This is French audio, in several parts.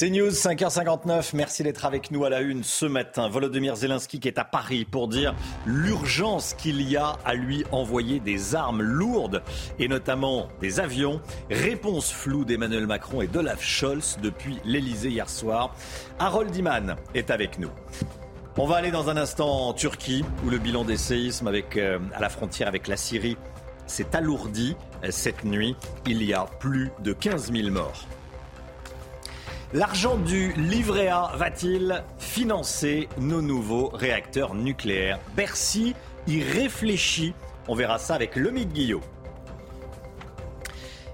C'est News 5h59. Merci d'être avec nous à la une ce matin. Volodymyr Zelensky qui est à Paris pour dire l'urgence qu'il y a à lui envoyer des armes lourdes et notamment des avions. Réponse floue d'Emmanuel Macron et d'Olaf Scholz depuis l'Elysée hier soir. Harold Iman est avec nous. On va aller dans un instant en Turquie où le bilan des séismes euh, à la frontière avec la Syrie s'est alourdi cette nuit. Il y a plus de 15 000 morts. L'argent du livret A va-t-il financer nos nouveaux réacteurs nucléaires? Bercy y réfléchit. On verra ça avec Lomique Guillot.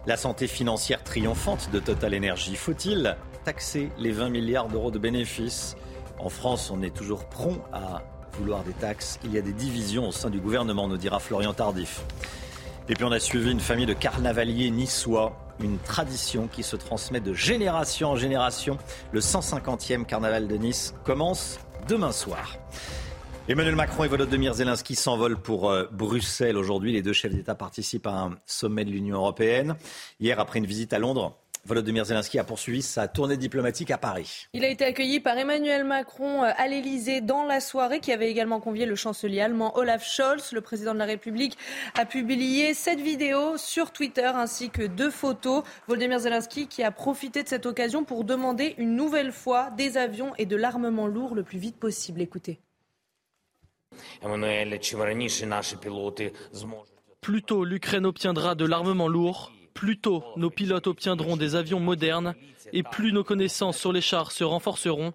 La santé financière triomphante de Total Energy. Faut-il taxer les 20 milliards d'euros de bénéfices? En France, on est toujours prompt à vouloir des taxes. Il y a des divisions au sein du gouvernement, nous dira Florian Tardif. Et puis on a suivi une famille de carnavaliers niçois une tradition qui se transmet de génération en génération. Le 150e carnaval de Nice commence demain soir. Emmanuel Macron et Volodymyr Zelensky s'envolent pour euh, Bruxelles aujourd'hui. Les deux chefs d'État participent à un sommet de l'Union européenne. Hier, après une visite à Londres, Volodymyr Zelensky a poursuivi sa tournée diplomatique à Paris. Il a été accueilli par Emmanuel Macron euh, à l'Elysée dans la soirée, qui avait également convié le chancelier allemand Olaf Scholz. Le président de la République a publié cette vidéo sur Twitter ainsi que deux photos. Volodymyr Zelensky qui a profité de cette occasion pour demander une nouvelle fois des avions et de l'armement lourd le plus vite possible. Écoutez. Plus tôt l'Ukraine obtiendra de l'armement lourd, plus tôt nos pilotes obtiendront des avions modernes et plus nos connaissances sur les chars se renforceront,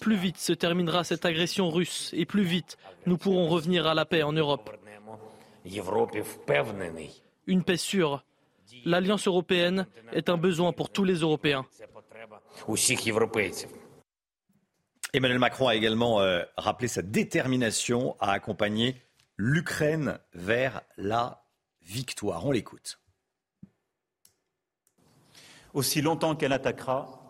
plus vite se terminera cette agression russe et plus vite nous pourrons revenir à la paix en Europe. Une paix sûre. L'Alliance européenne est un besoin pour tous les Européens. Emmanuel Macron a également euh, rappelé sa détermination à accompagner l'Ukraine vers la victoire. On l'écoute. Aussi longtemps qu'elle attaquera,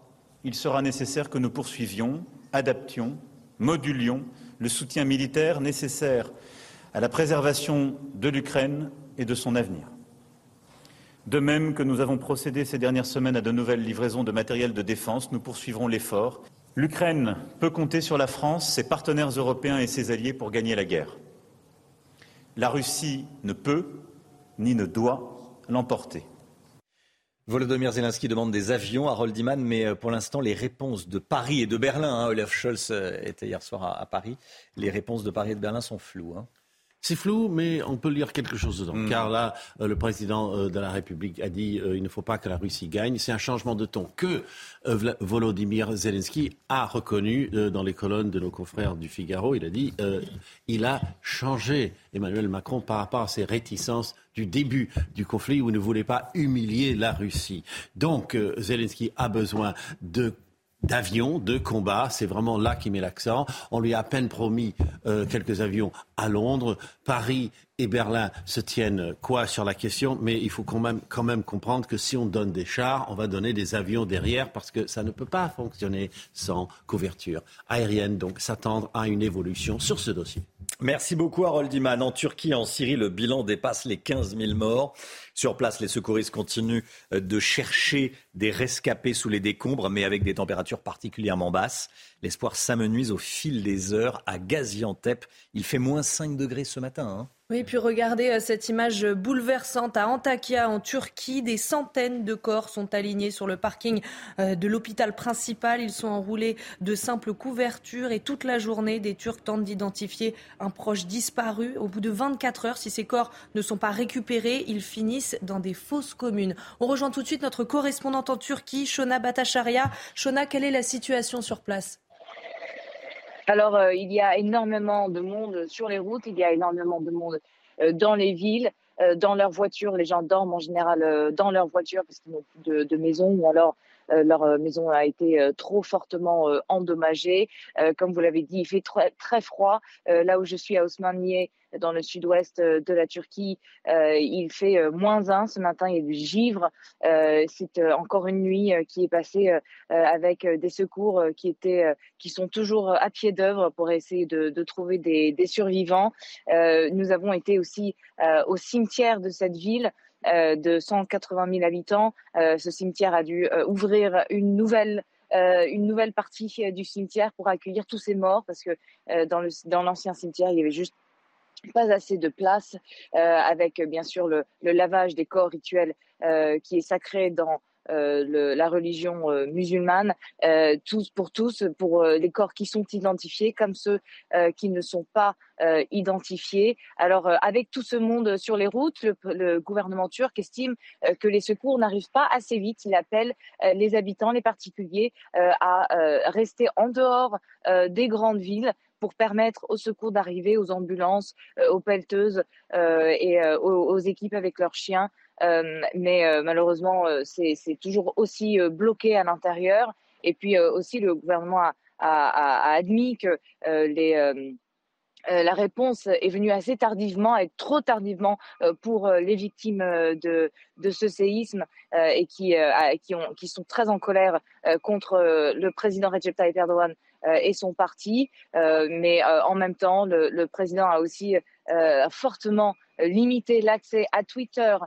il sera nécessaire que nous poursuivions, adaptions, modulions le soutien militaire nécessaire à la préservation de l'Ukraine et de son avenir. De même que nous avons procédé ces dernières semaines à de nouvelles livraisons de matériel de défense, nous poursuivrons l'effort. L'Ukraine peut compter sur la France, ses partenaires européens et ses alliés pour gagner la guerre. La Russie ne peut ni ne doit l'emporter. Volodymyr Zelensky demande des avions à Roldiman, mais euh, pour l'instant, les réponses de Paris et de Berlin, hein, Olaf Scholz euh, était hier soir à, Paris, les réponses de Paris et de Berlin sont floues. Hein. C'est flou, mais on peut lire quelque chose dedans. Hmm. Car là, euh, le président euh, de la République a dit qu'il ne faut pas que la Russie gagne. C'est un changement de ton que euh, Volodymyr Zelensky a reconnu dans les colonnes de nos confrères du Figaro. Il a dit il a changé Emmanuel Macron par rapport à ses réticences du début du conflit où il ne voulait pas humilier la Russie. Donc Zelensky a besoin de d'avions de combat. C'est vraiment là qu'il met l'accent. On lui a à peine promis euh, quelques avions à Londres. Paris et Berlin se tiennent quoi sur la question, mais il faut quand même, comprendre que si on donne des chars, on va donner des avions derrière parce que ça ne peut pas fonctionner sans couverture aérienne. Donc s'attendre à une évolution sur ce dossier. Merci beaucoup Harold Iman. En Turquie, en Syrie, le bilan dépasse les 15 000 morts. Sur place, les secouristes continuent de chercher des rescapés sous les décombres, mais avec des températures particulièrement basses. L'espoir s'amenuise au fil des heures à Gaziantep. Il fait moins 5 degrés ce matin. Hein. Oui, puis regardez euh, cette image bouleversante à Antakya en Turquie. Des centaines de corps sont alignés sur le parking euh, de l'hôpital principal. Ils sont enroulés de simples couvertures et toute la journée, des Turcs tentent d'identifier un proche disparu. Au bout de 24 heures, si ces corps ne sont pas récupérés, ils finissent dans des fosses communes. On rejoint tout de suite notre correspondante en Turquie, Shona Batacharia. Shona, quelle est la situation sur place? Alors, euh, il y a énormément de monde sur les routes, il y a énormément de monde euh, dans les villes. dans leur voiture. Les gens dorment en général dans leur voiture parce qu'ils n'ont plus de, maison ou alors leur maison a été trop fortement endommagée. comme vous l'avez dit, il fait très, très froid. là où je suis à Osmaniye, dans le sud-ouest euh, de la Turquie. Euh, il fait euh, moins 1 ce matin, il y a du givre. c'est encore une nuit qui est passée avec des secours qui, étaient, qui sont toujours à pied d'œuvre pour essayer de, de trouver des, des survivants. nous avons été aussi au cimetière de cette ville. De 180 000 habitants. ce cimetière a dû ouvrir une nouvelle une nouvelle partie du cimetière pour accueillir tous ces morts parce que dans l'ancien cimetière, il y avait juste pas assez de place, euh, avec bien sûr le, lavage des corps rituels euh, qui est sacré dans euh, la religion musulmane, tous pour tous, pour les corps qui sont identifiés comme ceux qui ne sont pas identifiés. Alors, avec tout ce monde sur les routes, le, gouvernement turc estime que les secours n'arrivent pas assez vite. Il appelle les habitants, les particuliers, à rester en dehors des grandes villes pour permettre aux secours d'arriver, aux ambulances, euh, aux pelleteuses euh, et euh, aux, équipes avec leurs chiens. Mais malheureusement, c'est toujours aussi bloqué à l'intérieur. Et puis aussi, le gouvernement a, admis que la réponse est venue assez tardivement et trop tardivement pour les victimes de, ce séisme et qui, qui, ont, qui, sont très en colère contre le président Recep Tayyip Erdogan euh, et son parti. Euh, mais euh, en même temps, le, président a aussi fortement limité l'accès à Twitter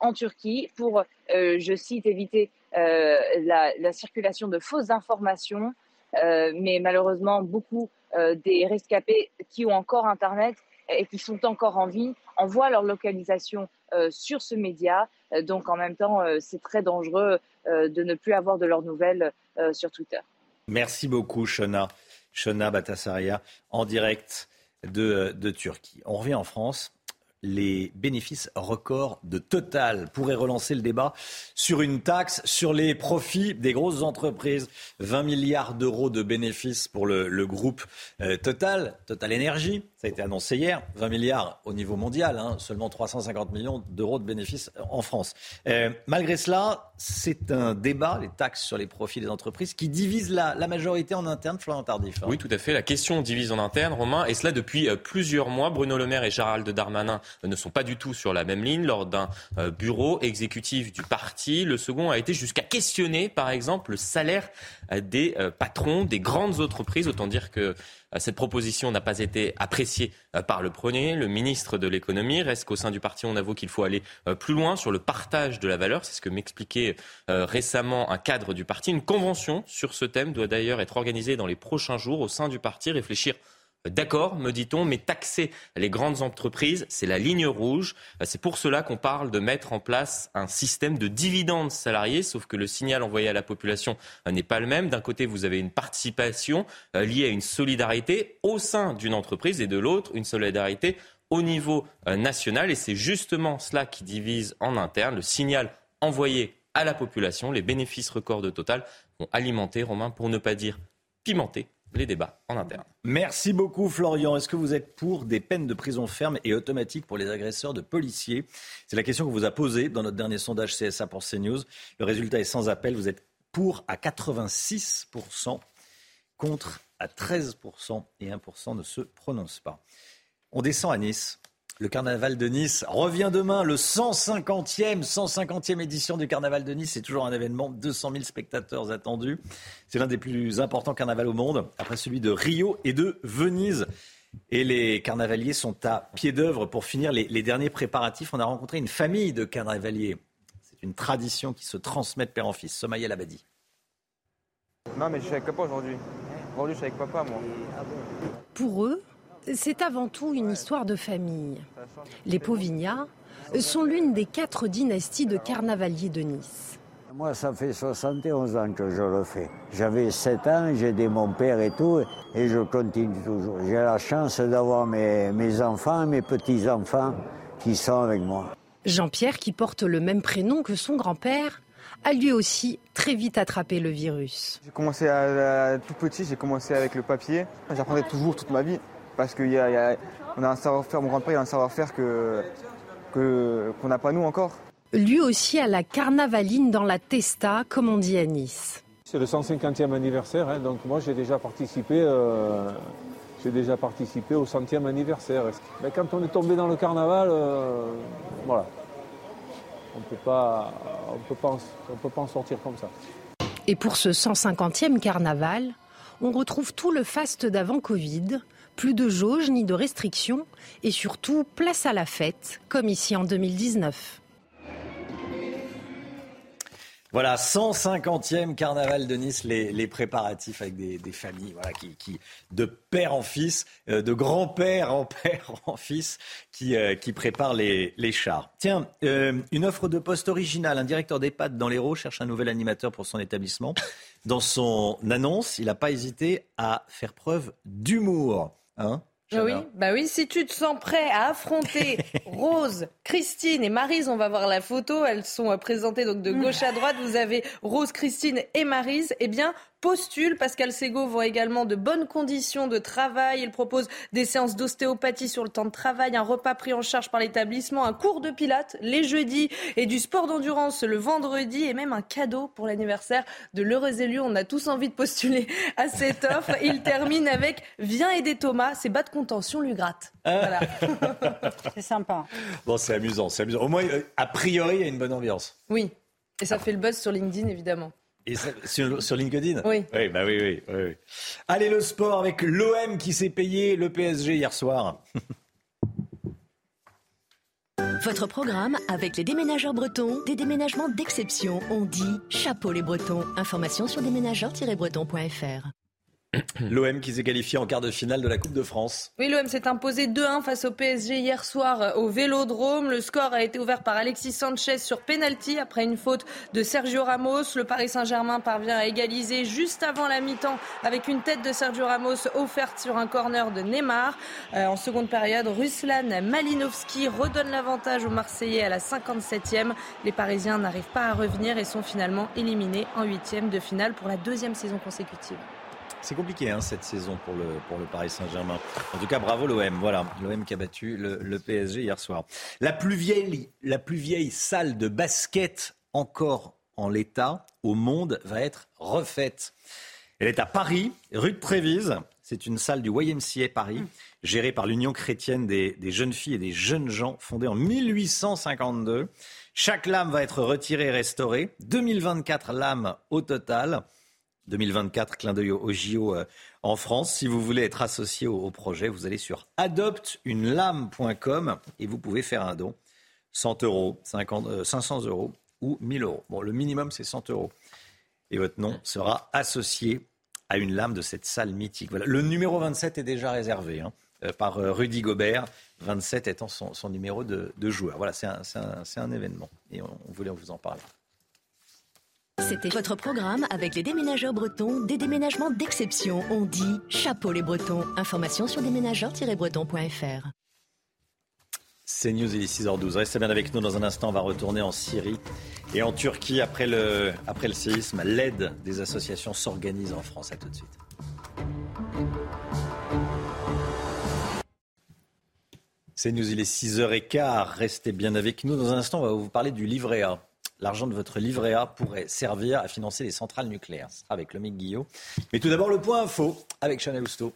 en Turquie pour, je cite, éviter la, circulation de fausses informations. mais malheureusement, beaucoup des rescapés qui ont encore Internet et qui sont encore en vie envoient leur localisation sur ce média. donc en même temps, c'est très dangereux de ne plus avoir de leurs nouvelles sur Twitter. Merci beaucoup, Shona. Shona Batasaria, en direct de, de Turquie. On revient en France les bénéfices records de Total pourraient relancer le débat sur une taxe sur les profits des grosses entreprises. 20 milliards d'euros de bénéfices pour le, groupe euh, Total, Total Énergie, ça a été annoncé hier, 20 milliards au niveau mondial, hein, seulement 350 millions d'euros de bénéfices en France. Euh, malgré cela, c'est un débat, les taxes sur les profits des entreprises, qui divise la, majorité en interne, Florent Tardif. Oui, tout à fait. La question divise en interne, Romain, et cela depuis euh, plusieurs mois. Bruno Le Maire et Gérald Darmanin ne sont pas du tout sur la même ligne. Lors d'un bureau exécutif du parti, le second a été jusqu'à questionner, par exemple, le salaire des patrons des grandes entreprises. Autant dire que euh, cette proposition n'a pas été appréciée euh, par le premier, le ministre de l'économie. Reste qu'au sein du parti, on avoue qu'il faut aller euh, plus loin sur le partage de la valeur. C'est ce que m'expliquait récemment un cadre du parti. Une convention sur ce thème doit d'ailleurs être organisée dans les prochains jours au sein du parti. Réfléchir D'accord, me dit-on, mais taxer les grandes entreprises, c'est la ligne rouge. C'est pour cela qu'on parle de mettre en place un système de dividendes salariés, sauf que le signal envoyé à la population euh, n'est pas le même. D'un côté, vous avez une participation euh, liée à une solidarité au sein d'une entreprise et de l'autre, une solidarité au niveau euh, national. Et c'est justement cela qui divise en interne. Le signal envoyé à la population, les bénéfices records de Total vont alimenter, Romain, pour ne pas dire pimenter les débats en interne. Merci beaucoup Florian. Est-ce que vous êtes pour des peines de prison ferme et automatiques pour les agresseurs de policiers? C'est la question que vous a posée dans notre dernier sondage CSA pour CNews. Le résultat est sans appel. Vous êtes pour à 86%, contre à 13% et 1% ne se prononce pas. On descend à Nice. Le carnaval de Nice revient demain, le 150e, 150e édition du carnaval de Nice. C'est toujours un événement, 200 000 spectateurs attendus. C'est l'un des plus importants carnavals au monde, après celui de Rio et de Venise. Et les carnavaliers sont à pied d'œuvre pour finir les, derniers préparatifs. On a rencontré une famille de carnavaliers. C'est une tradition qui se transmet de père en fils. Somaïa Labadi. Non, mais je suis avec papa aujourd'hui. Aujourd'hui, je suis avec papa, moi. Pour eux, c'est avant tout une histoire de famille. Les Pauvignat sont l'une des quatre dynasties de carnavaliers de Nice. Moi, ça fait 71 ans que je le fais. J'avais 7 ans, j'ai aidé mon père et tout, et je continue toujours. J'ai la chance d'avoir mes, mes enfants et mes petits-enfants qui sont avec moi. Jean-Pierre, qui porte le même prénom que son grand-père, a lui aussi très vite attrapé le virus. J'ai commencé à, tout petit, j'ai commencé avec le papier. J'apprendrai toujours toute ma vie parce qu'on a, a, un savoir-faire, mon grand-père a un savoir-faire que, qu'on n'a pas nous encore. Lui aussi à la carnavaline dans la Testa, comme on dit à Nice. C'est le 150e anniversaire, hein, donc moi j'ai déjà participé. Euh, j'ai déjà participé au centième anniversaire. Mais quand on est tombé dans le carnaval, euh, voilà, on ne peut pas en sortir comme ça. Et pour ce 150e carnaval, on retrouve tout le faste d'avant Covid, plus de jauges ni de restrictions, et surtout place à la fête, comme ici en 2019. Voilà, 150e carnaval de Nice, les, préparatifs avec des, familles voilà, qui, de père en fils, euh, de grand-père en père en fils, qui, euh, qui préparent les, chars. Tiens, euh, une offre de poste originale. Un directeur d'EHPAD dans l'Hérault cherche un nouvel animateur pour son établissement. Dans son annonce, il n'a pas hésité à faire preuve d'humour. Hein ah oui, bah oui, si tu te sens prêt à affronter Rose, Christine et Marise, on va voir la photo, elles sont présentées donc de gauche à droite. Vous avez Rose, Christine et Marise. Eh bien, postule. Pascal Ségaud voit également de bonnes conditions de travail. Il propose des séances d'ostéopathie sur le temps de travail, un repas pris en charge par l'établissement, un cours de pilates les jeudis et du sport d'endurance le vendredi et même un cadeau pour l'anniversaire de l'heureux élu. On a tous envie de postuler à cette offre. Il termine avec Viens aider Thomas, ses bas de contention lui gratte. Voilà. c'est sympa. Bon, c'est amusant, c'est amusant. Au moins, euh, a priori, il y a une bonne ambiance. Oui. Et ça fait le buzz sur LinkedIn, évidemment. Et sur, LinkedIn Oui. Oui, bah oui, oui, oui, Allez, le sport avec l'OM qui s'est payé le PSG hier soir. Votre programme avec les déménageurs bretons, des déménagements d'exception. On dit chapeau les bretons. Information sur déménageurs-bretons.fr. L'OM qui s'est qualifié en quart de finale de la Coupe de France. Oui, l'OM s'est imposé 2-1 face au PSG hier soir au Vélodrome. Le score a été ouvert par Alexis Sanchez sur penalty après une faute de Sergio Ramos. Le Paris Saint-Germain parvient à égaliser juste avant la mi-temps avec une tête de Sergio Ramos offerte sur un corner de Neymar. Euh, en seconde période, Ruslan Malinowski redonne l'avantage aux Marseillais à la 57e. Les Parisiens n'arrivent pas à revenir et sont finalement éliminés en huitième de finale pour la deuxième saison consécutive. C'est compliqué hein, cette saison pour le, pour le Paris Saint-Germain. En tout cas, bravo l'OM. Voilà, l'OM qui a battu le, PSG hier soir. La plus, vieille, la plus vieille salle de basket encore en l'état au monde va être refaite. Elle est à Paris, rue de Trévise. C'est une salle du YMCA Paris, gérée par l'Union chrétienne des, des, jeunes filles et des jeunes gens, fondée en 1852. Chaque lame va être retirée et restaurée. 2024 lames au total. 2024, clin d'œil au, JO euh, en France. Si vous voulez être associé au, projet, vous allez sur adoptunelame.com et vous pouvez faire un don. 100 euros, 50, 500 euh, euros ou 1000 euros. Bon, le minimum, c'est 100 euros. Et votre nom sera associé à une lame de cette salle mythique. Le numéro 27 est déjà réservé hein, euh, par Rudy Gobert, 27 étant son, numéro de, joueur. Voilà, c'est un, événement et on voulait vous en parler. C'était votre programme avec les déménageurs bretons, des déménagements d'exception. On dit chapeau les bretons. Information sur déménageurs-bretons.fr. C'est News, il est 6h12. Restez bien avec nous dans un instant. On va retourner en Syrie et en Turquie après le, après le séisme. L'aide des associations s'organise en France. À tout de suite. C'est News, il est 6h15. Restez bien avec nous. Dans un instant, on va vous parler du livret A l'argent de votre livret A pourrait servir à financer les centrales nucléaires. Ce sera avec le Guillot. Mais tout d'abord, le point info avec Chanel Housteau.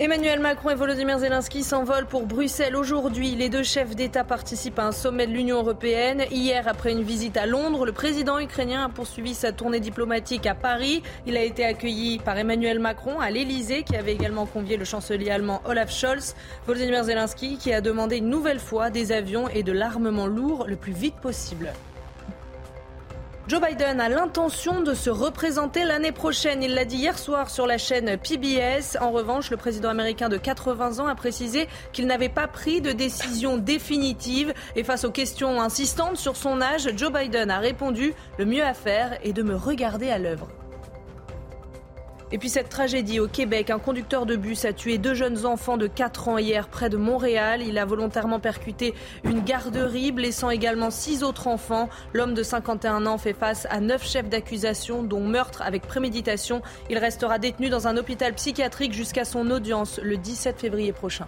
Emmanuel Macron et Volodymyr Zelensky s'envolent pour Bruxelles aujourd'hui. Les deux chefs d'État participent à un sommet de l'Union européenne. Hier, après une visite à Londres, le président ukrainien a poursuivi sa tournée diplomatique à Paris. Il a été accueilli par Emmanuel Macron à l'Elysée, qui avait également convié le chancelier allemand Olaf Scholz. Volodymyr Zelensky qui a demandé une nouvelle fois des avions et de l'armement lourd le plus vite possible. Joe Biden a l'intention de se représenter l'année prochaine. Il l'a dit hier soir sur la chaîne PBS. En revanche, le président américain de 80 ans a précisé qu'il n'avait pas pris de décision définitive. Et face aux questions insistantes sur son âge, Joe Biden a répondu Le mieux à faire est de me regarder à l'œuvre. Et puis cette tragédie au Québec, un conducteur de bus a tué deux jeunes enfants de 4 ans hier près de Montréal. Il a volontairement percuté une garderie, blessant également six autres enfants. L'homme de 51 ans fait face à neuf chefs d'accusation, dont meurtre avec préméditation. Il restera détenu dans un hôpital psychiatrique jusqu'à son audience le 17 février prochain.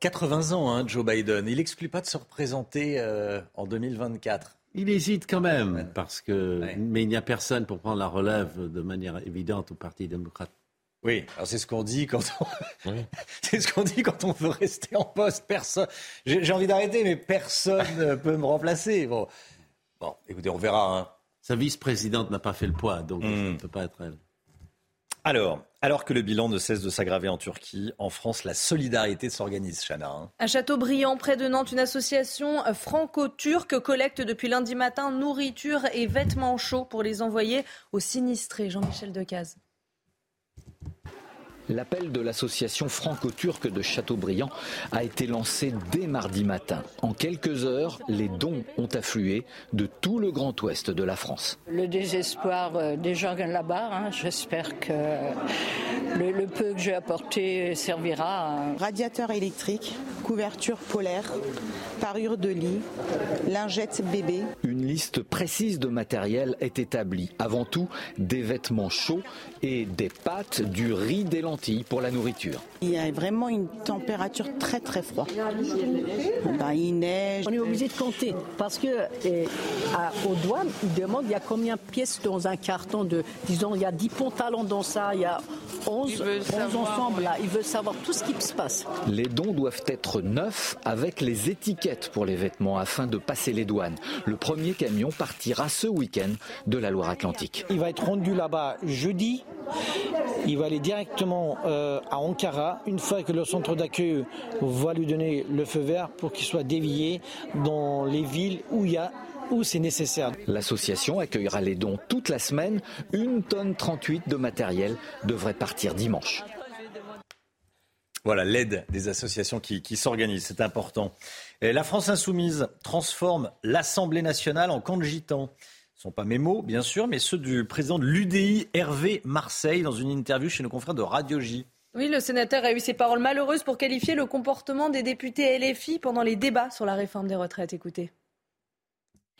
80 ans, hein, Joe Biden. Il n'exclut pas de se représenter euh, en 2024. Il hésite quand même, parce que, mais il n'y a personne pour prendre la relève de manière évidente au Parti démocrate. Oui, alors c'est ce qu'on dit quand on... c'est ce qu'on dit quand on veut rester en poste. Personne, j'ai envie d'arrêter, mais personne ne peut me remplacer. Bon, bon, écoutez, on verra. Hein. Sa vice-présidente n'a pas fait le poids, donc ça ne peut pas être elle. Alors, alors que le bilan ne cesse de s'aggraver en Turquie, en France, la solidarité s'organise, Chana. Hein. À Châteaubriand, près de Nantes, une association franco-turque collecte depuis lundi matin nourriture et vêtements chauds pour les envoyer aux sinistrés. Jean-Michel Decaze. L'appel de l'association franco-turque de Châteaubriand a été lancé dès mardi matin. En quelques heures, les dons ont afflué de tout le Grand Ouest de la France. Le désespoir euh, des gens là-bas, hein. j'espère que le, peu que j'ai apporté servira. Radiateur électrique, couverture polaire, parure de lit, lingette bébé. Une liste précise de matériel est établie. Avant tout, des vêtements chauds et des pâtes, du riz, des lentilles pour la nourriture. Il y a vraiment une température très très froide. Ben, il neige. On est obligé de compter parce que aux douanes, ils demandent il y a combien de pièces dans un carton de, disons, il y a 10 pantalons dans ça, il y a 11, 11 ensemble là. Ils veulent savoir tout ce qui se passe. Les dons doivent être neufs avec les étiquettes pour les vêtements afin de passer les douanes. Le premier camion partira ce week-end de la Loire-Atlantique. Il va être rendu là-bas jeudi. Il va aller directement euh, à Ankara une fois que le centre d'accueil va lui donner le feu vert pour qu'il soit dévié dans les villes où il y a où c'est nécessaire. L'association accueillera les dons toute la semaine. Une tonne 38 de matériel devrait partir dimanche. Voilà l'aide des associations qui, qui s'organisent, c'est important. Et la France insoumise transforme l'Assemblée nationale en camp de gitans. Ce ne sont pas mes mots, bien sûr, mais ceux du président de l'UDI, Hervé Marseille, dans une interview chez nos confrères de Radio J. Oui, le sénateur a eu ces paroles malheureuses pour qualifier le comportement des députés LFI pendant les débats sur la réforme des retraites. Écoutez.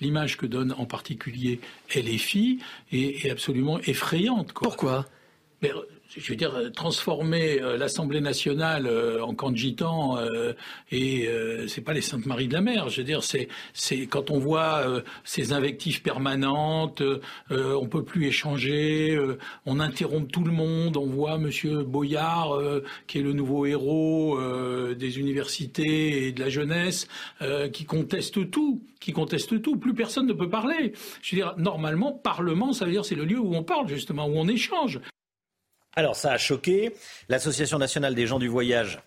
L'image que donne en particulier LFI est, absolument effrayante. Pourquoi? Je veux dire, euh, transformer euh, l'Assemblée nationale euh, en camp de gitans, et c'est pas les Saintes Maries de la Mer. Je veux dire, c'est quand on voit ces invectives permanentes, on peut plus échanger, on interrompt tout le monde. On voit Monsieur Boyard, qui est le nouveau héros des universités et de la jeunesse, qui conteste tout, qui conteste tout. Plus personne ne peut parler. Je veux dire, normalement, Parlement, ça veut dire c'est le lieu où on parle justement, où on échange. Alors, ça a choqué. L'Association nationale des gens du voyage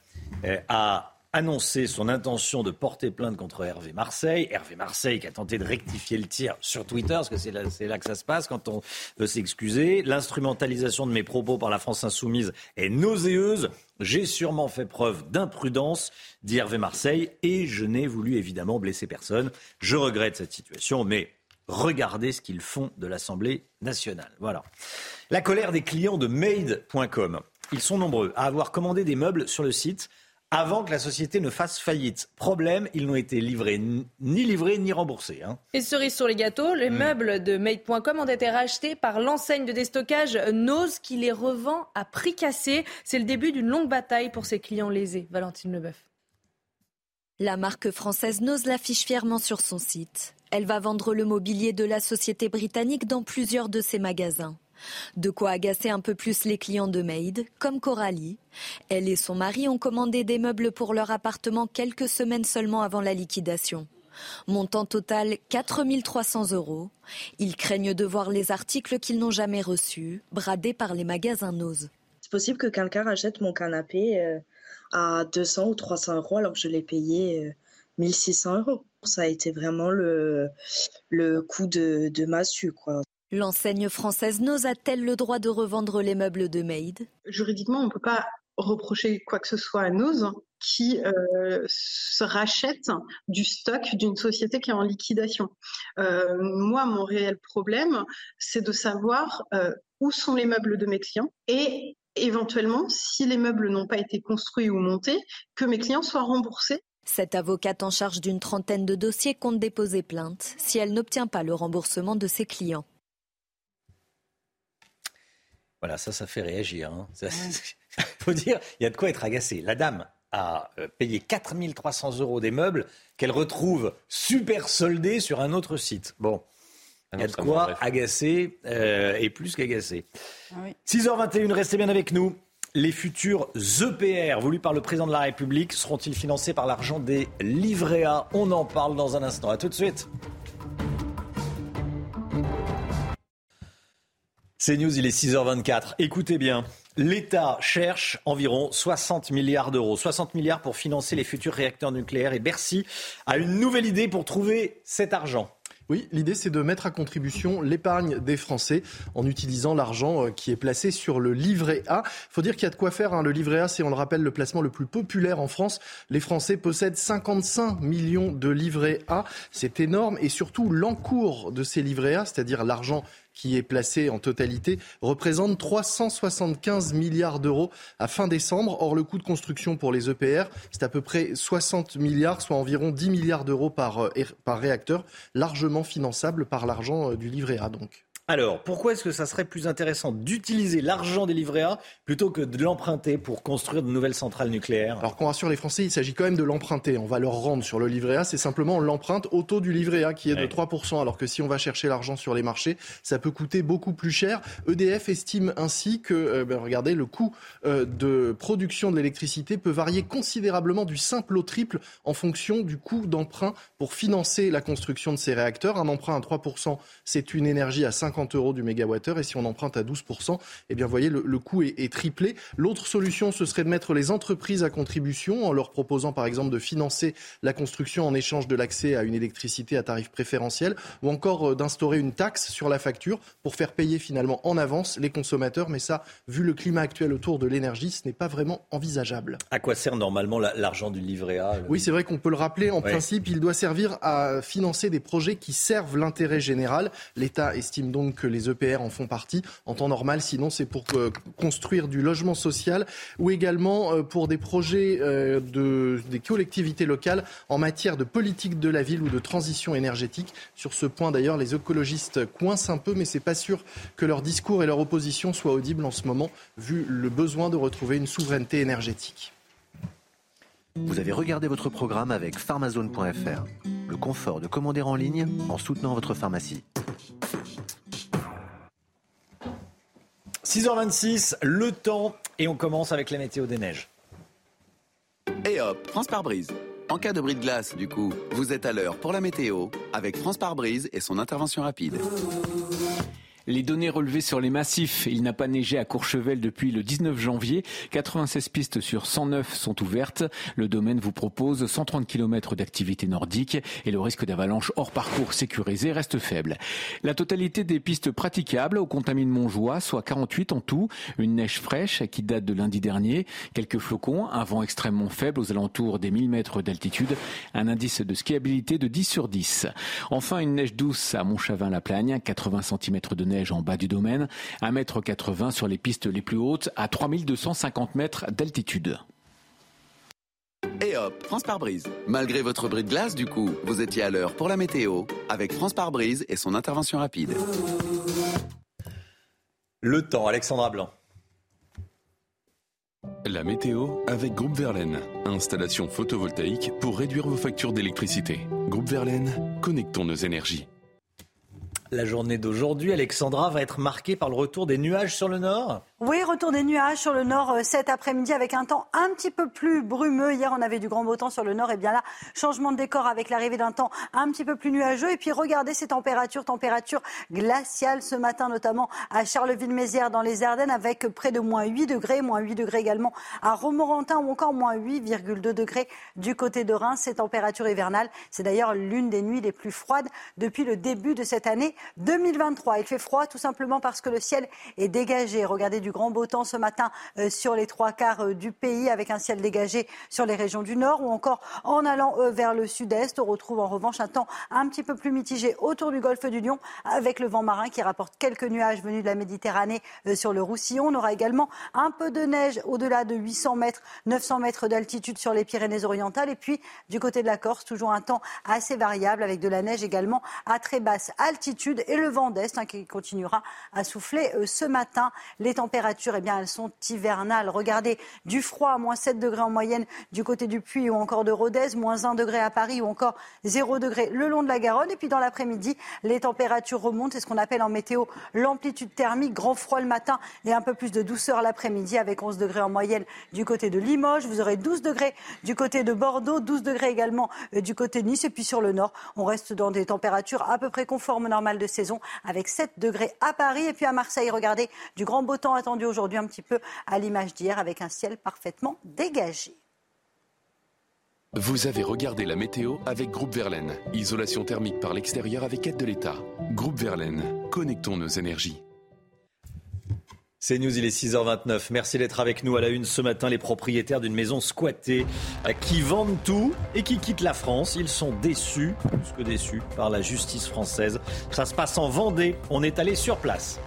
euh, a annoncé son intention de porter plainte contre Hervé Marseille. Hervé Marseille qui a tenté de rectifier le tir sur Twitter, parce que c'est là, que ça se passe quand on veut s'excuser. L'instrumentalisation de mes propos par la France insoumise est nauséeuse. J'ai sûrement fait preuve d'imprudence, dit Hervé Marseille, et je n'ai voulu évidemment blesser personne. Je regrette cette situation, mais regardez ce qu'ils font de l'Assemblée nationale. Voilà. La colère des clients de Made.com. Ils sont nombreux à avoir commandé des meubles sur le site avant que la société ne fasse faillite. Problème, ils n'ont été livrés ni livrés ni remboursés. Hein. Et cerise sur les gâteaux, les hmm. meubles de Made.com ont été rachetés par l'enseigne de déstockage Nose qui les revend à prix cassé. C'est le début d'une longue bataille pour ses clients lésés. Valentine Leboeuf. La marque française Nose l'affiche fièrement sur son site. Elle va vendre le mobilier de la société britannique dans plusieurs de ses magasins. De quoi agacer un peu plus les clients de Maid, comme Coralie. Elle et son mari ont commandé des meubles pour leur appartement quelques semaines seulement avant la liquidation. Montant total 4300 euros. Ils craignent de voir les articles qu'ils n'ont jamais reçus, bradés par les magasins Nose. C'est possible que quelqu'un achète mon canapé euh, à 200 ou 300 euros alors que je l'ai payé 1600 euh, euros. Ça a été vraiment le, le coup de, de massue, quoi. L'enseigne française nose a-t-elle le droit de revendre les meubles de Maid Juridiquement, on ne peut pas reprocher quoi que ce soit à Nose qui euh, se rachète du stock d'une société qui est en liquidation. Euh, moi, mon réel problème, c'est de savoir euh, où sont les meubles de mes clients et éventuellement, si les meubles n'ont pas été construits ou montés, que mes clients soient remboursés cette avocate en charge d'une trentaine de dossiers compte déposer plainte si elle n'obtient pas le remboursement de ses clients. Voilà, ça, ça fait réagir. Il hein. faut dire, il y a de quoi être agacé. La dame, à euh, payer 4300 euros des meubles qu'elle retrouve super soldés sur un autre site. Bon, il non, y a de quoi agacer euh, et plus qu'agacer. Ah oui. 6h21, restez bien avec nous. Les futurs EPR voulus par le président de la République seront-ils financés par l'argent des livrets A? On en parle dans un instant. À tout de suite. C'est News, il est 6h24. Écoutez bien. L'État cherche environ 60 milliards d'euros. 60 milliards pour financer les futurs réacteurs nucléaires. Et Bercy a une nouvelle idée pour trouver cet argent. Oui, l'idée c'est de mettre à contribution l'épargne des Français en utilisant l'argent euh, qui est placé sur le livret A. Faut dire qu'il y a de quoi faire. hein. Le livret A, c'est, on le rappelle, le placement le plus populaire en France. Les Français possèdent 55 millions de livrets A. C'est énorme. Et surtout, l'encours de ces livrets A, c'est-à-dire l'argent qui est placé en totalité, représente 375 milliards d'euros à fin décembre. Or, le coût de construction pour les EPR, c'est à peu près 60 milliards, soit environ 10 milliards d'euros par, euh, par réacteur, largement finançable par l'argent euh, du livret A. Donc. Alors, pourquoi est-ce que ça serait plus intéressant d'utiliser l'argent des livrets A plutôt que de l'emprunter pour construire de nouvelles centrales nucléaires? Alors qu'on rassure les Français, il s'agit quand même de l'emprunter. On va leur rendre sur le livret A. C'est simplement l'empreinte au taux du livret A qui est de Ouais. 3%. Alors que si on va chercher l'argent sur les marchés, ça peut coûter beaucoup plus cher. EDF estime ainsi que, euh, ben, regardez, le coût euh, de production de l'électricité peut varier considérablement du simple au triple en fonction du coût d'emprunt pour financer la construction de ces réacteurs. Un emprunt à 3%, c'est une énergie à 50 euros du mégawattheure. Et si on emprunte à 12%, eh bien, vous voyez, le, le coût est, est triplé. L'autre solution, ce serait de mettre les entreprises à contribution en leur proposant, par exemple, de financer la construction en échange de l'accès à une électricité à tarif préférentiel ou encore euh, d'instaurer une taxe sur la facture pour faire payer finalement en avance les consommateurs. Mais ça, vu le climat actuel autour de l'énergie, ce n'est pas vraiment envisageable. À quoi sert normalement la- l'argent du livret A le- Oui, c'est vrai qu'on peut le rappeler. En Ouais. principe, il doit servir à financer des projets qui servent l'intérêt général. L'État estime donc que les EPR en font partie. En temps normal, sinon, c'est pour euh, construire du logement social ou également euh, pour des projets euh, de, des collectivités locales en matière de politique de la ville ou de transition énergétique. Sur ce point, d'ailleurs, les écologistes coincent un peu, mais c'est pas sûr que leur discours et leur opposition soient audibles en ce moment, vu le besoin de retrouver une souveraineté énergétique. Vous avez regardé votre programme avec pharmazone.fr. Le confort de commander en ligne en soutenant votre pharmacie. 6h26, le temps, et on commence avec la météo des neiges. Et hop, France par brise. En cas de bris de glace, du coup, vous êtes à l'heure pour la météo avec France par brise et son intervention rapide. Les données relevées sur les massifs, il n'a pas neigé à Courchevel depuis le 19 janvier. 96 pistes sur 109 sont ouvertes. Le domaine vous propose 130 km d'activité nordique et le risque d'avalanche hors parcours sécurisé reste faible. La totalité des pistes praticables au contamine Montjoie, soit 48 en tout. Une neige fraîche qui date de lundi dernier. Quelques flocons, un vent extrêmement faible aux alentours des 1000 mètres d'altitude. Un indice de skiabilité de 10 sur 10. Enfin, une neige douce à Montchavin-la-Plagne, 80 cm de neige en bas du domaine, 1,80 m sur les pistes les plus hautes à 3250 mètres d'altitude. Et hop, France par brise. Malgré votre bris de glace, du coup, vous étiez à l'heure pour la météo avec France par brise et son intervention rapide. Le temps, Alexandra Blanc. La météo avec Groupe Verlaine. Installation photovoltaïque pour réduire vos factures d'électricité. Groupe Verlaine, connectons nos énergies. La journée d'aujourd'hui, Alexandra, va être marquée par le retour des nuages sur le nord. Oui, retour des nuages sur le nord euh, cet après-midi avec un temps un petit peu plus brumeux. Hier, on avait du grand beau temps sur le nord. Et bien là, changement de décor avec l'arrivée d'un temps un petit peu plus nuageux. Et puis, regardez ces températures, températures glaciales ce matin, notamment à Charleville-Mézières dans les Ardennes avec près de moins 8 degrés, moins 8 degrés également à Romorantin ou encore moins 8,2 degrés du côté de Reims. Ces températures hivernales, c'est d'ailleurs l'une des nuits les plus froides depuis le début de cette année 2023. Il fait froid tout simplement parce que le ciel est dégagé. Regardez du grand beau temps ce matin euh, sur les trois quarts euh, du pays avec un ciel dégagé sur les régions du nord ou encore en allant euh, vers le sud-est. On retrouve en revanche un temps un petit peu plus mitigé autour du golfe du Lion avec le vent marin qui rapporte quelques nuages venus de la Méditerranée sur le Roussillon. On aura également un peu de neige au-delà de 800 mètres, 900 mètres d'altitude sur les Pyrénées-Orientales. Et puis du côté de la Corse, toujours un temps assez variable avec de la neige également à très basse altitude et le vent d'est hein, qui continuera à souffler ce matin. Les températures températures, eh elles sont hivernales. Regardez, du froid, moins 7 degrés en moyenne du côté du Puy ou encore de Rodez, moins 1 degré à Paris ou encore 0 degré le long de la Garonne. Et puis dans l'après-midi, les températures remontent. C'est ce qu'on appelle en météo l'amplitude thermique. Grand froid le matin et un peu plus de douceur l'après-midi avec 11 degrés en moyenne du côté de Limoges. Vous aurez 12 degrés du côté de Bordeaux, 12 degrés également euh, du côté de Nice. Et puis sur le nord, on reste dans des températures à peu près conformes au normal de saison avec 7 degrés à Paris. Et puis à Marseille, regardez, du grand beau temps attendu aujourd'hui un petit peu à l'image d'hier avec un ciel parfaitement dégagé. Vous avez regardé la météo avec Groupe Verlaine. Isolation thermique par l'extérieur avec aide de l'État. Groupe Verlaine, connectons nos énergies. C'est News, il est 6h29. Merci d'être avec nous à la une ce matin. Les propriétaires d'une maison squattée euh, qui vendent tout et qui quittent la France. Ils sont déçus, plus que déçus, par la justice française. Ça se passe en Vendée. On est allé sur place.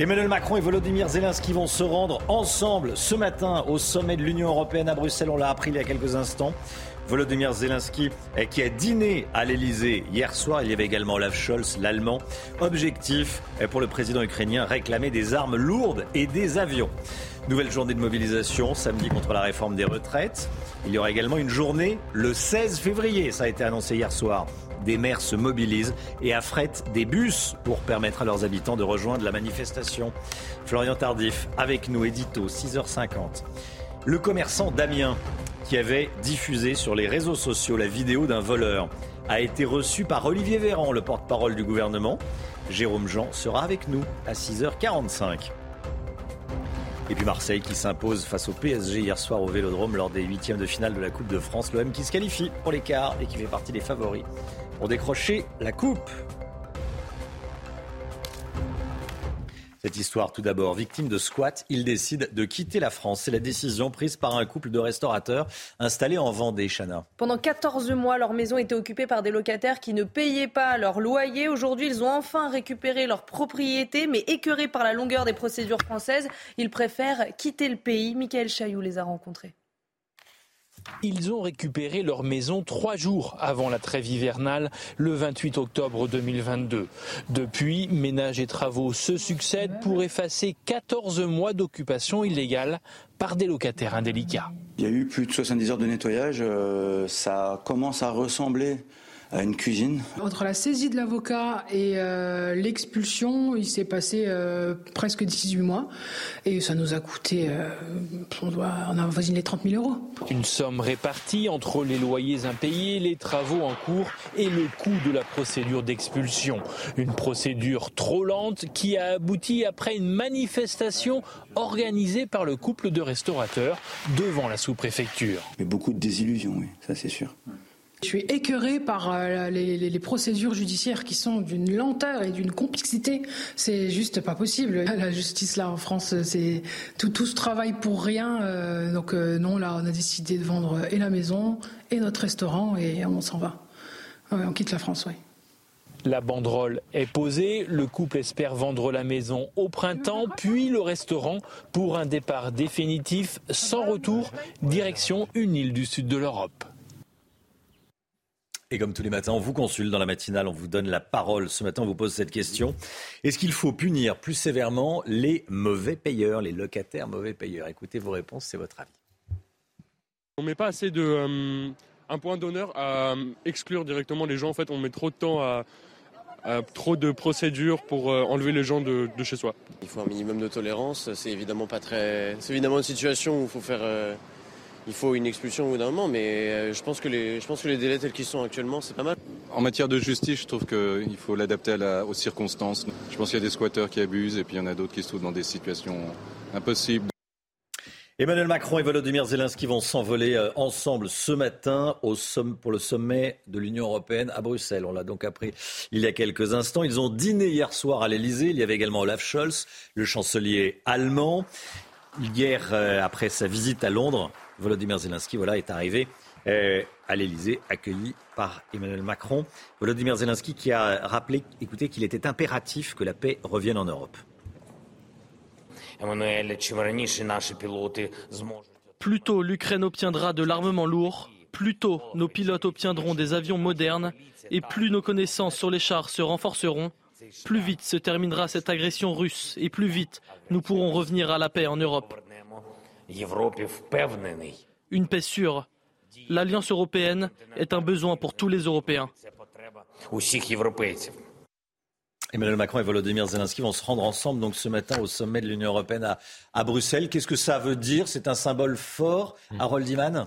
Emmanuel Macron et Volodymyr Zelensky vont se rendre ensemble ce matin au sommet de l'Union européenne à Bruxelles. On l'a appris il y a quelques instants. Volodymyr Zelensky eh, qui a dîné à l'Elysée hier soir. Il y avait également Olaf Scholz, l'Allemand. Objectif eh, pour le président ukrainien, réclamer des armes lourdes et des avions. Nouvelle journée de mobilisation samedi contre la réforme des retraites. Il y aura également une journée le 16 février. Ça a été annoncé hier soir des maires se mobilisent et affrètent des bus pour permettre à leurs habitants de rejoindre la manifestation. Florian Tardif, avec nous, édito, 6h50. Le commerçant Damien, qui avait diffusé sur les réseaux sociaux la vidéo d'un voleur, a été reçu par Olivier Véran, le porte-parole du gouvernement. Jérôme Jean sera avec nous à 6h45. Et puis Marseille qui s'impose face au PSG hier soir au Vélodrome lors des huitièmes de finale de la Coupe de France. L'OM qui se qualifie pour l'écart et qui fait partie des favoris pour décrocher la coupe. Cette histoire, tout d'abord, victime de squat, il décide de quitter la France. C'est la décision prise par un couple de restaurateurs installés en Vendée, Chana. Pendant 14 mois, leur maison était occupée par des locataires qui ne payaient pas leur loyer. Aujourd'hui, ils ont enfin récupéré leur propriété, mais écœurés par la longueur des procédures françaises, ils préfèrent quitter le pays. Michael Chailloux les a rencontrés. Ils ont récupéré leur maison trois jours avant la trêve hivernale, le 28 octobre 2022. Depuis, ménages et travaux se succèdent pour effacer 14 mois d'occupation illégale par des locataires indélicats. Il y a eu plus de 70 heures de nettoyage. Euh, ça commence à ressembler à une cuisine. Entre la saisie de l'avocat et euh, l'expulsion, il s'est passé euh, presque 18 mois et ça nous a coûté, euh, on, doit, on a avoisiné les 30 000 euros. Une somme répartie entre les loyers impayés, les travaux en cours et le coût de la procédure d'expulsion. Une procédure trop lente qui a abouti après une manifestation organisée par le couple de restaurateurs devant la sous-préfecture. Mais beaucoup de désillusions, oui, ça c'est sûr. Je suis écœurée par euh, les, procédures judiciaires qui sont d'une lenteur et d'une complexité. C'est juste pas possible. La justice là en France, c'est tout, ce travail pour rien. Euh, donc euh, non, là, on a décidé de vendre et la maison et notre restaurant et on s'en va. on quitte la France, oui. La banderole est posée, le couple espère vendre la maison au printemps, puis le restaurant pour un départ définitif sans retour, direction une île du sud de l'Europe. Et comme tous les matins, on vous consulte dans la matinale, on vous donne la parole. Ce matin, on vous pose cette question. Est-ce qu'il faut punir plus sévèrement les mauvais payeurs, les locataires mauvais payeurs? Écoutez vos réponses, c'est votre avis. On ne met pas assez de... Euh, un point d'honneur à euh, exclure directement les gens. En fait, on met trop de temps à, trop de procédures pour euh, enlever les gens de, chez soi. Il faut un minimum de tolérance. C'est évidemment pas très... C'est évidemment une situation où il faut faire il faut une expulsion au bout d'un moment, mais euh, je pense, que les, je pense que les délais tels qu'ils sont actuellement, c'est pas mal. En matière de justice, je trouve qu'il faut l'adapter aux circonstances. Je pense qu'il y a des squatteurs qui abusent et puis il y en a d'autres qui se trouvent dans des situations impossibles. Emmanuel Macron et Volodymyr Zelensky vont s'envoler euh, ensemble ce matin au pour le sommet de l'Union européenne à Bruxelles. On l'a donc appris il y a quelques instants. Ils ont dîné hier soir à l'Elysée. Il y avait également Olaf Scholz, le chancelier allemand. Hier, euh, après sa visite à Londres, Volodymyr Zelensky voilà, est arrivé euh, à l'Elysée, accueilli par Emmanuel Macron. Volodymyr Zelensky qui a rappelé écoutez, qu'il était impératif que la paix revienne en Europe. Plus tôt l'Ukraine obtiendra de l'armement lourd, plus tôt nos pilotes obtiendront des avions modernes et plus nos connaissances sur les chars se renforceront, plus vite se terminera cette agression russe et plus vite nous pourrons revenir à la paix en Europe. Une paix sûre. L'Alliance européenne est un besoin pour tous les Européens. Emmanuel Macron et Volodymyr Zelensky vont se rendre ensemble donc ce matin au sommet de l'Union européenne à, à Bruxelles. Qu'est-ce que ça veut dire? C'est un symbole fort, Harold Iman?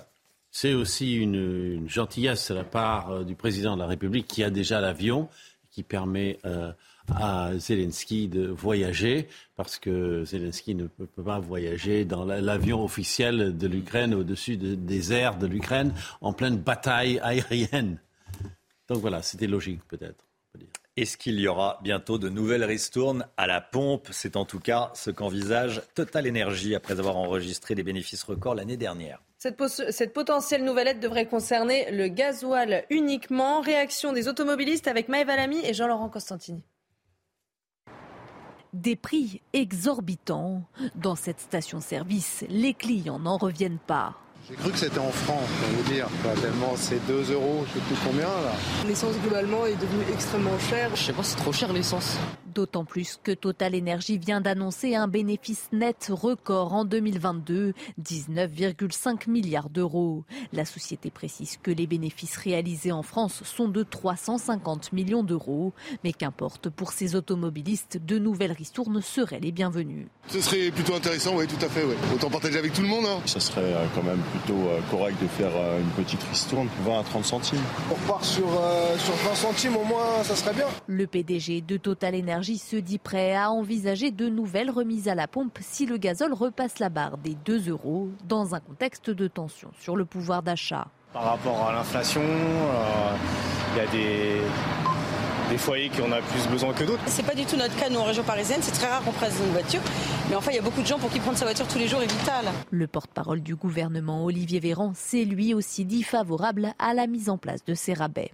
C'est aussi une, une, gentillesse de la part euh, du président de la République qui a déjà l'avion, qui permet euh, à Zelensky de voyager, parce que Zelensky ne peut, pas voyager dans l'avion officiel de l'Ukraine au-dessus de, des airs de l'Ukraine en pleine bataille aérienne. Donc voilà, c'était logique peut-être. Est-ce qu'il y aura bientôt de nouvelles ristournes à la pompe? C'est en tout cas ce qu'envisage Total Energy après avoir enregistré des bénéfices records l'année dernière. Cette, cette, potentielle nouvelle aide devrait concerner le gasoil uniquement. Réaction des automobilistes avec Maëva Lamy et Jean-Laurent Costantini. Des prix exorbitants. Dans cette station-service, les clients n'en reviennent pas. J'ai cru que c'était en francs, pour vous dire. Pas tellement, c'est 2 euros, je sais plus combien là. L'essence globalement est devenue extrêmement chère. Je sais pas, c'est trop cher l'essence. D'autant plus que Total Energy vient d'annoncer un bénéfice net record en 2022, 19,5 milliards d'euros. La société précise que les bénéfices réalisés en France sont de 350 millions d'euros, mais qu'importe pour ces automobilistes, de nouvelles ristournes seraient les bienvenues. Ce serait plutôt intéressant, oui, tout à fait. Ouais. Autant partager avec tout le monde. Hein. Ça serait euh, quand même plutôt euh, correct de faire euh, une petite ristourne, 20 à 30 centimes. On repart sur, euh, sur 20 centimes au moins, ça serait bien. Le PDG de Total Energy se dit prêt à envisager de nouvelles remises à la pompe si le gazole repasse la barre des 2 euros dans un contexte de tension sur le pouvoir d'achat. Par rapport à l'inflation, il euh, y a des, des foyers qui en ont plus besoin que d'autres. C'est pas du tout notre cas, nous, en région parisienne. C'est très rare qu'on prenne une voiture. Mais enfin, il y a beaucoup de gens pour qui prendre sa voiture tous les jours est vital. Le porte-parole du gouvernement, Olivier Véran, s'est lui aussi dit favorable à la mise en place de ces rabais.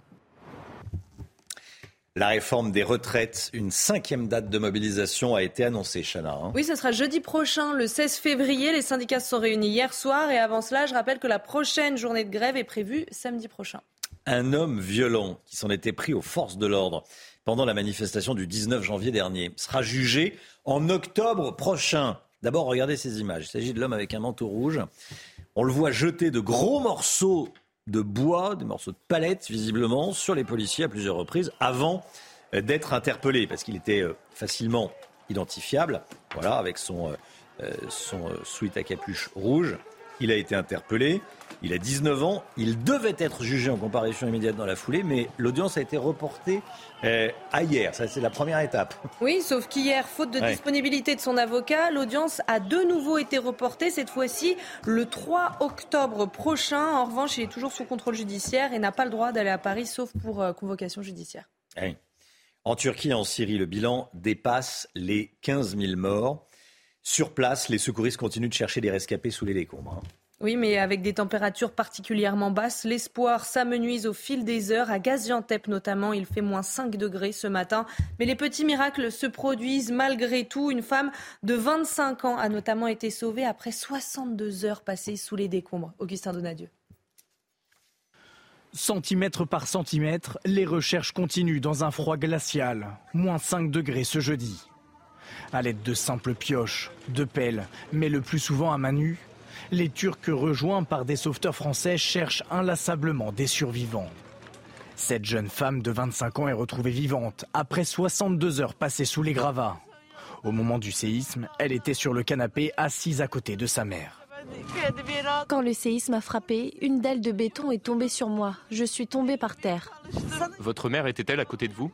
La réforme des retraites, une cinquième date de mobilisation a été annoncée, Chana. Hein. Oui, ce sera jeudi prochain, le 16 février. Les syndicats se sont réunis hier soir et avant cela, je rappelle que la prochaine journée de grève est prévue samedi prochain. Un homme violent qui s'en était pris aux forces de l'ordre pendant la manifestation du 19 janvier dernier sera jugé en octobre prochain. D'abord, regardez ces images. Il s'agit de l'homme avec un manteau rouge. On le voit jeter de gros morceaux de bois, des morceaux de palettes visiblement, sur les policiers à plusieurs reprises avant euh, d'être interpellé, parce qu'il était euh, facilement identifiable, voilà, avec son, euh, son sweat à capuche rouge. Il a été interpellé. Il a 19 ans. Il devait être jugé en comparution immédiate dans la foulée, mais l'audience a été reportée euh, à hier. Ça, c'est la première étape. Oui, sauf qu'hier, faute de Ouais. disponibilité de son avocat, l'audience a de nouveau été reportée, cette fois-ci le 3 octobre prochain. En revanche, il est toujours sous contrôle judiciaire et n'a pas le droit d'aller à Paris, sauf pour euh, convocation judiciaire. Oui. En Turquie et en Syrie, le bilan dépasse les 15 000 morts. Sur place, les secouristes continuent de chercher des rescapés sous les décombres. hein. Oui, mais avec des températures particulièrement basses, l'espoir s'amenuise au fil des heures. À Gaziantep notamment, il fait moins 5 degrés ce matin. Mais les petits miracles se produisent malgré tout. Une femme de 25 ans a notamment été sauvée après 62 heures passées sous les décombres. Augustin Donadieu. Centimètre par centimètre, les recherches continuent dans un froid glacial. Moins 5 degrés ce jeudi. À l'aide de simples pioches, de pelles, mais le plus souvent à main nue, les Turcs rejoints par des sauveteurs français cherchent inlassablement des survivants. Cette jeune femme de 25 ans est retrouvée vivante après 62 heures passées sous les gravats. Au moment du séisme, elle était sur le canapé assise à côté de sa mère. Quand le séisme a frappé, une dalle de béton est tombée sur moi. Je suis tombée par terre. Votre mère était-elle à côté de vous?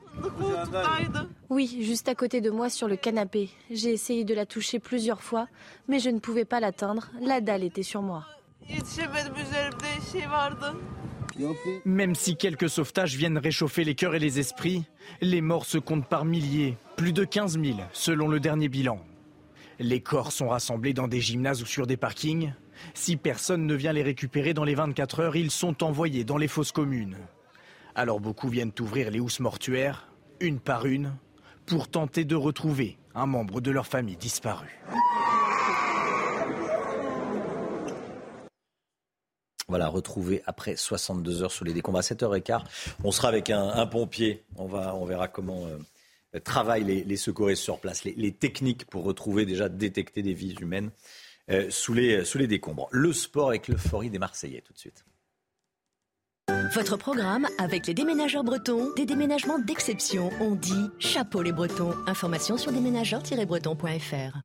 Oui, juste à côté de moi sur le canapé. J'ai essayé de la toucher plusieurs fois, mais je ne pouvais pas l'atteindre. La dalle était sur moi. Même si quelques sauvetages viennent réchauffer les cœurs et les esprits, les morts se comptent par milliers, plus de 15 000 selon le dernier bilan. Les corps sont rassemblés dans des gymnases ou sur des parkings. Si personne ne vient les récupérer dans les 24 heures, ils sont envoyés dans les fosses communes. Alors beaucoup viennent ouvrir les housses mortuaires, une par une, pour tenter de retrouver un membre de leur famille disparu. Voilà, retrouvé après 62 heures sous les décombres. À 7h15, on sera avec un, pompier. On, va, on verra comment euh, travaillent les, secouristes sur place, les, techniques pour retrouver déjà détecter des vies humaines sous, les, sous les décombres. Le sport avec l'euphorie des Marseillais tout de suite. Votre programme avec les déménageurs bretons, des déménagements d'exception. On dit chapeau les bretons. Information sur déménageurs-bretons.fr.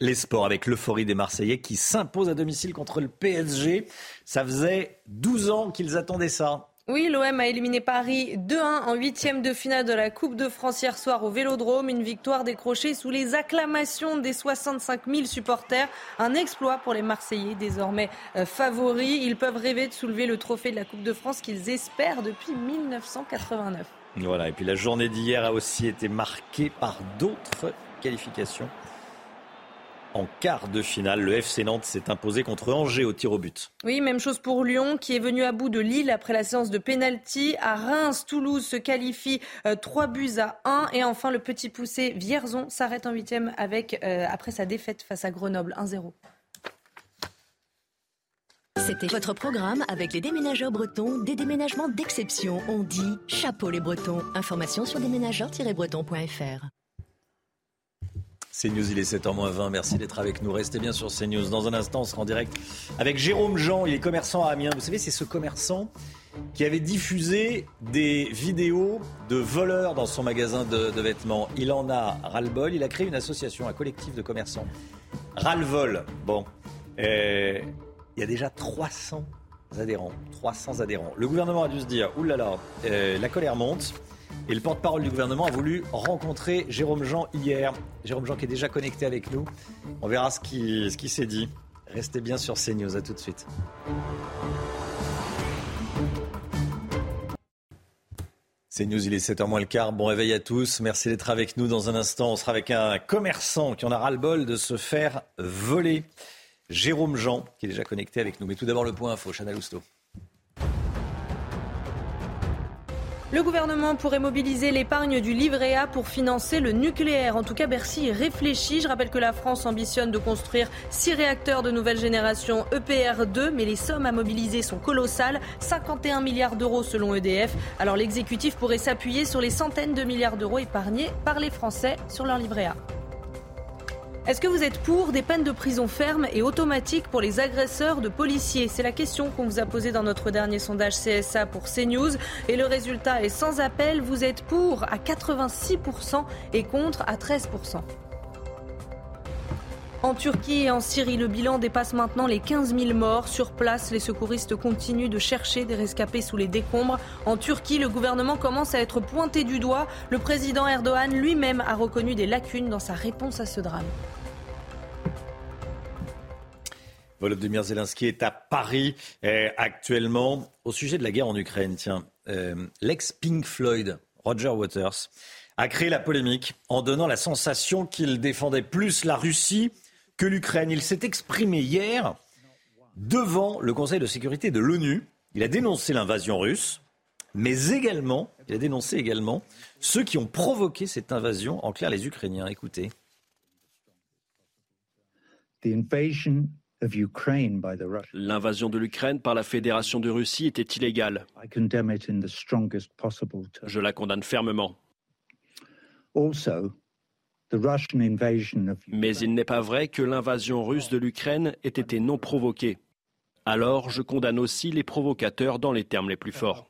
Les sports avec l'euphorie des Marseillais qui s'imposent à domicile contre le PSG. Ça faisait 12 ans qu'ils attendaient ça. Oui, l'OM a éliminé Paris 2-1 en huitième de finale de la Coupe de France hier soir au Vélodrome. Une victoire décrochée sous les acclamations des 65 000 supporters. Un exploit pour les Marseillais, désormais euh, favoris. Ils peuvent rêver de soulever le trophée de la Coupe de France qu'ils espèrent depuis 1989. Voilà, et puis la journée d'hier a aussi été marquée par d'autres qualifications en quart de finale. Le FC Nantes s'est imposé contre Angers au tir au but. Oui, même chose pour Lyon qui est venu à bout de Lille après la séance de pénalty. À Reims, Toulouse se qualifie 3 euh, buts à 1. Et enfin, le petit poussé Vierzon s'arrête en huitième avec, euh, après sa défaite face à Grenoble 1-0. C'était votre programme avec les déménageurs bretons, des déménagements d'exception. On dit chapeau les bretons. Information sur déménageurs-bretons.fr. CNews, il est 7h20. Merci d'être avec nous. Restez bien sur CNews. Dans un instant, on sera en direct avec Jérôme Jean. Il est commerçant à Amiens. Vous savez, c'est ce commerçant qui avait diffusé des vidéos de voleurs dans son magasin de, vêtements. Il en a ras-le-bol. Il a créé une association, un collectif de commerçants. Ras-le-vol. Bon. Euh, il y a déjà 300 adhérents. 300 adhérents. Le gouvernement a dû se dire, oulala, euh, la colère monte. Et le porte-parole du gouvernement a voulu rencontrer Jérôme Jean hier. Jérôme Jean qui est déjà connecté avec nous. On verra ce qui, ce qui s'est dit. Restez bien sur CNews. À tout de suite. CNews, il est 7h moins le quart. Bon réveil à tous. Merci d'être avec nous. Dans un instant, on sera avec un commerçant qui en a ras-le-bol de se faire voler. Jérôme Jean, qui est déjà connecté avec nous. Mais tout d'abord, le point info. Chanel Housteau. Le gouvernement pourrait mobiliser l'épargne du livret A pour financer le nucléaire. En tout cas, Bercy réfléchit. Je rappelle que la France ambitionne de construire six réacteurs de nouvelle génération EPR2, mais les sommes à mobiliser sont colossales, 51 milliards d'euros selon EDF. Alors l'exécutif pourrait s'appuyer sur les centaines de milliards d'euros épargnés par les Français sur leur livret A. Est-ce que vous êtes pour des peines de prison fermes et automatiques pour les agresseurs de policiers C'est la question qu'on vous a posée dans notre dernier sondage CSA pour CNews. Et le résultat est sans appel. Vous êtes pour à 86% et contre à 13%. En Turquie et en Syrie, le bilan dépasse maintenant les 15 000 morts. Sur place, les secouristes continuent de chercher des rescapés sous les décombres. En Turquie, le gouvernement commence à être pointé du doigt. Le président Erdogan lui-même a reconnu des lacunes dans sa réponse à ce drame. Volodymyr Zelensky est à Paris euh, actuellement au sujet de la guerre en Ukraine. Tiens, euh, l'ex-Pink Floyd, Roger Waters, a créé la polémique en donnant la sensation qu'il défendait plus la Russie que l'Ukraine. Il s'est exprimé hier devant le Conseil de sécurité de l'ONU. Il a dénoncé l'invasion russe, mais également, il a dénoncé également ceux qui ont provoqué cette invasion, en clair les Ukrainiens. Écoutez. L'invasion de l'Ukraine par la Fédération de Russie était illégale. Je la condamne fermement. Mais il n'est pas vrai que l'invasion russe de l'Ukraine ait été non provoquée. Alors je condamne aussi les provocateurs dans les termes les plus forts.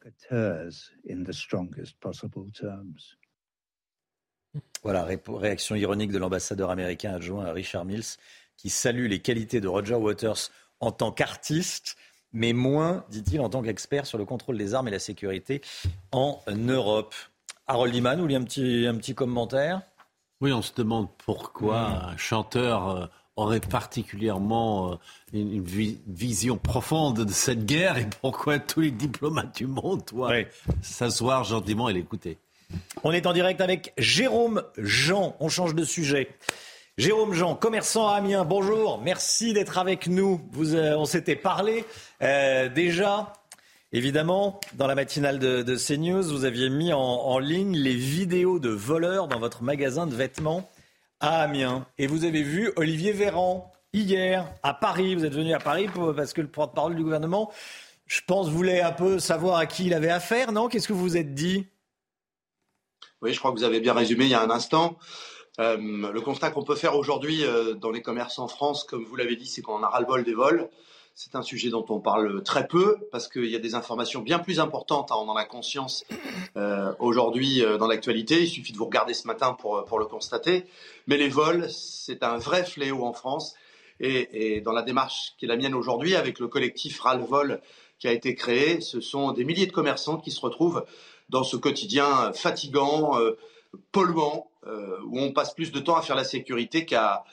Voilà, réaction ironique de l'ambassadeur américain adjoint Richard Mills qui salue les qualités de Roger Waters en tant qu'artiste, mais moins, dit-il, en tant qu'expert sur le contrôle des armes et la sécurité en Europe. Harold Iman, vous voulez un petit, un petit commentaire? Oui, on se demande pourquoi hmm. un chanteur euh, aurait particulièrement euh, une, vision profonde de cette guerre et pourquoi tous les diplomates du monde doivent s'asseoir gentiment et l'écouter. On est en direct avec Jérôme Jean. On change de sujet. Jérôme Jean, commerçant à Amiens, bonjour, merci d'être avec nous. Vous, euh, on s'était parlé euh, déjà, évidemment, dans la matinale de, CNews, vous aviez mis en, ligne les vidéos de voleurs dans votre magasin de vêtements à Amiens. Et vous avez vu Olivier Véran hier à Paris. Vous êtes venu à Paris parce que le porte-parole du gouvernement, je pense, voulait un peu savoir à qui il avait affaire, non? Qu'est-ce que vous vous êtes dit? Oui, je crois que vous avez bien résumé il y a un instant. Euh, le constat qu'on peut faire aujourd'hui euh, dans les commerces en France, comme vous l'avez dit, c'est qu'on a ras-le-bol des vols. C'est un sujet dont on parle très peu parce qu'il y a des informations bien plus importantes, hein, on en a conscience euh, aujourd'hui dans l'actualité. Il suffit de vous regarder ce matin pour, pour le constater. Mais les vols, c'est un vrai fléau en France. Et, dans la démarche qui est la mienne aujourd'hui, avec le collectif Ras-le-Vol qui a été créé, ce sont des milliers de commerçants qui se retrouvent dans ce quotidien fatigant, polluant, euh, où on passe plus de temps à faire la sécurité qu'à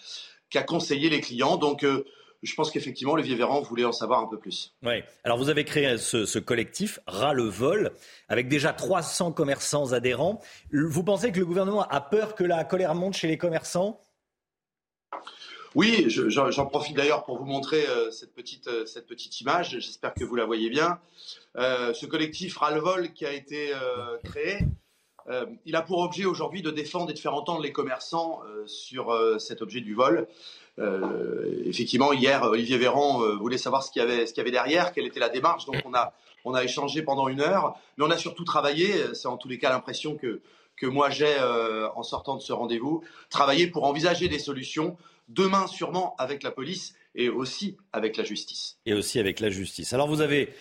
conseiller les clients. Donc, euh, je pense qu'effectivement, Olivier Véran voulait en savoir un peu plus. Oui. Alors, vous avez créé ce, collectif, Ras le vol, avec déjà 300 commerçants adhérents. Vous pensez que le gouvernement a peur que la colère monte chez les commerçants? Oui, j'en profite d'ailleurs pour vous montrer euh, cette, petite, cette petite image. J'espère que vous la voyez bien. ce collectif Ras le vol qui a été créé, euh, il a pour objet aujourd'hui de défendre et de faire entendre les commerçants euh, sur euh, cet objet du vol. effectivement, hier, Olivier Véran voulait savoir ce qu'il y avait, derrière, quelle était la démarche. Donc, on a, échangé pendant une heure, mais on a surtout travaillé. C'est en tous les cas l'impression que, moi j'ai en sortant de ce rendez-vous, travailler pour envisager des solutions demain sûrement avec la police et aussi avec la justice. Et aussi avec la justice. Alors vous avez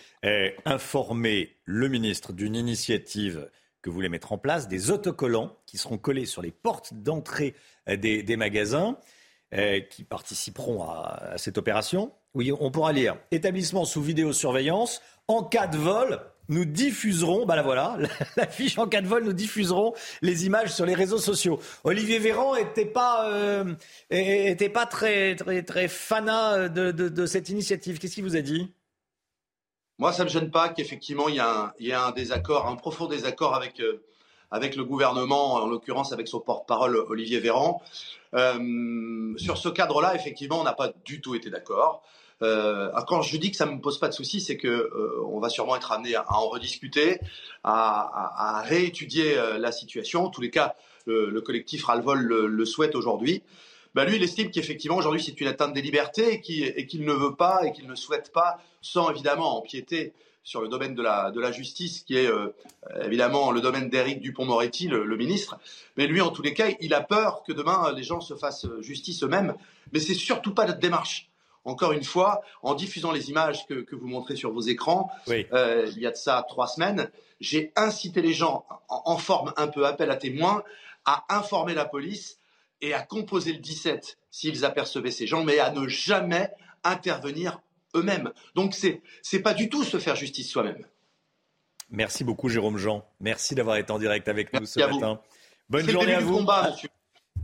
informé le ministre d'une initiative que vous voulez mettre en place, des autocollants qui seront collés sur les portes d'entrée euh, des, magasins euh, qui participeront à, cette opération. Oui, on pourra lire établissement sous vidéosurveillance. En cas de vol, nous diffuserons, bah voilà, la, fiche en cas de vol, nous diffuserons les images sur les réseaux sociaux. Olivier Véran n'était pas, euh, était pas très, très, fanat de, cette initiative. Qu'est-ce qu'il vous a dit? Moi, ça ne me gêne pas qu'effectivement, il, il, y a un désaccord, un profond désaccord avec, euh, avec le gouvernement, en l'occurrence avec son porte-parole Olivier Véran. Euh, sur ce cadre-là, effectivement, on n'a pas du tout été d'accord. Euh, quand je dis que ça ne me pose pas de souci, c'est que euh, on va sûrement être amené à, en rediscuter, à, réétudier euh, la situation. En tous les cas, le, le collectif Ralvol le, souhaite aujourd'hui. Ben lui, il estime qu'effectivement, aujourd'hui, c'est une atteinte des libertés et qu'il ne veut pas et qu'il ne souhaite pas, sans évidemment empiéter sur le domaine de la, de la justice, qui est euh, évidemment le domaine d'Éric Dupont-Moretti, le, le, ministre. Mais lui, en tous les cas, il a peur que demain, les gens se fassent justice eux-mêmes. Mais c'est surtout pas notre démarche. Encore une fois, en diffusant les images que, que vous montrez sur vos écrans, euh, il y a de ça trois semaines, j'ai incité les gens, en, en forme un peu appel à témoins, à informer la police et à composer le 17 s'ils apercevaient ces gens, mais à ne jamais intervenir eux-mêmes. Donc c'est c'est pas du tout se faire justice soi-même. Merci beaucoup Jérôme Jean. Merci d'avoir été en direct avec nous ce matin. Bonne journée à vous. Combat,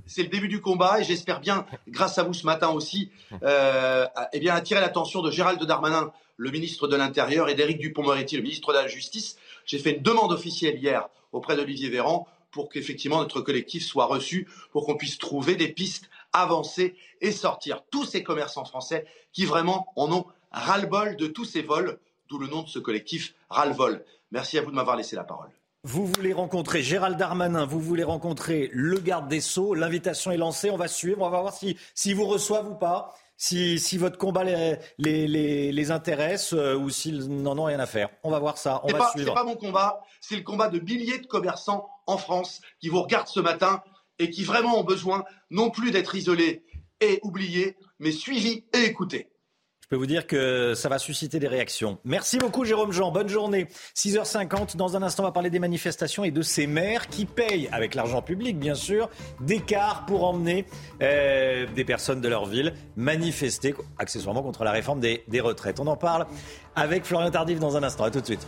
c'est le début du combat et j'espère bien, grâce à vous ce matin aussi, euh, eh bien attirer l'attention de Gérald Darmanin, le ministre de l'Intérieur, et d'Éric Dupond-Moretti, le ministre de la Justice. J'ai fait une demande officielle hier auprès d'Olivier Véran pour qu'effectivement notre collectif soit reçu, pour qu'on puisse trouver des pistes, avancer et sortir tous ces commerçants français qui vraiment en ont ras-le-bol de tous ces vols, d'où le nom de ce collectif Ras-le-vol. Merci à vous de m'avoir laissé la parole. Vous voulez rencontrer Gérald Darmanin, vous voulez rencontrer le garde des Sceaux, l'invitation est lancée, on va suivre, on va voir si, si vous reçoivent ou pas si, si votre combat les, les, les, intéresse euh, ou s'ils n'en ont rien à faire. On va voir ça, on va pas, suivre. C'est pas mon combat, c'est le combat de milliers de commerçants en France qui vous regardent ce matin et qui vraiment ont besoin non plus d'être isolés et oubliés, mais suivis et écoutés. Je peux vous dire que ça va susciter des réactions. Merci beaucoup Jérôme Jean, bonne journée. 6h50, dans un instant on va parler des manifestations et de ces maires qui payent, avec l'argent public bien sûr, des cars pour emmener euh, des personnes de leur ville manifester accessoirement contre la réforme des, des retraites. On en parle avec Florian Tardif dans un instant. A tout de suite.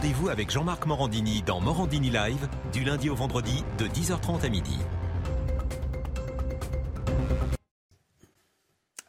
Rendez-vous avec Jean-Marc Morandini dans Morandini Live du lundi au vendredi de 10h30 à midi.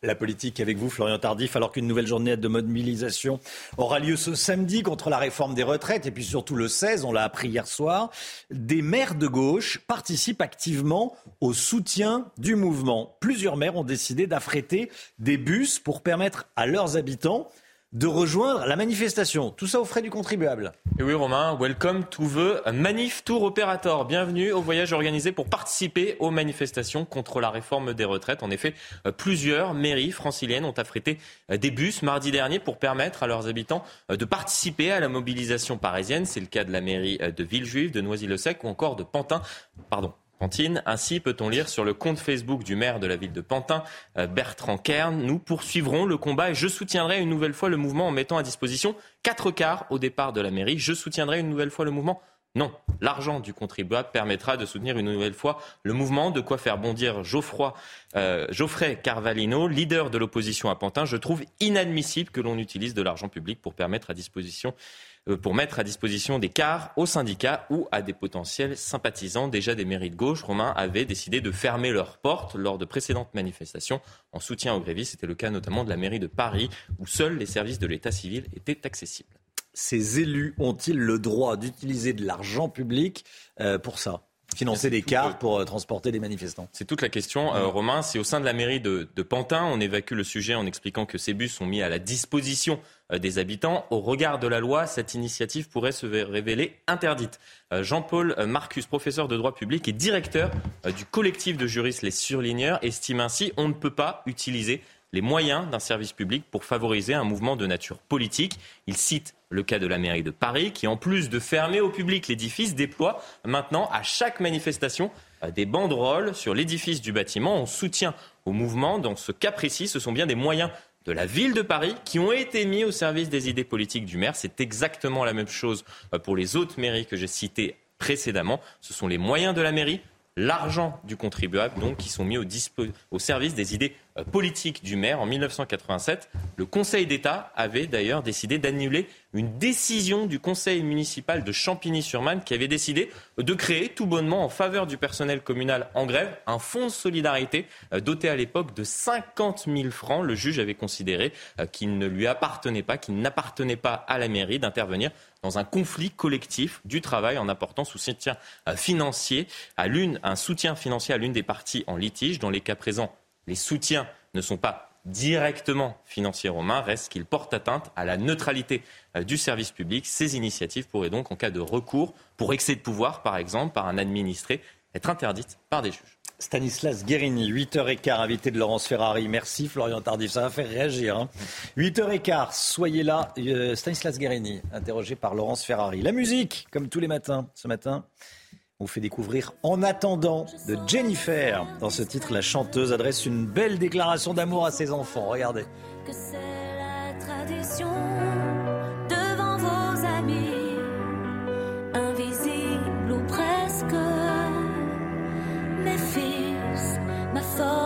La politique avec vous, Florian Tardif, alors qu'une nouvelle journée de mobilisation aura lieu ce samedi contre la réforme des retraites et puis surtout le 16, on l'a appris hier soir, des maires de gauche participent activement au soutien du mouvement. Plusieurs maires ont décidé d'affréter des bus pour permettre à leurs habitants de rejoindre la manifestation. Tout ça aux frais du contribuable. Et oui, Romain, welcome to the Manif Tour Operator. Bienvenue au voyage organisé pour participer aux manifestations contre la réforme des retraites. En effet, euh, plusieurs mairies franciliennes ont affrété euh, des bus mardi dernier pour permettre à leurs habitants euh, de participer à la mobilisation parisienne. C'est le cas de la mairie de Villejuif, de Noisy-le-Sec ou encore de Pantin. Pardon, ainsi peut-on lire sur le compte Facebook du maire de la ville de Pantin, euh, Bertrand Kern, nous poursuivrons le combat et je soutiendrai une nouvelle fois le mouvement en mettant à disposition quatre quarts au départ de la mairie. Je soutiendrai une nouvelle fois le mouvement non, l'argent du contribuable permettra de soutenir une nouvelle fois le mouvement, de quoi faire bondir Geoffroy, euh, Geoffrey Carvalino, leader de l'opposition à Pantin. Je trouve inadmissible que l'on utilise de l'argent public pour permettre à disposition pour mettre à disposition des cars aux syndicats ou à des potentiels sympathisants. Déjà, des mairies de gauche romains avaient décidé de fermer leurs portes lors de précédentes manifestations en soutien aux grévistes. C'était le cas notamment de la mairie de Paris, où seuls les services de l'état civil étaient accessibles. Ces élus ont-ils le droit d'utiliser de l'argent public euh, pour ça? Financer des cars pour euh, transporter des manifestants C'est toute la question, euh, Romain. Si au sein de la mairie de, Pantin, on évacue le sujet en expliquant que ces bus sont mis à la disposition euh, des habitants, au regard de la loi, cette initiative pourrait se révéler interdite. Jean-Paul Marcus, professeur de droit public et directeur du collectif de juristes Les Surligneurs, estime ainsi on ne peut pas utiliser les moyens d'un service public pour favoriser un mouvement de nature politique. Il cite le cas de la mairie de Paris, qui en plus de fermer au public l'édifice, déploie maintenant à chaque manifestation euh, des banderoles sur l'édifice du bâtiment en soutien au mouvement. Dans ce cas précis, ce sont bien des moyens de la ville de Paris qui ont été mis au service des idées politiques du maire. C'est exactement la même chose euh, pour les autres mairies que j'ai citées précédemment. Ce sont les moyens de la mairie, l'argent du contribuable, donc, qui sont mis au, au service des idées euh, politique du maire en 1987. Le Conseil d'État avait d'ailleurs décidé d'annuler une décision du Conseil municipal de Champigny-sur-Marne qui avait décidé de créer tout bonnement en faveur du personnel communal en grève un fonds de solidarité euh, doté à l'époque de 50 000 francs. Le juge avait considéré euh, qu'il ne lui appartenait pas, qu'il n'appartenait pas à la mairie d'intervenir dans un conflit collectif du travail en apportant soutien financier à l'une, un soutien financier à l'une des parties en litige. Dans les cas présents, les soutiens ne sont pas directement financiers romains, reste qu'ils portent atteinte à la neutralité euh, du service public. Ces initiatives pourraient donc, en cas de recours, pour excès de pouvoir, par exemple, par un administré, être interdites par des juges. Stanislas Guérini, 8h15, invité de Laurence Ferrari. Merci Florian Tardif, ça va faire réagir. 8h15, hein. soyez là. Euh, Stanislas Guérini, interrogé par Laurence Ferrari. La musique, comme tous les matins, ce matin vous fait découvrir En attendant de Jennifer. Dans ce titre, la chanteuse adresse une belle déclaration d'amour à ses enfants. Regardez. Que c'est la tradition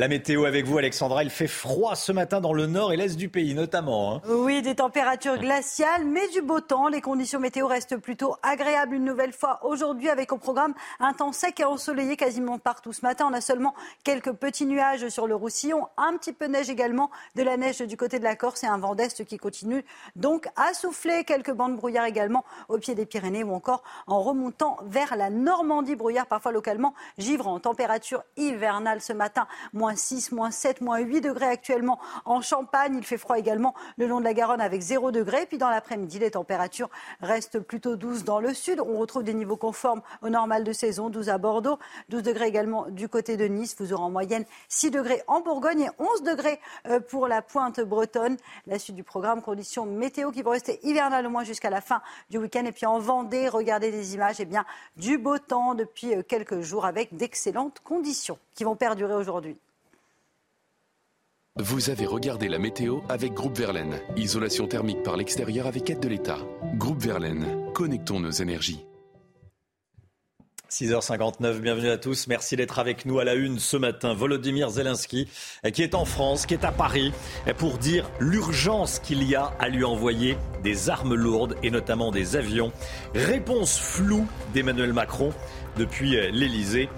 La météo avec vous, Alexandra. Il fait froid ce matin dans le nord et l'est du pays, notamment. Hein. Oui, des températures glaciales, mais du beau temps. Les conditions météo restent plutôt agréables une nouvelle fois aujourd'hui, avec au programme un temps sec et ensoleillé quasiment partout. Ce matin, on a seulement quelques petits nuages sur le Roussillon, un petit peu de neige également, de la neige du côté de la Corse et un vent d'est qui continue donc à souffler. Quelques bandes brouillard également au pied des Pyrénées ou encore en remontant vers la Normandie. Brouillard parfois localement givrant. Température hivernale ce matin moins 6, moins 7, moins 8 degrés actuellement en Champagne. Il fait froid également le long de la Garonne avec 0 degré. Puis dans l'après-midi, les températures restent plutôt douces dans le sud. On retrouve des niveaux conformes au normal de saison, 12 à Bordeaux, 12 degrés également du côté de Nice. Vous aurez en moyenne 6 degrés en Bourgogne et 11 degrés euh, pour la pointe bretonne. La suite du programme, conditions météo qui vont rester hivernales au moins jusqu'à la fin du week-end. Et puis en Vendée, regardez des images, eh du beau temps depuis euh, quelques jours avec d'excellentes conditions qui vont perdurer aujourd'hui. Vous avez regardé la météo avec Groupe Verlaine. Isolation thermique par l'extérieur avec aide de l'État. Groupe Verlaine, connectons nos énergies. 6h59, bienvenue à tous. Merci d'être avec nous à la une ce matin. Volodymyr Zelensky, qui est en France, qui est à Paris, pour dire l'urgence qu'il y a à lui envoyer des armes lourdes et notamment des avions. Réponse floue d'Emmanuel Macron depuis l'Elysée.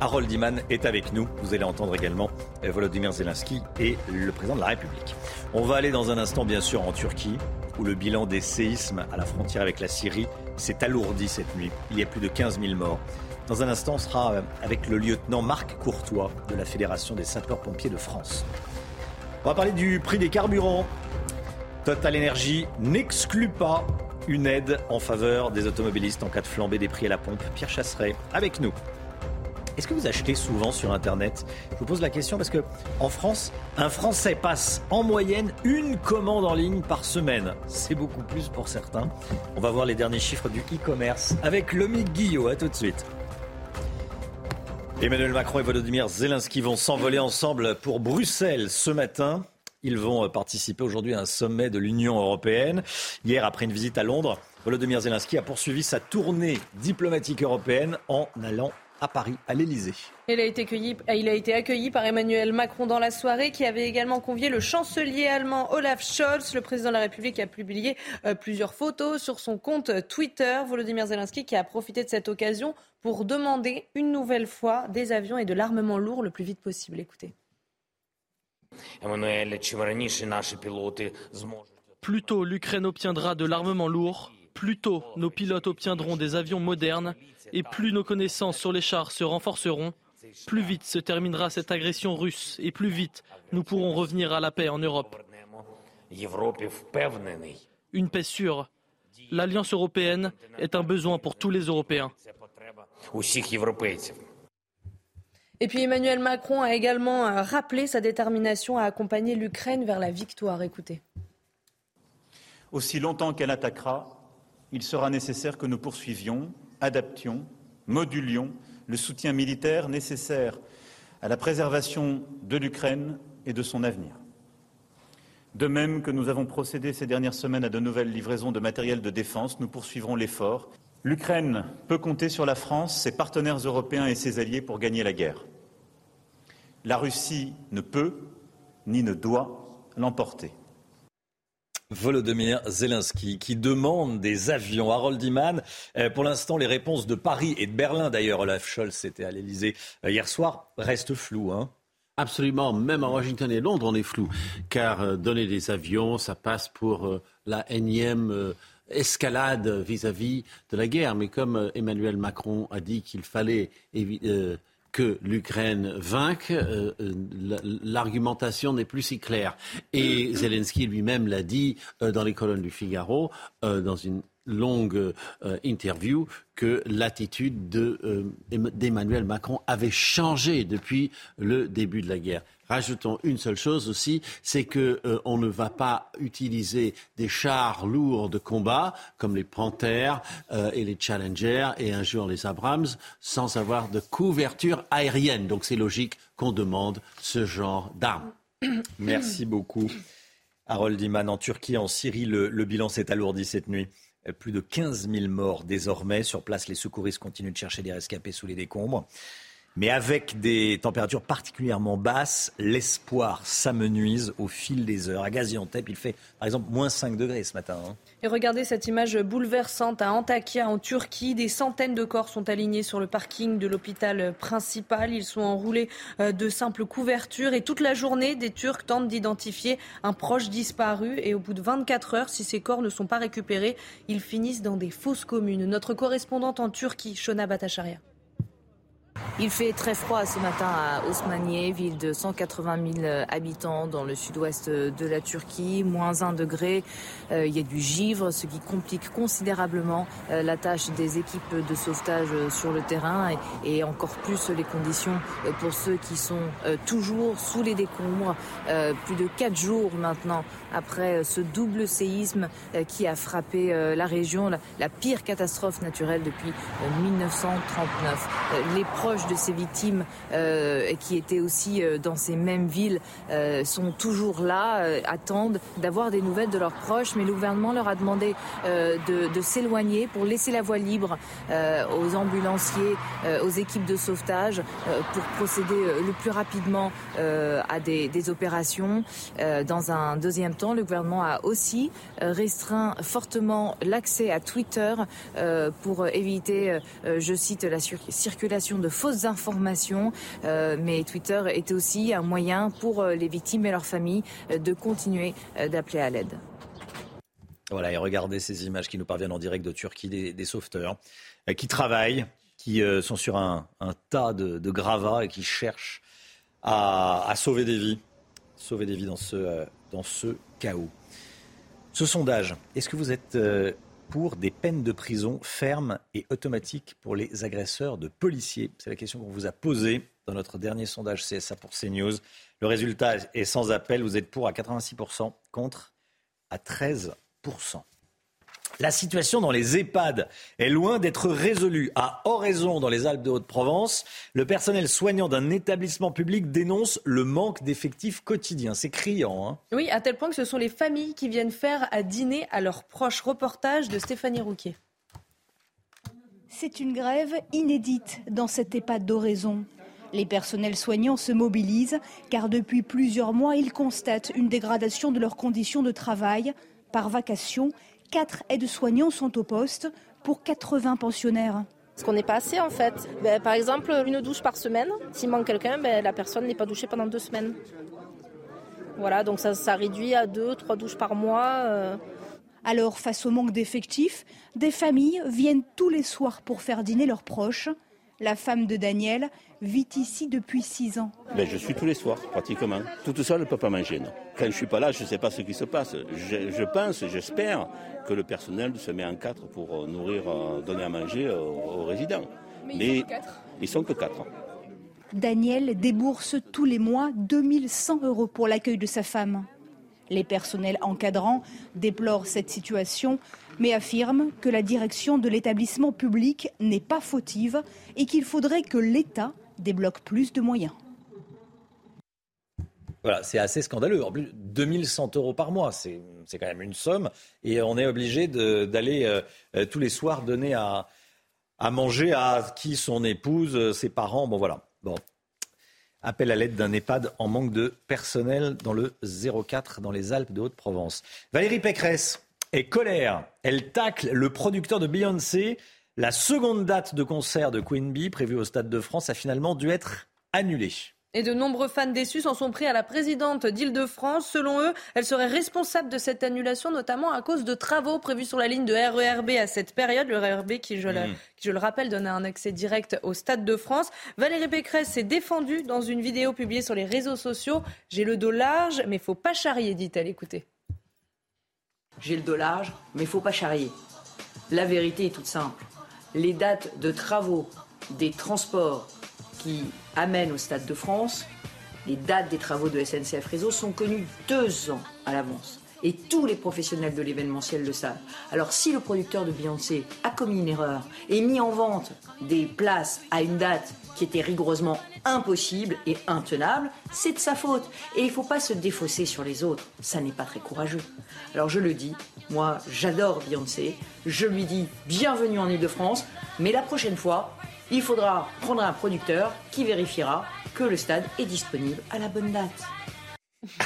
Harold Iman est avec nous. Vous allez entendre également Volodymyr Zelensky et le président de la République. On va aller dans un instant, bien sûr, en Turquie, où le bilan des séismes à la frontière avec la Syrie s'est alourdi cette nuit. Il y a plus de 15 000 morts. Dans un instant, on sera euh, avec le lieutenant Marc Courtois de la Fédération des sapeurs-pompiers de France. On va parler du prix des carburants. Total Energy n'exclut pas une aide en faveur des automobilistes en cas de flambée des prix à la pompe. Pierre Chasseret, avec nous. Est-ce que vous achetez souvent sur Internet? Je vous pose la question parce que en France, un Français passe en moyenne une commande en ligne par semaine. C'est beaucoup plus pour certains. On va voir les derniers chiffres du e-commerce avec Lomique Guillot. À tout de suite. Emmanuel Macron et Volodymyr Zelensky vont s'envoler ensemble pour Bruxelles ce matin. Ils vont participer aujourd'hui à un sommet de l'Union européenne. Hier, après une visite à Londres, Volodymyr Zelensky a poursuivi sa tournée diplomatique européenne en allant à Paris, à l'Elysée. Il a, été accueilli, il a été accueilli par Emmanuel Macron dans la soirée, qui avait également convié le chancelier allemand Olaf Scholz. Le président de la République a publié euh, plusieurs photos sur son compte Twitter. Volodymyr Zelensky qui a profité de cette occasion pour demander une nouvelle fois des avions et de l'armement lourd le plus vite possible. Écoutez. Plus tôt l'Ukraine obtiendra de l'armement lourd, plus tôt nos pilotes obtiendront des avions modernes et plus nos connaissances sur les chars se renforceront, plus vite se terminera cette agression russe et plus vite nous pourrons revenir à la paix en Europe. Une paix sûre. L'Alliance européenne est un besoin pour tous les Européens. Et puis Emmanuel Macron a également euh, rappelé sa détermination à accompagner l'Ukraine vers la victoire. Écoutez. Aussi longtemps qu'elle attaquera, il sera nécessaire que nous poursuivions adaptions, modulions le soutien militaire nécessaire à la préservation de l'Ukraine et de son avenir. De même que nous avons procédé ces dernières semaines à de nouvelles livraisons de matériel de défense, nous poursuivrons l'effort. L'Ukraine peut compter sur la France, ses partenaires européens et ses alliés pour gagner la guerre. La Russie ne peut ni ne doit l'emporter. Volodymyr Zelensky qui demande des avions. Harold Iman, euh, pour l'instant, les réponses de Paris et de Berlin, d'ailleurs, Olaf Scholz était à l'Elysée euh, hier soir, restent floues. Hein. Absolument, même à Washington et Londres, on est flou, car euh, donner des avions, ça passe pour la énième escalade vis-à-vis de la guerre. Mais comme Emmanuel Macron a dit qu'il fallait que l'Ukraine vainque, euh, euh, l'argumentation n'est plus si claire. Et Zelensky lui-même l'a dit euh, dans les colonnes du Figaro, dans une longue interview, que l'attitude d'Emmanuel Macron avait changé depuis le début de la guerre. Rajoutons une seule chose aussi, c'est qu'on euh, ne va pas utiliser des chars lourds de combat comme les Panthers euh, et les Challenger et un jour les Abrams sans avoir de couverture aérienne. Donc c'est logique qu'on demande ce genre d'armes. Merci beaucoup. Harold Iman, en Turquie, en Syrie, le, le bilan s'est alourdi cette nuit. Plus de 15 000 morts désormais. Sur place, les secouristes continuent de chercher des rescapés sous les décombres. Mais avec des températures particulièrement basses, l'espoir s'amenuise au fil des heures. À Gaziantep, il fait par exemple moins 5 degrés ce matin. Hein. Et regardez cette image bouleversante à Antakya en Turquie. Des centaines de corps sont alignés sur le parking de l'hôpital principal. Ils sont enroulés euh, de simples couvertures et toute la journée, des Turcs tentent d'identifier un proche disparu. Et au bout de 24 heures, si ces corps ne sont pas récupérés, ils finissent dans des fausses communes. Notre correspondante en Turquie, Shona Batacharia. Il fait très froid ce matin à Osmaniye, ville de 180 000 habitants dans le sud-ouest de la Turquie, moins 1 degré. Euh, il y a du givre, ce qui complique considérablement euh, la tâche des équipes de sauvetage sur le terrain et, encore plus les conditions euh, pour ceux qui sont toujours sous les décombres. plus de 4 jours maintenant après ce double séisme qui a frappé la région, la, pire catastrophe naturelle depuis 1939. Les proches de ces victimes euh, qui étaient aussi euh, dans ces mêmes villes euh, sont toujours là, attendent d'avoir des nouvelles de leurs proches, mais le gouvernement leur a demandé de, s'éloigner pour laisser la voie libre aux ambulanciers, aux équipes de sauvetage pour procéder le plus rapidement à des, des opérations. Dans un deuxième temps, le gouvernement a aussi restreint fortement l'accès à Twitter pour éviter, je cite, la circulation de fausses informations. Euh, mais Twitter est aussi un moyen pour euh, les victimes et leurs familles euh, de continuer d'appeler à l'aide. Voilà, et regardez ces images qui nous parviennent en direct de Turquie, des, des sauveteurs qui travaillent, qui sont sur un, tas de, gravats et qui cherchent à, à sauver des vies, sauver des vies dans ce, dans ce chaos. Ce sondage, est-ce que vous êtes pour des peines de prison fermes et automatiques pour les agresseurs de policiers C'est la question qu'on vous a posée dans notre dernier sondage CSA pour CNews. Le résultat est sans appel. Vous êtes pour à 86%, contre à 13%. La situation dans les EHPAD est loin d'être résolue. À Oraison, dans les Alpes de Haute-Provence, le personnel soignant d'un établissement public dénonce le manque d'effectifs quotidiens. C'est criant. Hein Oui, à tel point que ce sont les familles qui viennent faire à dîner à leurs proches. Reportage de Stéphanie Rouquier. C'est une grève inédite dans cette EHPAD d'Oraison. Les personnels soignants se mobilisent car depuis plusieurs mois, ils constatent une dégradation de leurs conditions de travail. Par vacation, quatre aides-soignants sont au poste pour 80 pensionnaires. Parce qu'on n'est pas assez en fait. Ben, par exemple, une douche par semaine. S'il manque quelqu'un, ben, la personne n'est pas douchée pendant deux semaines. Voilà, donc ça, ça réduit à deux, trois douches par mois. euh. Alors, face au manque d'effectifs, des familles viennent tous les soirs pour faire dîner leurs proches. La femme de Daniel vit ici depuis six ans. Ben, je suis tous les soirs, pratiquement. Toute seule, elle ne peut pas manger. Non. Quand je ne suis pas là, je ne sais pas ce qui se passe. Je, je pense, j'espère que le personnel se met en quatre pour euh, nourrir, euh, donner à manger aux, aux résidents. Mais ils sont que ils sont que quatre. Daniel débourse tous les mois 2100 euros pour l'accueil de sa femme. Les personnels encadrants déplorent cette situation, mais affirment que la direction de l'établissement public n'est pas fautive et qu'il faudrait que l'État débloque plus de moyens. Voilà, c'est assez scandaleux. En plus, 2100 euros par mois, c'est quand même une somme. Et on est obligé d'aller euh, euh, tous les soirs donner à, à manger à qui son épouse, euh, ses parents. Bon, voilà. Bon. Appel à l'aide d'un EHPAD en manque de personnel dans le 04 dans les Alpes de Haute-Provence. Valérie Pécresse est colère. Elle tacle le producteur de Beyoncé. La seconde date de concert de Queen Bee, prévue au Stade de France, a finalement dû être annulée. Et de nombreux fans déçus s'en sont pris à la présidente d'Île-de-France. Selon eux, elle serait responsable de cette annulation, notamment à cause de travaux prévus sur la ligne de RERB à cette période. Le RERB qui, je, le, Mmh. qui, je le rappelle, donne un accès direct au Stade de France. Valérie Pécresse s'est défendue dans une vidéo publiée sur les réseaux sociaux. J'ai le dos large, mais faut pas charrier, dit-elle. Écoutez. J'ai le dos large, mais il faut pas charrier. La vérité est toute simple. Les dates de travaux des transports qui amènent au Stade de France, les dates des travaux de SNCF Réseau sont connues deux ans à l'avance. Et tous les professionnels de l'événementiel le savent. Alors si le producteur de Beyoncé a commis une erreur et mis en vente des places à une date qui était rigoureusement impossible et intenable, c'est de sa faute. Et il ne faut pas se défausser sur les autres. Ça n'est pas très courageux. Alors je le dis, moi j'adore Beyoncé, je lui dis bienvenue en Ile-de-France, mais la prochaine fois, il faudra prendre un producteur qui vérifiera que le stade est disponible à la bonne date.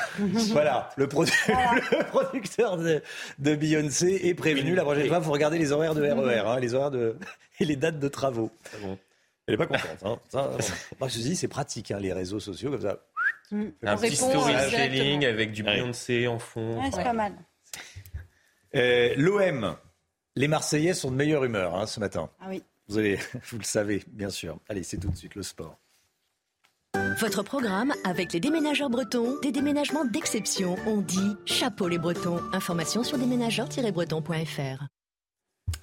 Voilà, le, produ- le producteur de, de Beyoncé est prévenu. La prochaine fois, il faut regarder les horaires de RER, hein, les horaires de, et les dates de travaux. Elle n'est pas contente. Hein. Ça, moi, je me dis, c'est pratique, hein, les réseaux sociaux comme ça. Un petit storytelling avec du Beyoncé en fond. Ouais, c'est pas mal. Euh, L'OM, les Marseillais sont de meilleure humeur hein, ce matin. Ah oui. Vous, allez, vous le savez, bien sûr. Allez, c'est tout de suite le sport. Votre programme avec les déménageurs bretons, des déménagements d'exception. On dit chapeau les bretons. Information sur déménageurs-bretons.fr.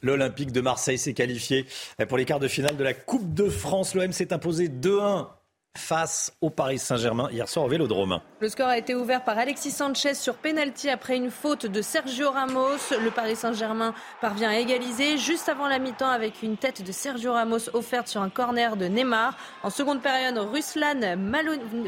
L'Olympique de Marseille s'est qualifié pour les quarts de finale de la Coupe de France. L'OM s'est imposé 2-1 face au Paris Saint-Germain hier soir au Vélodrome. Le score a été ouvert par Alexis Sanchez sur penalty après une faute de Sergio Ramos. Le Paris Saint-Germain parvient à égaliser juste avant la mi-temps avec une tête de Sergio Ramos offerte sur un corner de Neymar. En seconde période, Ruslan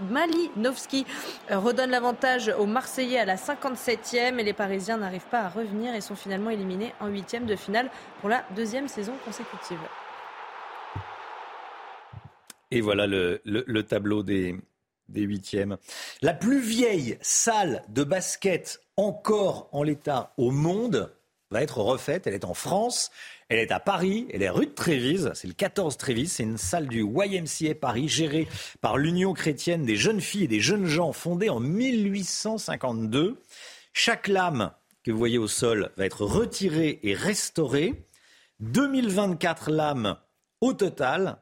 Malinovski redonne l'avantage aux Marseillais à la 57e et les Parisiens n'arrivent pas à revenir et sont finalement éliminés en huitième de finale pour la deuxième saison consécutive. Et voilà le, tableau des, des huitièmes. La plus vieille salle de basket encore en l'état au monde va être refaite. Elle est en France, elle est à Paris, elle est rue de Trévise, c'est le 14 Trévise, c'est une salle du YMCA Paris gérée par l'Union chrétienne des jeunes filles et des jeunes gens fondée en 1852. Chaque lame que vous voyez au sol va être retirée et restaurée. 2024 lames au total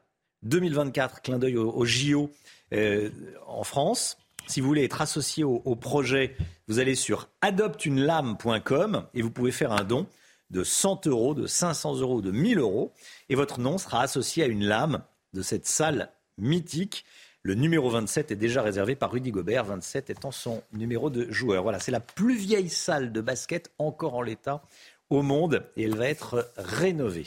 2024, clin d'œil au, JO euh, en France. Si vous voulez être associé au, projet, vous allez sur adoptunelame.com et vous pouvez faire un don de 100 euros, de 500 euros, de 1000 euros. Et votre nom sera associé à une lame de cette salle mythique. Le numéro 27 est déjà réservé par Rudy Gobert, 27 étant son numéro de joueur. Voilà, c'est la plus vieille salle de basket encore en l'état au monde et elle va être rénovée.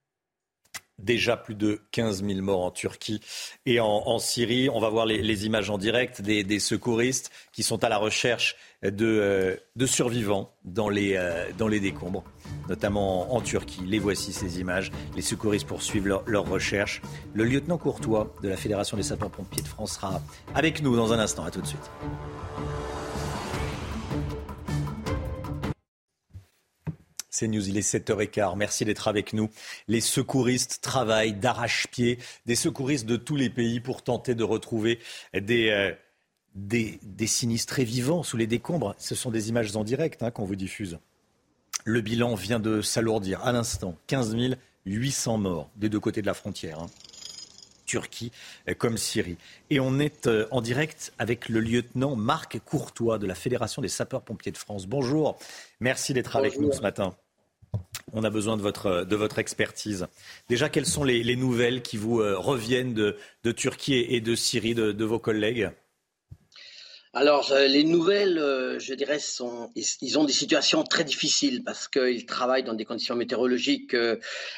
Déjà plus de 15 000 morts en Turquie et en, Syrie. On va voir les, images en direct des, secouristes qui sont à la recherche de, euh, survivants dans les, euh, dans les décombres, notamment en, Turquie. Les voici ces images. Les secouristes poursuivent leur, leur recherche. Le lieutenant Courtois de la Fédération des sapeurs-pompiers de France sera avec nous dans un instant. À tout de suite. C'est News, il est 7h15. Merci d'être avec nous. Les secouristes travaillent d'arrache-pied, des secouristes de tous les pays pour tenter de retrouver des, euh, des, sinistrés vivants sous les décombres. Ce sont des images en direct hein, qu'on vous diffuse. Le bilan vient de s'alourdir à l'instant. 15 800 morts des deux côtés de la frontière. Hein. Turquie euh, comme Syrie. Et on est euh, en direct avec le lieutenant Marc Courtois de la Fédération des sapeurs-pompiers de France. Bonjour, merci d'être avec nous ce matin. On a besoin de votre, de votre expertise. Déjà, quelles sont les, nouvelles qui vous euh, reviennent de, Turquie et de Syrie, de, vos collègues? Alors, les nouvelles, je dirais, sont, ils ont des situations très difficiles parce qu'ils travaillent dans des conditions météorologiques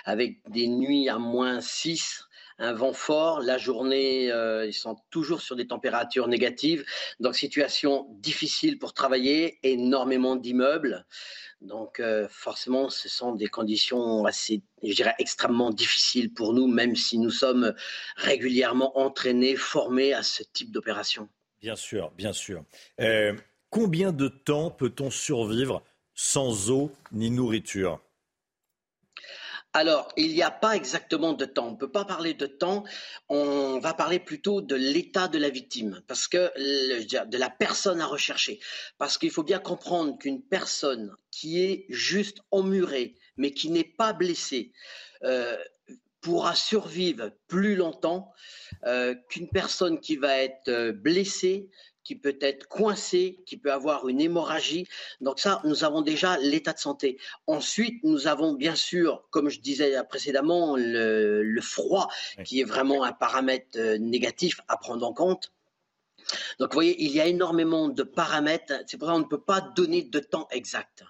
avec des nuits à moins 6, un vent fort. La journée, euh, ils sont toujours sur des températures négatives. Donc, situation difficile pour travailler, énormément d'immeubles. Donc, euh, forcément, ce sont des conditions assez, je dirais, extrêmement difficiles pour nous, même si nous sommes régulièrement entraînés, formés à ce type d'opération. Bien sûr, bien sûr. Euh, combien de temps peut-on survivre sans eau ni nourriture? Alors, il n'y a pas exactement de temps. On ne peut pas parler de temps. On va parler plutôt de l'état de la victime, parce que de la personne à rechercher. Parce qu'il faut bien comprendre qu'une personne qui est juste emmurée, mais qui n'est pas blessée, euh, pourra survivre plus longtemps euh, qu'une personne qui va être euh, blessée, qui peut être coincé, qui peut avoir une hémorragie. Donc ça, nous avons déjà l'état de santé. Ensuite, nous avons bien sûr, comme je disais précédemment, le, froid, qui est vraiment un paramètre euh, négatif à prendre en compte. Donc vous voyez, il y a énormément de paramètres. C'est pour ça qu'on ne peut pas donner de temps exact.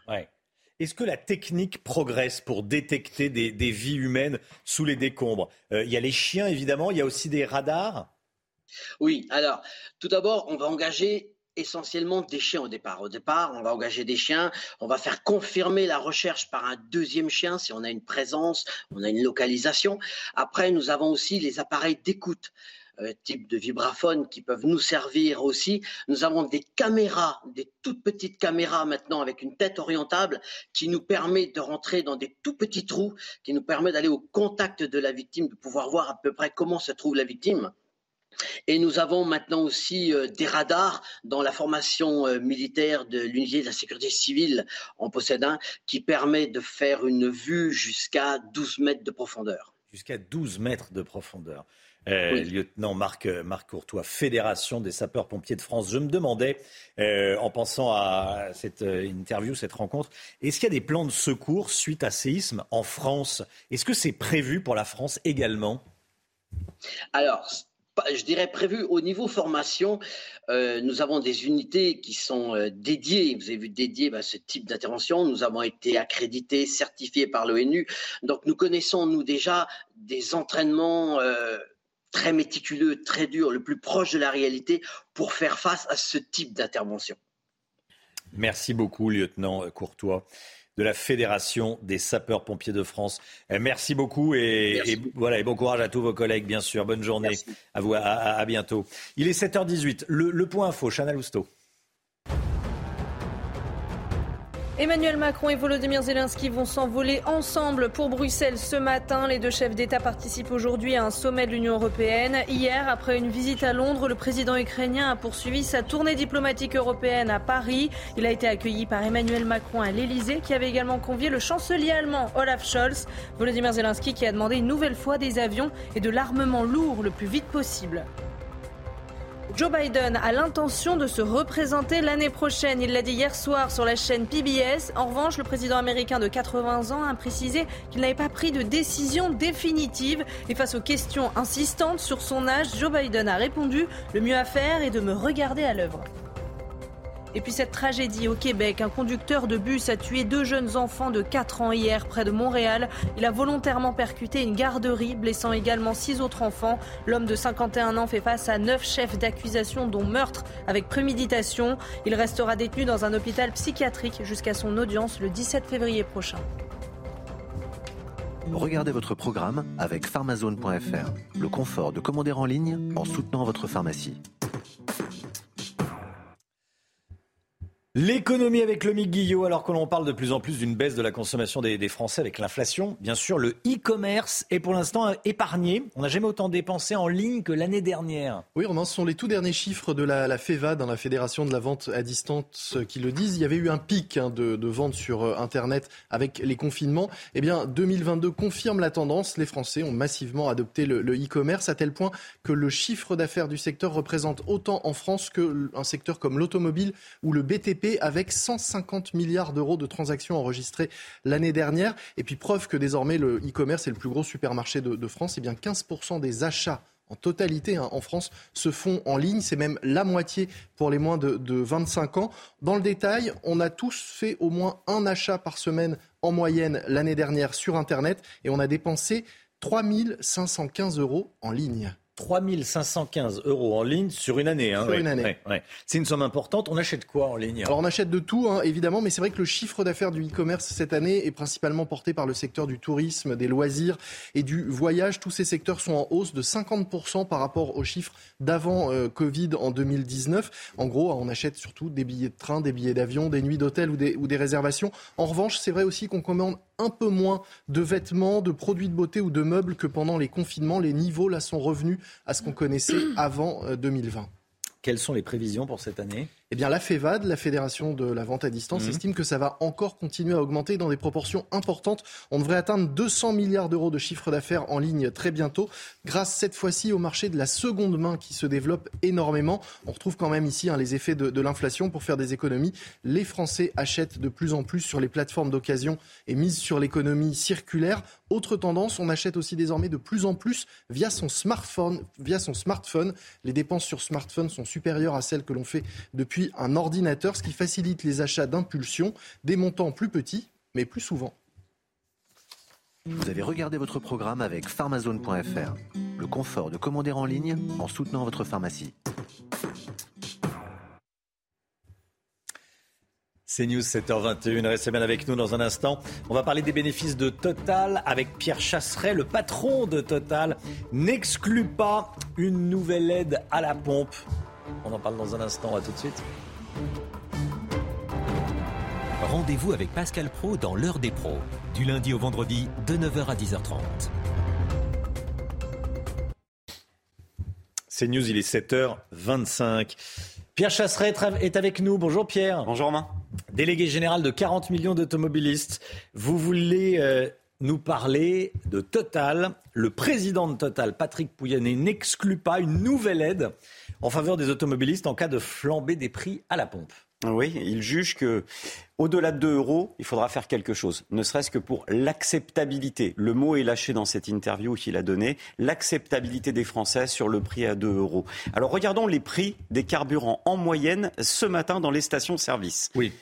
Est-ce que la technique progresse pour détecter des, vies humaines sous les décombres? Euh, Il y a les chiens, évidemment, il y a aussi des radars oui, alors, tout d'abord, on va engager essentiellement des chiens au départ. Au départ, on va engager des chiens, on va faire confirmer la recherche par un deuxième chien si on a une présence, on a une localisation. Après, nous avons aussi les appareils d'écoute. Euh, type de vibraphone qui peuvent nous servir aussi. Nous avons des caméras, des toutes petites caméras maintenant avec une tête orientable qui nous permet de rentrer dans des tout petits trous, qui nous permet d'aller au contact de la victime, de pouvoir voir à peu près comment se trouve la victime. Et nous avons maintenant aussi euh, des radars dans la formation euh, militaire de l'unité de la sécurité civile en possède un qui permet de faire une vue jusqu'à 12 mètres de profondeur. Jusqu'à 12 mètres de profondeur. euh, lieutenant Marc, Marc Courtois, Fédération des sapeurs-pompiers de France. Je me demandais, en pensant à cette interview, cette rencontre, est-ce qu'il y a des plans de secours suite à séisme en France? Est-ce que c'est prévu pour la France également? Alors, je dirais prévu au niveau formation. Euh, nous avons des unités qui sont euh, dédiées, vous avez vu, dédiées à ce type d'intervention. Nous avons été accrédités, certifiés par l'ONU. Donc nous connaissons, nous déjà, des entraînements euh, très méticuleux, très durs, le plus proche de la réalité pour faire face à ce type d'intervention. Merci beaucoup, lieutenant Courtois de la Fédération des sapeurs-pompiers de France. Euh, merci beaucoup et, voilà, et bon courage à tous vos collègues, bien sûr. Bonne journée à vous, à, bientôt. Il est 7h18. Le, le point info, Chana Lousteau. Emmanuel Macron et Volodymyr Zelensky vont s'envoler ensemble pour Bruxelles ce matin. Les deux chefs d'État participent aujourd'hui à un sommet de l'Union européenne. Hier, après une visite à Londres, le président ukrainien a poursuivi sa tournée diplomatique européenne à Paris. Il a été accueilli par Emmanuel Macron à l'Elysée, qui avait également convié le chancelier allemand Olaf Scholz. Volodymyr Zelensky qui a demandé une nouvelle fois des avions et de l'armement lourd le plus vite possible. Joe Biden a l'intention de se représenter l'année prochaine. Il l'a dit hier soir sur la chaîne PBS. En revanche, le président américain de 80 ans a précisé qu'il n'avait pas pris de décision définitive. Et face aux questions insistantes sur son âge, Joe Biden a répondu Le mieux à faire est de me regarder à l'œuvre. Et puis cette tragédie au Québec, un conducteur de bus a tué deux jeunes enfants de 4 ans hier près de Montréal. Il a volontairement percuté une garderie, blessant également six autres enfants. L'homme de 51 ans fait face à neuf chefs d'accusation, dont meurtre avec préméditation. Il restera détenu dans un hôpital psychiatrique jusqu'à son audience le 17 février prochain. Regardez votre programme avec pharmazone.fr. Le confort de commander en ligne en soutenant votre pharmacie. L'économie avec le Guillot, alors que l'on parle de plus en plus d'une baisse de la consommation des, Français avec l'inflation, bien sûr, le e-commerce est pour l'instant épargné. On n'a jamais autant dépensé en ligne que l'année dernière. Oui, Romain, ce sont les tout derniers chiffres de la, FEVA, dans la Fédération de la vente à distance, qui le disent. Il y avait eu un pic hein, de, de, vente sur euh, Internet avec les confinements. Eh bien, 2022 confirme la tendance. Les Français ont massivement adopté le e-commerce à tel point que le chiffre d'affaires du secteur représente autant en France qu'un secteur comme l'automobile ou le BTP avec 150 milliards d'euros de transactions enregistrées l'année dernière. Et puis preuve que désormais le e-commerce est le plus gros supermarché de, France, et eh bien 15% des achats en totalité hein, en France se font en ligne. C'est même la moitié pour les moins de, de, 25 ans. Dans le détail, on a tous fait au moins un achat par semaine en moyenne l'année dernière sur Internet et on a dépensé 3515 euros en ligne. 3515 euros en ligne sur une année. Hein, sur une année. C'est une somme importante. On achète quoi en ligne Alors on achète de tout, hein, évidemment, mais c'est vrai que le chiffre d'affaires du e-commerce cette année est principalement porté par le secteur du tourisme, des loisirs et du voyage. Tous ces secteurs sont en hausse de 50% par rapport aux chiffres d'avant euh, Covid en 2019. En gros, on achète surtout des billets de train, des billets d'avion, des nuits d'hôtel ou des, ou des réservations. En revanche, c'est vrai aussi qu'on commande un peu moins de vêtements, de produits de beauté ou de meubles que pendant les confinements. Les niveaux là sont revenus à ce qu'on connaissait avant 2020. Euh, Quelles sont les prévisions pour cette année? Eh bien, la FEVAD, la Fédération de la vente à distance, mmh. estime que ça va encore continuer à augmenter dans des proportions importantes. On devrait atteindre 200 milliards d'euros de chiffre d'affaires en ligne très bientôt, grâce cette fois-ci au marché de la seconde main qui se développe énormément. On retrouve quand même ici hein, les effets de, de l'inflation pour faire des économies. Les Français achètent de plus en plus sur les plateformes d'occasion et misent sur l'économie circulaire. Autre tendance, on achète aussi désormais de plus en plus via son smartphone. Via son smartphone. Les dépenses sur smartphone sont supérieures à celles que l'on fait depuis un ordinateur, ce qui facilite les achats d'impulsion, des montants plus petits, mais plus souvent. Vous avez regardé votre programme avec pharmazone.fr. Le confort de commander en ligne en soutenant votre pharmacie. C'est News 7h21, restez bien avec nous dans un instant. On va parler des bénéfices de Total avec Pierre Chasseret, le patron de Total, n'exclut pas une nouvelle aide à la pompe on en parle dans un instant. À tout de suite. Rendez-vous avec Pascal Pro dans l'heure des pros, du lundi au vendredi de 9h à 10h30. C'est News, il est 7h25. Pierre Chasseret est avec nous. Bonjour Pierre. Bonjour Romain. Délégué général de 40 millions d'automobilistes. Vous voulez euh, nous parler de Total. Le président de Total, Patrick Pouyanné, n'exclut pas une nouvelle aide en faveur des automobilistes en cas de flambée des prix à la pompe. Oui, il juge que au-delà de 2 euros, il faudra faire quelque chose, ne serait-ce que pour l'acceptabilité. Le mot est lâché dans cette interview qu'il a donnée, l'acceptabilité des Français sur le prix à 2 euros. Alors regardons les prix des carburants en moyenne ce matin dans les stations-service. Oui.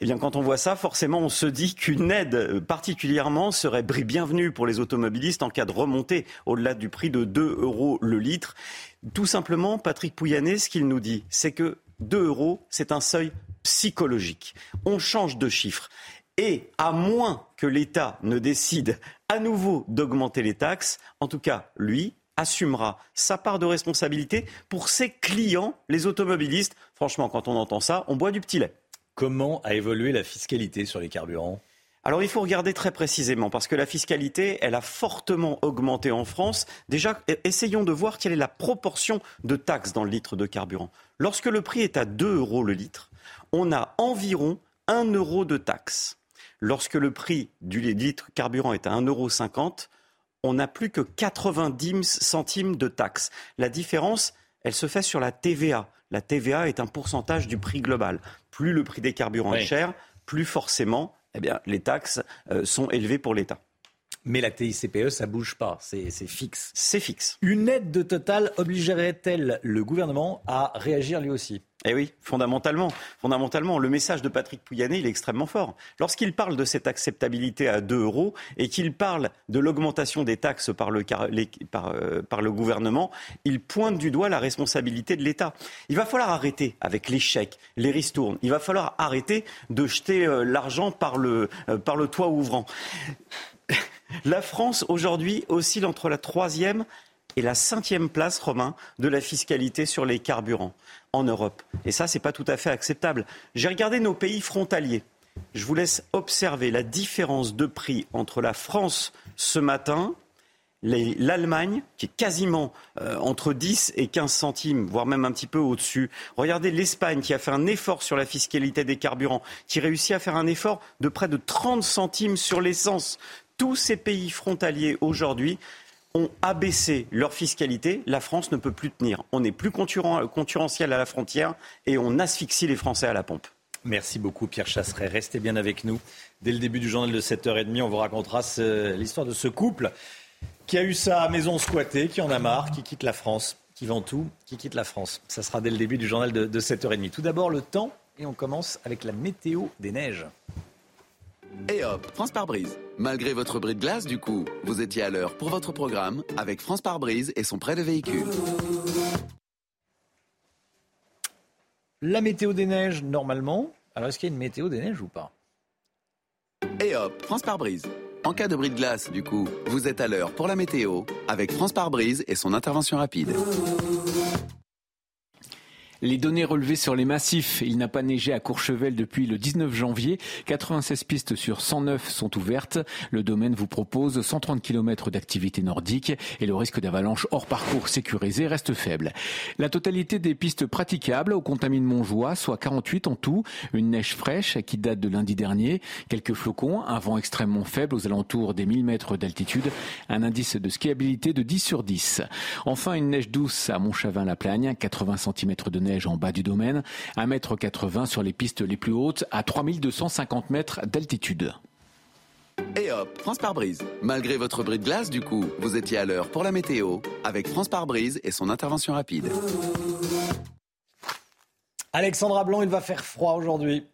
Eh bien, quand on voit ça, forcément, on se dit qu'une aide particulièrement serait bienvenue pour les automobilistes en cas de remontée au-delà du prix de 2 euros le litre. Tout simplement, Patrick Pouyanné, ce qu'il nous dit, c'est que 2 euros, c'est un seuil psychologique. On change de chiffre. Et à moins que l'État ne décide à nouveau d'augmenter les taxes, en tout cas, lui assumera sa part de responsabilité pour ses clients, les automobilistes. Franchement, quand on entend ça, on boit du petit lait. Comment a évolué la fiscalité sur les carburants? Alors il faut regarder très précisément parce que la fiscalité, elle a fortement augmenté en France. Déjà, e-, essayons de voir quelle est la proportion de taxes dans le litre de carburant. Lorsque le prix est à 2 euros le litre, on a environ 1 euro de taxes. Lorsque le prix du litre carburant est à 1,50 euro, on n'a plus que 90 centimes de taxes. La différence, elle se fait sur la TVA. La TVA est un pourcentage du prix global. Plus le prix des carburants est cher, plus forcément eh bien, les taxes euh, sont élevées pour l'État. Mais la TICPE, ça bouge pas, c'est fixe. C'est fixe. Une aide de Total obligerait-elle le gouvernement à réagir lui aussi? Eh oui, fondamentalement, fondamentalement, le message de Patrick Pouyanné, il est extrêmement fort. Lorsqu'il parle de cette acceptabilité à 2 euros et qu'il parle de l'augmentation des taxes par le, par, euh, par le, gouvernement, il pointe du doigt la responsabilité de l'État. Il va falloir arrêter avec les chèques, les ristournes. Il va falloir arrêter de jeter euh, l'argent par le, euh, par le toit ouvrant. La France, aujourd'hui, oscille entre la troisième et la cinquième place, Romain, de la fiscalité sur les carburants en Europe. Et ça, ce n'est pas tout à fait acceptable. J'ai regardé nos pays frontaliers. Je vous laisse observer la différence de prix entre la France ce matin, l'Allemagne, qui est quasiment euh, entre 10 et 15 centimes, voire même un petit peu au-dessus. Regardez l'Espagne, qui a fait un effort sur la fiscalité des carburants, qui réussit à faire un effort de près de 30 centimes sur l'essence. Tous ces pays frontaliers aujourd'hui ont abaissé leur fiscalité, la France ne peut plus tenir. On n'est plus concurrentiel à la frontière et on asphyxie les Français à la pompe. Merci beaucoup Pierre Chasseret. Restez bien avec nous. Dès le début du journal de 7h30, on vous racontera l'histoire de ce couple qui a eu sa maison squattée, qui en a marre, qui quitte la France, qui vend tout, qui quitte la France. Ça sera dès le début du journal de, de 7h30. Tout d'abord le temps et on commence avec la météo des neiges. Et hop, France par brise. Malgré votre bris de glace, du coup, vous étiez à l'heure pour votre programme avec France par brise et son prêt de véhicule. La météo des neiges, normalement. Alors, est-ce qu'il y a une météo des neiges ou pas? Et hop, France par brise. En cas de bris de glace, du coup, vous êtes à l'heure pour la météo avec France par brise et son intervention rapide. Les données relevées sur les massifs, il n'a pas neigé à Courchevel depuis le 19 janvier. 96 pistes sur 109 sont ouvertes. Le domaine vous propose 130 km d'activité nordique et le risque d'avalanche hors parcours sécurisé reste faible. La totalité des pistes praticables au contamine Montjoie, soit 48 en tout, une neige fraîche qui date de lundi dernier, quelques flocons, un vent extrêmement faible aux alentours des 1000 mètres d'altitude, un indice de skiabilité de 10 sur 10. Enfin, une neige douce à Montchavin-la-Plagne, 80 cm de neige en bas du domaine, 1,80 m sur les pistes les plus hautes, à 3250 mètres d'altitude. Et hop, France par brise. Malgré votre bris de glace, du coup, vous étiez à l'heure pour la météo avec France par brise et son intervention rapide. Alexandra Blanc, il va faire froid aujourd'hui.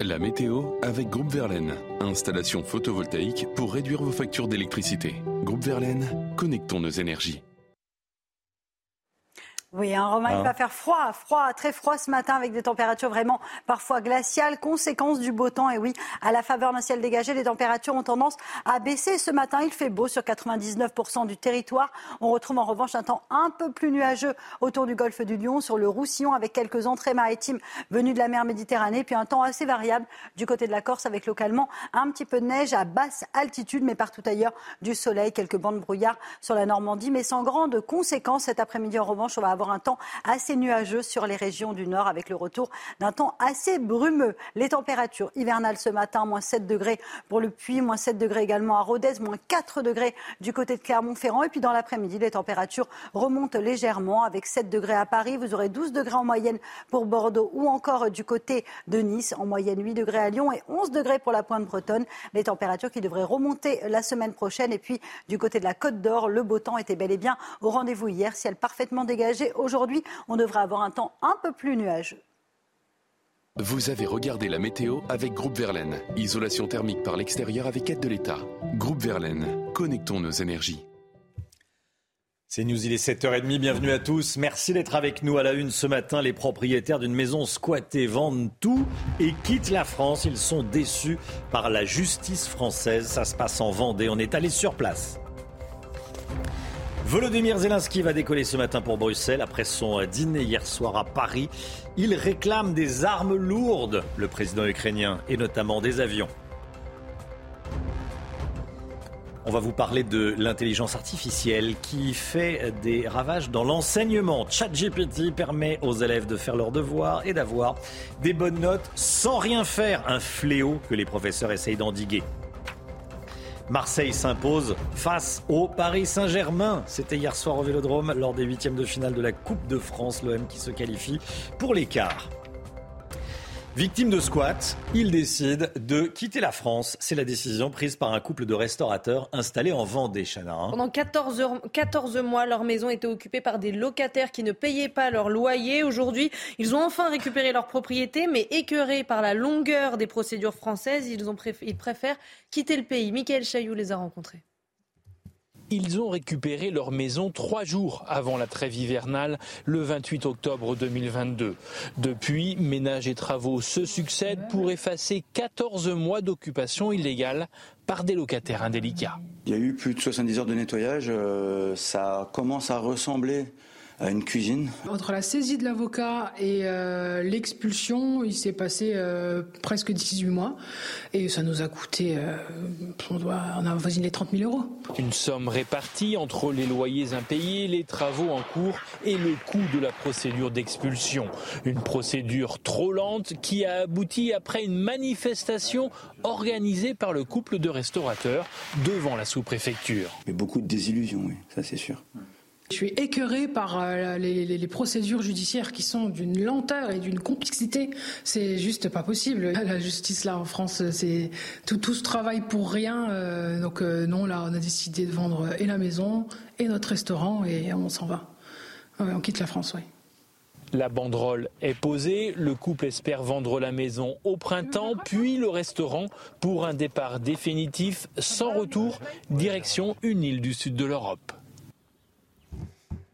La météo avec Groupe Verlaine. Installation photovoltaïque pour réduire vos factures d'électricité. Groupe Verlaine, connectons nos énergies. Oui, un Romain, il Ah. va faire froid, froid, très froid ce matin avec des températures vraiment parfois glaciales, conséquence du beau temps. Et oui, à la faveur d'un ciel dégagé, les températures ont tendance à baisser. Ce matin, il fait beau sur 99% du territoire. On retrouve en revanche un temps un peu plus nuageux autour du golfe du Lion, sur le Roussillon, avec quelques entrées maritimes venues de la mer Méditerranée. Puis un temps assez variable du côté de la Corse, avec localement un petit peu de neige à basse altitude, mais partout ailleurs du soleil, quelques bandes de brouillard sur la Normandie, mais sans grandes conséquences. Cet après-midi, en revanche, on va avoir un temps assez nuageux sur les régions du nord avec le retour d'un temps assez brumeux. Les températures hivernales ce matin, moins 7 degrés pour le Puy, moins 7 degrés également à Rodez, moins 4 degrés du côté de Clermont-Ferrand. Et puis dans l'après-midi, les températures remontent légèrement avec 7 degrés à Paris. Vous aurez 12 degrés en moyenne pour Bordeaux ou encore du côté de Nice, en moyenne 8 degrés à Lyon et 11 degrés pour la pointe bretonne. Les températures qui devraient remonter la semaine prochaine. Et puis du côté de la Côte d'Or, le beau temps était bel et bien au rendez-vous hier. Ciel parfaitement dégagé. Aujourd'hui, on devrait avoir un temps un peu plus nuageux. Vous avez regardé la météo avec Groupe Verlaine. Isolation thermique par l'extérieur avec aide de l'État. Groupe Verlaine, connectons nos énergies. C'est News, il est 7h30, bienvenue à tous. Merci d'être avec nous à la une ce matin. Les propriétaires d'une maison squattée vendent tout et quittent la France. Ils sont déçus par la justice française. Ça se passe en Vendée. On est allé sur place. Volodymyr Zelensky va décoller ce matin pour Bruxelles après son dîner hier soir à Paris. Il réclame des armes lourdes, le président ukrainien, et notamment des avions. On va vous parler de l'intelligence artificielle qui fait des ravages dans l'enseignement. ChatGPT permet aux élèves de faire leurs devoirs et d'avoir des bonnes notes sans rien faire, un fléau que les professeurs essayent d'endiguer. Marseille s'impose face au Paris Saint-Germain. C'était hier soir au Vélodrome lors des huitièmes de finale de la Coupe de France, l'OM qui se qualifie pour l'écart. Victime de squat, il décide de quitter la France. C'est la décision prise par un couple de restaurateurs installés en Vendée, Chana. Hein. Pendant 14, heures, 14 mois, leur maison était occupée par des locataires qui ne payaient pas leur loyer. Aujourd'hui, ils ont enfin récupéré leur propriété, mais écœurés par la longueur des procédures françaises, ils préfèrent quitter le pays. Michael Chailloux les a rencontrés. Ils ont récupéré leur maison trois jours avant la trêve hivernale, le 28 octobre 2022. Depuis, ménages et travaux se succèdent pour effacer 14 mois d'occupation illégale par des locataires indélicats. Il y a eu plus de 70 heures de nettoyage. Euh, ça commence à ressembler une cuisine. Entre la saisie de l'avocat et euh, l'expulsion, il s'est passé euh, presque 18 mois et ça nous a coûté, euh, on, doit, on a avoisiné les 30 000 euros. Une somme répartie entre les loyers impayés, les travaux en cours et le coût de la procédure d'expulsion. Une procédure trop lente qui a abouti après une manifestation organisée par le couple de restaurateurs devant la sous-préfecture. Mais beaucoup de désillusions, oui, ça c'est sûr. Je suis écœurée par euh, les, procédures judiciaires qui sont d'une lenteur et d'une complexité. C'est juste pas possible. La justice là en France, c'est tout, tout ce travail pour rien. Euh, donc euh, non, là, on a décidé de vendre et la maison et notre restaurant et on s'en va. on quitte la France, oui. La banderole est posée, le couple espère vendre la maison au printemps, puis le restaurant pour un départ définitif sans retour, direction une île du sud de l'Europe.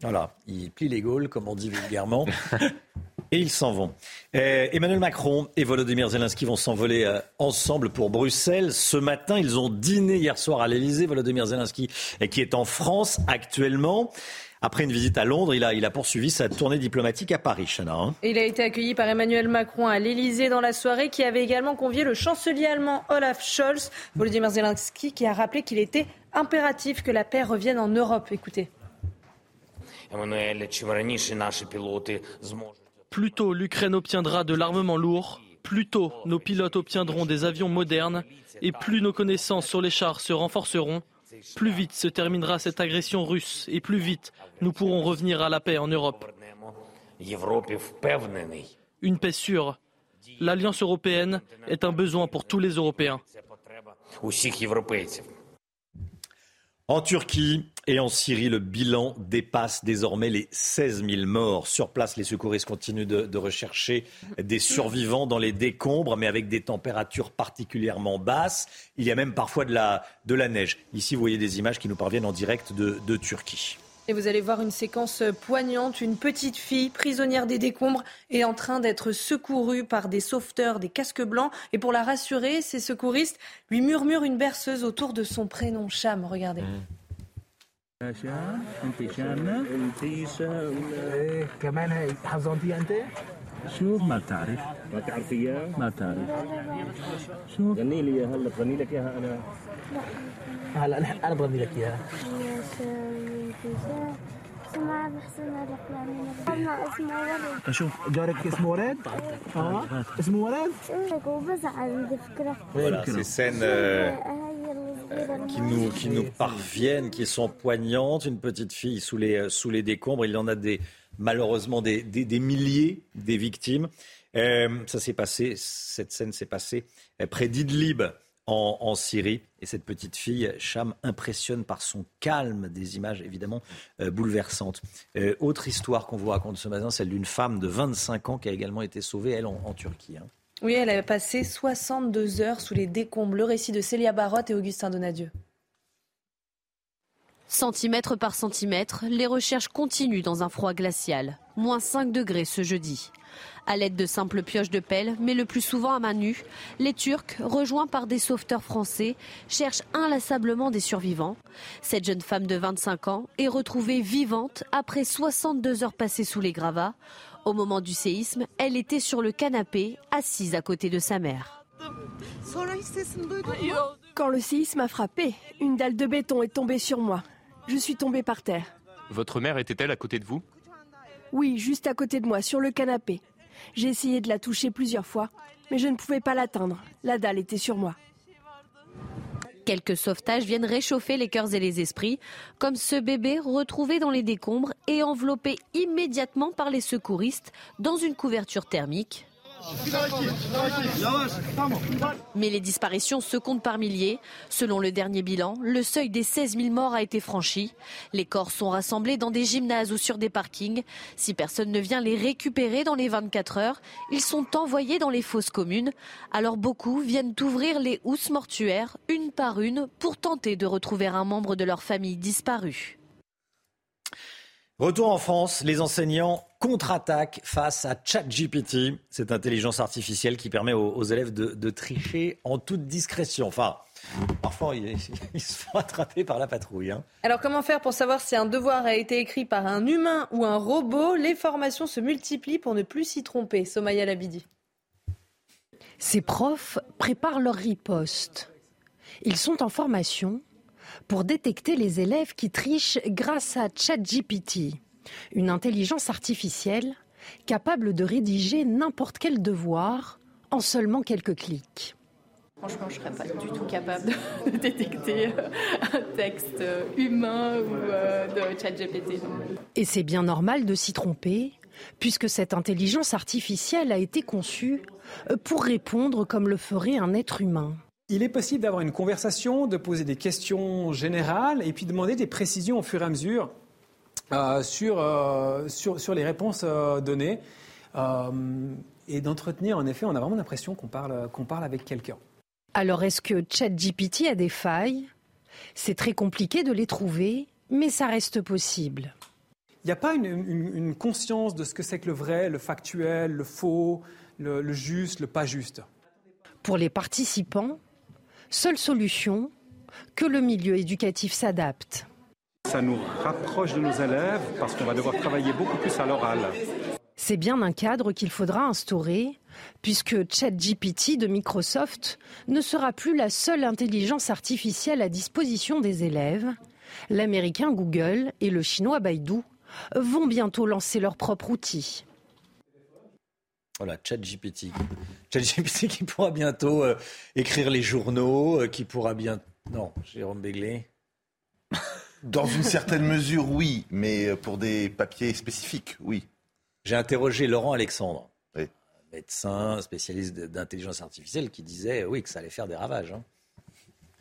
Voilà, ils plient les Gaules, comme on dit vulgairement. Et ils s'en vont. Euh, Emmanuel Macron et Volodymyr Zelensky vont s'envoler euh, ensemble pour Bruxelles. Ce matin, ils ont dîné hier soir à l'Elysée. Volodymyr Zelensky, qui est en France actuellement. Après une visite à Londres, il a, il a poursuivi sa tournée diplomatique à Paris, Chana. Hein. Il a été accueilli par Emmanuel Macron à l'Elysée dans la soirée, qui avait également convié le chancelier allemand Olaf Scholz. Volodymyr Zelensky qui a rappelé qu'il était impératif que la paix revienne en Europe. Écoutez. Plus tôt l'Ukraine obtiendra de l'armement lourd, plus tôt nos pilotes obtiendront des avions modernes et plus nos connaissances sur les chars se renforceront, plus vite se terminera cette agression russe et plus vite nous pourrons revenir à la paix en Europe. Une paix sûre. L'Alliance européenne est un besoin pour tous les Européens. En Turquie et en Syrie, le bilan dépasse désormais les 16 000 morts. Sur place, les secouristes continuent de, rechercher des survivants dans les décombres, mais avec des températures particulièrement basses. Il y a même parfois de la, de la neige. Ici, vous voyez des images qui nous parviennent en direct de, de Turquie. Et vous allez voir une séquence poignante. Une petite fille prisonnière des décombres est en train d'être secourue par des sauveteurs, des casques blancs. Et pour la rassurer, ces secouristes lui murmurent une berceuse autour de son prénom Cham. Regardez. شام انت شامنا انت شامنا إيه كمان حظنتيها أنت؟ شوف ما بتعرف. ما بتعرفيها؟ ما بتعرف. شوف. غني لي إياها هلا بغني لك إياها أنا. هلا أنا بغني لك إياها. يا شام سمع بحسن ورد أشوف. جارك اسمه ورد؟ طيب. آه. اسمه ولد؟ إيه، وبزعل عندي فكرة. فكرة. السن qui, nous, qui nous parviennent, qui sont poignantes. Une petite fille sous les, euh, sous les décombres. Il y en a des, malheureusement des, des, milliers des victimes. ça s'est passé, cette scène s'est passée près d'Idlib en, Syrie. Et cette petite fille, Cham, impressionne par son calme, des images évidemment euh, bouleversantes. Euh, autre histoire qu'on vous raconte ce matin, celle d'une femme de 25 ans qui a également été sauvée, elle, en, Turquie. Hein. Oui, elle a passé 62 heures sous les décombres. Le récit de Célia Barotte et Augustin Donadieu. Centimètre par centimètre, les recherches continuent dans un froid glacial. Moins 5 degrés ce jeudi. À l'aide de simples pioches de pelle, mais le plus souvent à main nue, les Turcs, rejoints par des sauveteurs français, cherchent inlassablement des survivants. Cette jeune femme de 25 ans est retrouvée vivante après 62 heures passées sous les gravats. Au moment du séisme, elle était sur le canapé, assise à côté de sa mère. Quand le séisme a frappé, une dalle de béton est tombée sur moi. Je suis tombée par terre. Votre mère était-elle à côté de vous? Oui, juste à côté de moi, sur le canapé. J'ai essayé de la toucher plusieurs fois, mais je ne pouvais pas l'atteindre. La dalle était sur moi. Quelques sauvetages viennent réchauffer les cœurs et les esprits, comme ce bébé retrouvé dans les décombres et enveloppé immédiatement par les secouristes dans une couverture thermique. Mais les disparitions se comptent par milliers. Selon le dernier bilan, le seuil des 16 000 morts a été franchi. Les corps sont rassemblés dans des gymnases ou sur des parkings. Si personne ne vient les récupérer dans les 24 heures, ils sont envoyés dans les fosses communes. Alors beaucoup viennent ouvrir les housses mortuaires une par une pour tenter de retrouver un membre de leur famille disparu. Retour en France, les enseignants contre-attaquent face à ChatGPT, cette intelligence artificielle qui permet aux, élèves de, tricher en toute discrétion. Enfin, parfois ils, se font attraper par la patrouille. Hein. Alors comment faire pour savoir si un devoir a été écrit par un humain ou un robot? Les formations se multiplient pour ne plus s'y tromper. Somaya Labidi. Ces profs préparent leur riposte. Ils sont en formation pour détecter les élèves qui trichent grâce à ChatGPT, une intelligence artificielle capable de rédiger n'importe quel devoir en seulement quelques clics. Franchement, je ne serais pas du tout capable de détecter euh, un texte euh, humain ou euh, de ChatGPT. Et c'est bien normal de s'y tromper, puisque cette intelligence artificielle a été conçue pour répondre comme le ferait un être humain. Il est possible d'avoir une conversation, de poser des questions générales et puis demander des précisions au fur et à mesure sur, euh, sur, sur, les réponses euh, données et d'entretenir, en effet, on a vraiment l'impression qu'on parle, qu'on parle avec quelqu'un. Alors est-ce que ChatGPT a des failles? C'est très compliqué de les trouver, mais ça reste possible. Il n'y a pas une, une, conscience de ce que c'est que le vrai, le factuel, le faux, le, le juste, le pas juste? Pour les participants, Seule solution, que le milieu éducatif s'adapte. Ça nous rapproche de nos élèves parce qu'on va devoir travailler beaucoup plus à l'oral. C'est bien un cadre qu'il faudra instaurer, puisque ChatGPT de Microsoft ne sera plus la seule intelligence artificielle à disposition des élèves. L'américain Google et le chinois Baidu vont bientôt lancer leur propre outil. Voilà, ChatGPT. ChatGPT qui pourra bientôt euh, écrire les journaux, euh, qui pourra bien. Non, Jérôme Béglé. Dans une certaine mesure, oui, mais euh, pour des papiers spécifiques, oui. J'ai interrogé Laurent Alexandre, médecin spécialiste d'intelligence artificielle, qui disait oui que ça allait faire des ravages. Hein.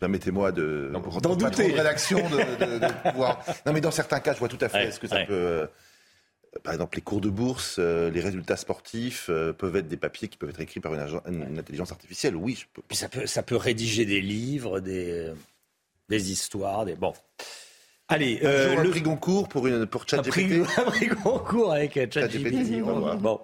Permettez-moi de, d'en douter. rédaction de, de, pouvoir. Non, mais dans certains cas, je vois tout à fait ce que ça peut par exemple, les cours de bourse, euh, les résultats sportifs euh, peuvent être des papiers qui peuvent être écrits par une, intelligence artificielle. Oui, je peux. ça peut, ça peut rédiger des livres, des, des histoires, des bon. Allez, euh, le prix Goncourt pour une pour ChatGPT. Un prix Goncourt avec ChatGPT. bon.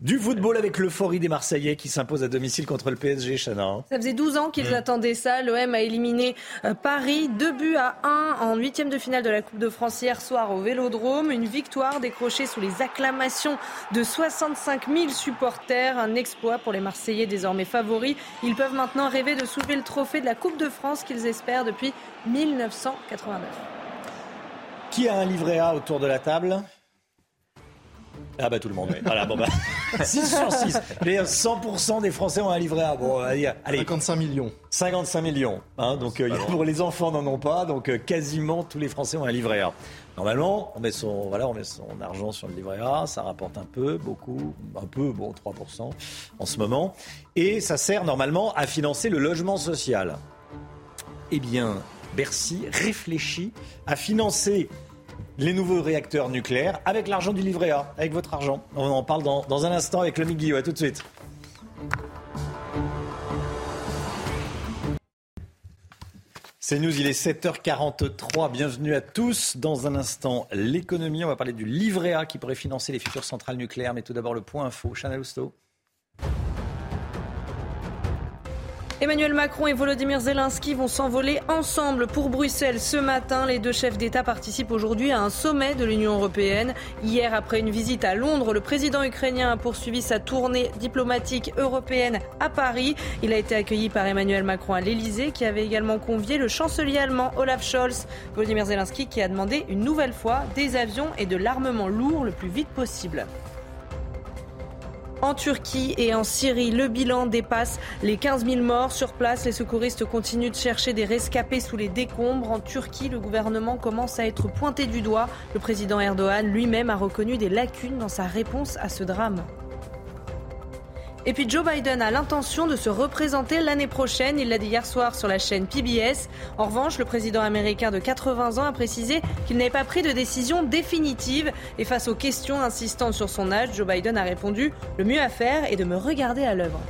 Du football avec l'euphorie des Marseillais qui s'impose à domicile contre le PSG, Chana. Ça faisait 12 ans qu'ils mm. attendaient ça. L'OM a éliminé euh, Paris 2 buts à 1 en huitième de finale de la Coupe de France hier soir au Vélodrome. Une victoire décrochée sous les acclamations de 65 000 supporters. Un exploit pour les Marseillais désormais favoris. Ils peuvent maintenant rêver de soulever le trophée de la Coupe de France qu'ils espèrent depuis 1989. Qui a un livret A autour de la table? Ah bah tout le monde. Voilà, bon bah 6 sur 6. 100% des Français ont un livret A. Bon, allez, 55 millions. 55 millions. Hein, donc euh, pour les enfants n'en ont pas, donc euh, quasiment tous les Français ont un livret A. Normalement, on met son voilà, on met son argent sur le livret A, ça rapporte un peu, beaucoup, un peu, bon 3% en ce moment, et ça sert normalement à financer le logement social. Eh bien, Bercy réfléchit à financer les nouveaux réacteurs nucléaires avec l'argent du livret A, avec votre argent. On en parle dans, un instant avec le Miguel. À tout de suite. C'est nous, il est 7h43. Bienvenue à tous. Dans un instant, l'économie. On va parler du livret A qui pourrait financer les futures centrales nucléaires. Mais tout d'abord, le point info. Chanel Housteau. Emmanuel Macron et Volodymyr Zelensky vont s'envoler ensemble pour Bruxelles ce matin. Les deux chefs d'État participent aujourd'hui à un sommet de l'Union européenne. Hier, après une visite à Londres, le président ukrainien a poursuivi sa tournée diplomatique européenne à Paris. Il a été accueilli par Emmanuel Macron à l'Elysée, qui avait également convié le chancelier allemand Olaf Scholz. Volodymyr Zelensky qui a demandé une nouvelle fois des avions et de l'armement lourd le plus vite possible. En Turquie et en Syrie, le bilan dépasse les 15 000 morts sur place. Les secouristes continuent de chercher des rescapés sous les décombres. En Turquie, le gouvernement commence à être pointé du doigt. Le président Erdogan lui-même a reconnu des lacunes dans sa réponse à ce drame. Et puis Joe Biden a l'intention de se représenter l'année prochaine. Il l'a dit hier soir sur la chaîne PBS. En revanche, le président américain de 80 ans a précisé qu'il n'avait pas pris de décision définitive. Et face aux questions insistantes sur son âge, Joe Biden a répondu Le mieux à faire est de me regarder à l'œuvre.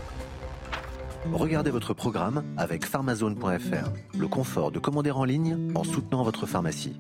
Regardez votre programme avec pharmazone.fr. Le confort de commander en ligne en soutenant votre pharmacie.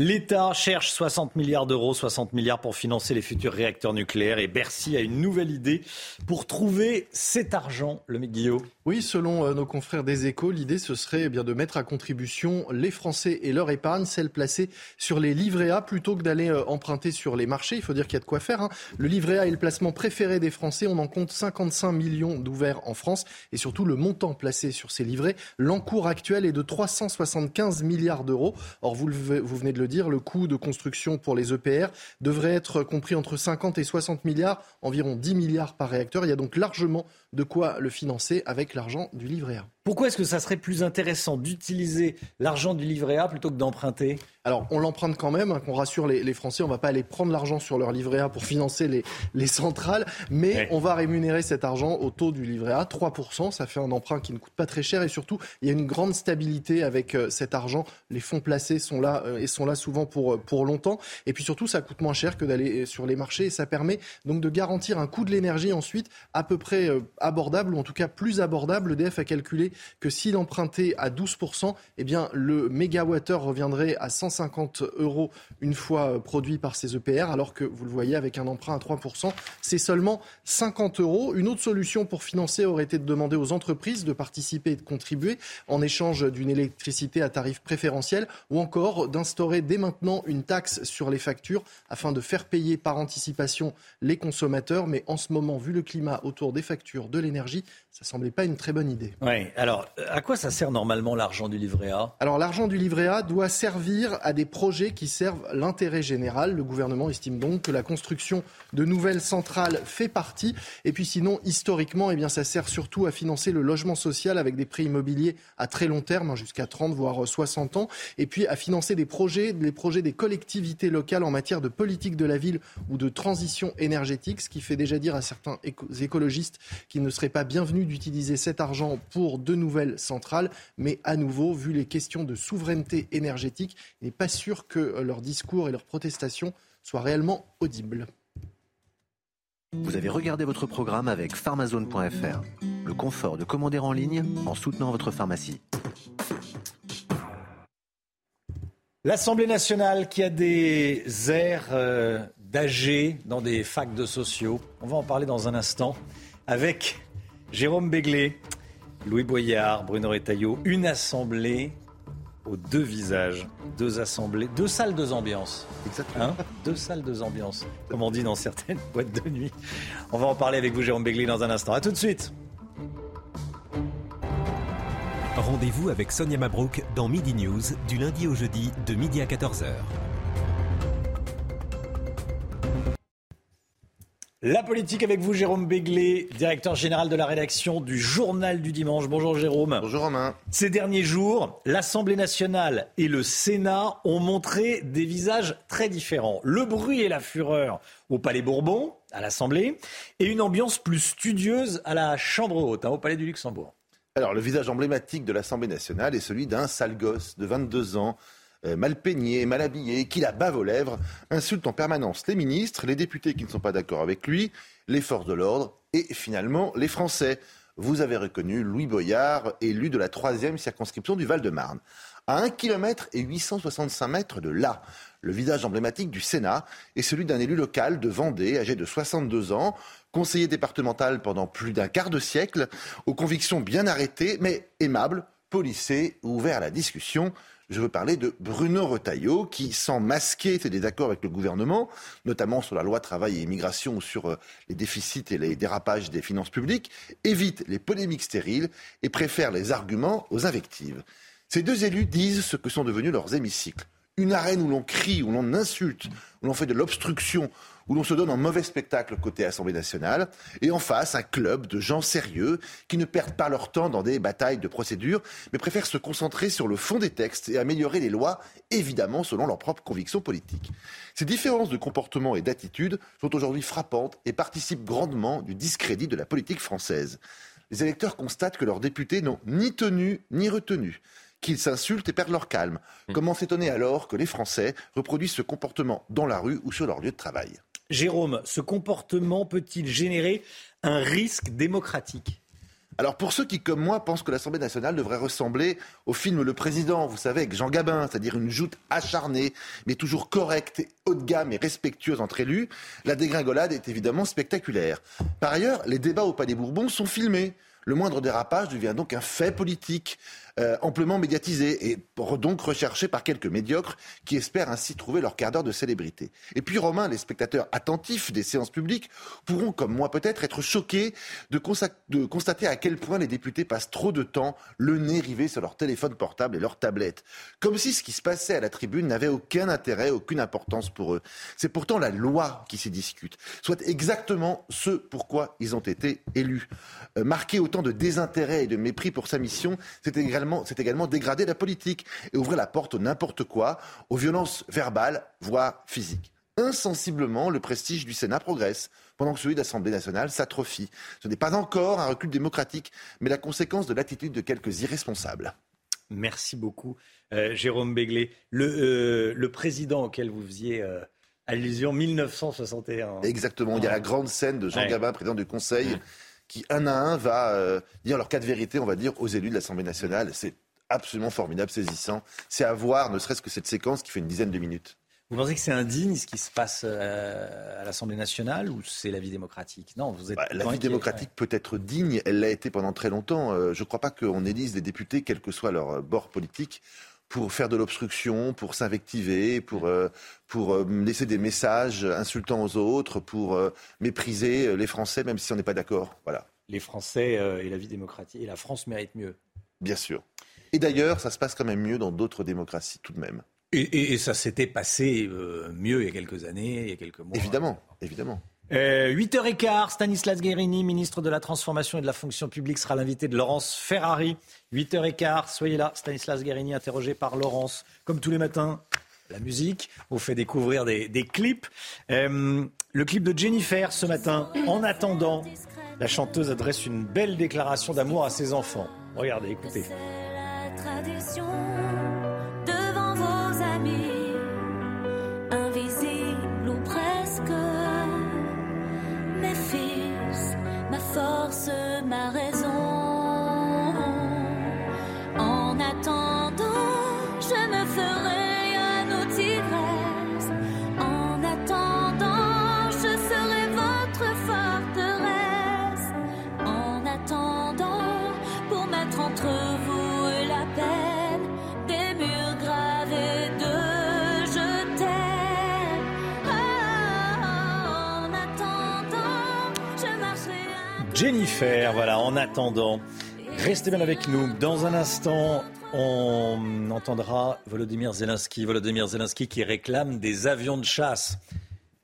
L'État cherche 60 milliards d'euros, 60 milliards pour financer les futurs réacteurs nucléaires et Bercy a une nouvelle idée pour trouver cet argent, le Guillaume. Oui, selon euh, nos confrères des échos, l'idée ce serait eh bien de mettre à contribution les Français et leur épargne, celle placée sur les livrets A plutôt que d'aller euh, emprunter sur les marchés. Il faut dire qu'il y a de quoi faire. Hein. Le livret A est le placement préféré des Français. On en compte 55 millions d'ouverts en France et surtout le montant placé sur ces livrets. L'encours actuel est de 375 milliards d'euros. Or, vous, vous venez de le dire, le coût de construction pour les EPR devrait être compris entre 50 et 60 milliards, environ 10 milliards par réacteur. Il y a donc largement de quoi le financer avec l'argent du livret. Pourquoi est-ce que ça serait plus intéressant d'utiliser l'argent du livret A plutôt que d'emprunter? Alors, on l'emprunte quand même, hein, qu'on rassure les, Français, on ne va pas aller prendre l'argent sur leur livret A pour financer les, les centrales, mais on va rémunérer cet argent au taux du livret A, 3%, ça fait un emprunt qui ne coûte pas très cher et surtout, il y a une grande stabilité avec euh, cet argent. Les fonds placés sont là euh, et sont là souvent pour, euh, pour longtemps. Et puis surtout, ça coûte moins cher que d'aller sur les marchés et ça permet donc de garantir un coût de l'énergie ensuite à peu près abordable ou en tout cas plus abordable. L'EDF a calculé que s'il empruntait à 12%, eh bien, le mégawattheure reviendrait à 150 euros une fois euh, produit par ces EPR, alors que vous le voyez avec un emprunt à 3%, c'est seulement 50 euros. Une autre solution pour financer aurait été de demander aux entreprises de participer et de contribuer en échange d'une électricité à tarif préférentiel ou encore d'instaurer dès maintenant une taxe sur les factures afin de faire payer par anticipation les consommateurs. Mais en ce moment, vu le climat autour des factures de l'énergie, ça semblait pas une très bonne idée. Oui, alors à quoi ça sert normalement l'argent du livret A? Alors l'argent du livret A doit servir à des projets qui servent l'intérêt général. Le gouvernement estime donc que la construction de nouvelles centrales fait partie. Et puis sinon, historiquement, eh bien, ça sert surtout à financer le logement social avec des prêts immobiliers à très long terme, hein, jusqu'à 30 voire 60 ans, et puis à financer des projets, les projets des collectivités locales en matière de politique de la ville ou de transition énergétique, ce qui fait déjà dire à certains écologistes qu'ils ne seraient pas bienvenus d'utiliser cet argent pour de nouvelles centrales. Mais à nouveau, vu les questions de souveraineté énergétique, il n'est pas sûr que leurs discours et leurs protestations soient réellement audibles. Vous avez regardé votre programme avec pharmazone.fr. Le confort de commander en ligne en soutenant votre pharmacie. L'Assemblée nationale qui a des airs euh, d'âgés dans des facs de sociaux. On va en parler dans un instant avec Jérôme Béglé, Louis Boyard, Bruno Retailleau, une assemblée aux deux visages, deux assemblées, deux salles, deux ambiances. Exactement. Hein? Deux salles, deux ambiances, comme on dit dans certaines boîtes de nuit. On va en parler avec vous, Jérôme Béglé, dans un instant. A tout de suite. Rendez-vous avec Sonia Mabrouk dans Midi News du lundi au jeudi de midi à 14h. La politique avec vous, Jérôme Béglé, directeur général de la rédaction du Journal du Dimanche. Bonjour Jérôme. Bonjour Romain. Ces derniers jours, l'Assemblée nationale et le Sénat ont montré des visages très différents. Le bruit et la fureur au Palais Bourbon, à l'Assemblée, et une ambiance plus studieuse à la Chambre haute, hein, au Palais du Luxembourg. Alors, le visage emblématique de l'Assemblée nationale est celui d'un sale gosse de 22 ans euh, mal peigné, mal habillé, qui la bave aux lèvres, insulte en permanence les ministres, les députés qui ne sont pas d'accord avec lui, les forces de l'ordre et finalement les Français. Vous avez reconnu Louis Boyard, élu de la troisième circonscription du Val-de-Marne. À 1 km et 865 mètres de là, le visage emblématique du Sénat est celui d'un élu local de Vendée, âgé de 62 ans, conseiller départemental pendant plus d'un quart de siècle, aux convictions bien arrêtées, mais aimables, policé, ouvert à la discussion. Je veux parler de Bruno Retailleau, qui, sans masquer ses désaccords avec le gouvernement, notamment sur la loi travail et immigration ou sur euh, les déficits et les dérapages des finances publiques, évite les polémiques stériles et préfère les arguments aux invectives. Ces deux élus disent ce que sont devenus leurs hémicycles. Une arène où l'on crie, où l'on insulte, où l'on fait de l'obstruction, où l'on se donne un mauvais spectacle côté Assemblée nationale, et en face un club de gens sérieux qui ne perdent pas leur temps dans des batailles de procédure, mais préfèrent se concentrer sur le fond des textes et améliorer les lois, évidemment selon leurs propres convictions politiques. Ces différences de comportement et d'attitude sont aujourd'hui frappantes et participent grandement du discrédit de la politique française. Les électeurs constatent que leurs députés n'ont ni tenu ni retenu qu'ils s'insultent et perdent leur calme. Comment s'étonner alors que les Français reproduisent ce comportement dans la rue ou sur leur lieu de travail? Jérôme, ce comportement peut-il générer un risque démocratique? Alors pour ceux qui, comme moi, pensent que l'Assemblée nationale devrait ressembler au film Le Président, vous savez, avec Jean Gabin, c'est-à-dire une joute acharnée, mais toujours correcte, haut de gamme et respectueuse entre élus, la dégringolade est évidemment spectaculaire. Par ailleurs, les débats au Palais Bourbon sont filmés. Le moindre dérapage devient donc un fait politique. Euh, amplement médiatisé et donc recherché par quelques médiocres qui espèrent ainsi trouver leur quart d'heure de célébrité. Et puis, Romain, les spectateurs attentifs des séances publiques pourront, comme moi peut-être, être choqués de, constater à quel point les députés passent trop de temps le nez rivé sur leur téléphone portable et leur tablette. Comme si ce qui se passait à la tribune n'avait aucun intérêt, aucune importance pour eux. C'est pourtant la loi qui s'y discute, soit exactement ce pourquoi ils ont été élus. Euh, marquer autant de désintérêt et de mépris pour sa mission, c'est également c'est également dégrader la politique et ouvrir la porte au n'importe quoi, aux violences verbales, voire physiques. Insensiblement, le prestige du Sénat progresse, pendant que celui de l'Assemblée nationale s'atrophie. Ce n'est pas encore un recul démocratique, mais la conséquence de l'attitude de quelques irresponsables. Merci beaucoup, euh, Jérôme Béglé. Euh, le, président auquel vous faisiez euh, allusion, 1961. Exactement, il y a la grande scène de Jean Gabin, président du Conseil qui, un à un, va euh, dire leur cas de vérité, on va dire, aux élus de l'Assemblée nationale. C'est absolument formidable, saisissant. C'est à voir, ne serait-ce que cette séquence qui fait une dizaine de minutes. Vous pensez que c'est indigne ce qui se passe euh, à l'Assemblée nationale ou c'est la vie démocratique? Non, vous êtes. Bah, la vie démocratique peut être digne, elle l'a été pendant très longtemps. Euh, je ne crois pas qu'on élise des députés, quel que soit leur bord politique, pour faire de l'obstruction, pour s'invectiver, pour, euh, pour euh, laisser des messages insultants aux autres, pour euh, mépriser les Français, même si on n'est pas d'accord. Voilà. Les Français et la vie démocratique et la France méritent mieux. Bien sûr. Et d'ailleurs, ça se passe quand même mieux dans d'autres démocraties tout de même. Et, et ça s'était passé mieux il y a quelques années, il y a quelques mois. Évidemment, évidemment. 8h15, euh, Stanislas Guérini, ministre de la Transformation et de la Fonction publique, sera l'invité de Laurence Ferrari. 8h15, soyez là. Stanislas Guérini, interrogé par Laurence. Comme tous les matins, la musique, vous fait découvrir des, clips. Euh, le clip de Jennifer ce matin, en attendant, la chanteuse adresse une belle déclaration d'amour à ses enfants. Regardez, écoutez. devant force, Jennifer, voilà, en attendant. Restez bien avec nous. Dans un instant, on entendra Volodymyr Zelensky. Volodymyr Zelensky qui réclame des avions de chasse.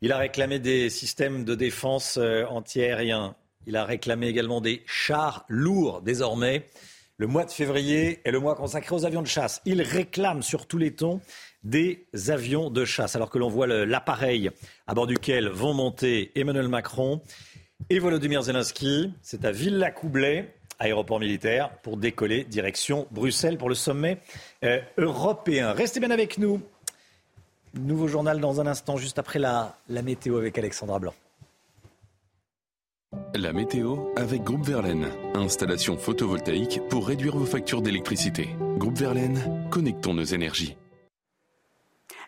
Il a réclamé des systèmes de défense euh, antiaériens. Il a réclamé également des chars lourds désormais. Le mois de février est le mois consacré aux avions de chasse. Il réclame sur tous les tons des avions de chasse, alors que l'on voit l'appareil à bord duquel vont monter Emmanuel Macron et Volodymyr Zelensky. C'est à Villa-Coublay, aéroport militaire, pour décoller direction Bruxelles pour le sommet euh, européen. Restez bien avec nous. Nouveau journal dans un instant, juste après la, la météo avec Alexandra Blanc. La météo avec Groupe Verlaine. Installation photovoltaïque pour réduire vos factures d'électricité. Groupe Verlaine, connectons nos énergies.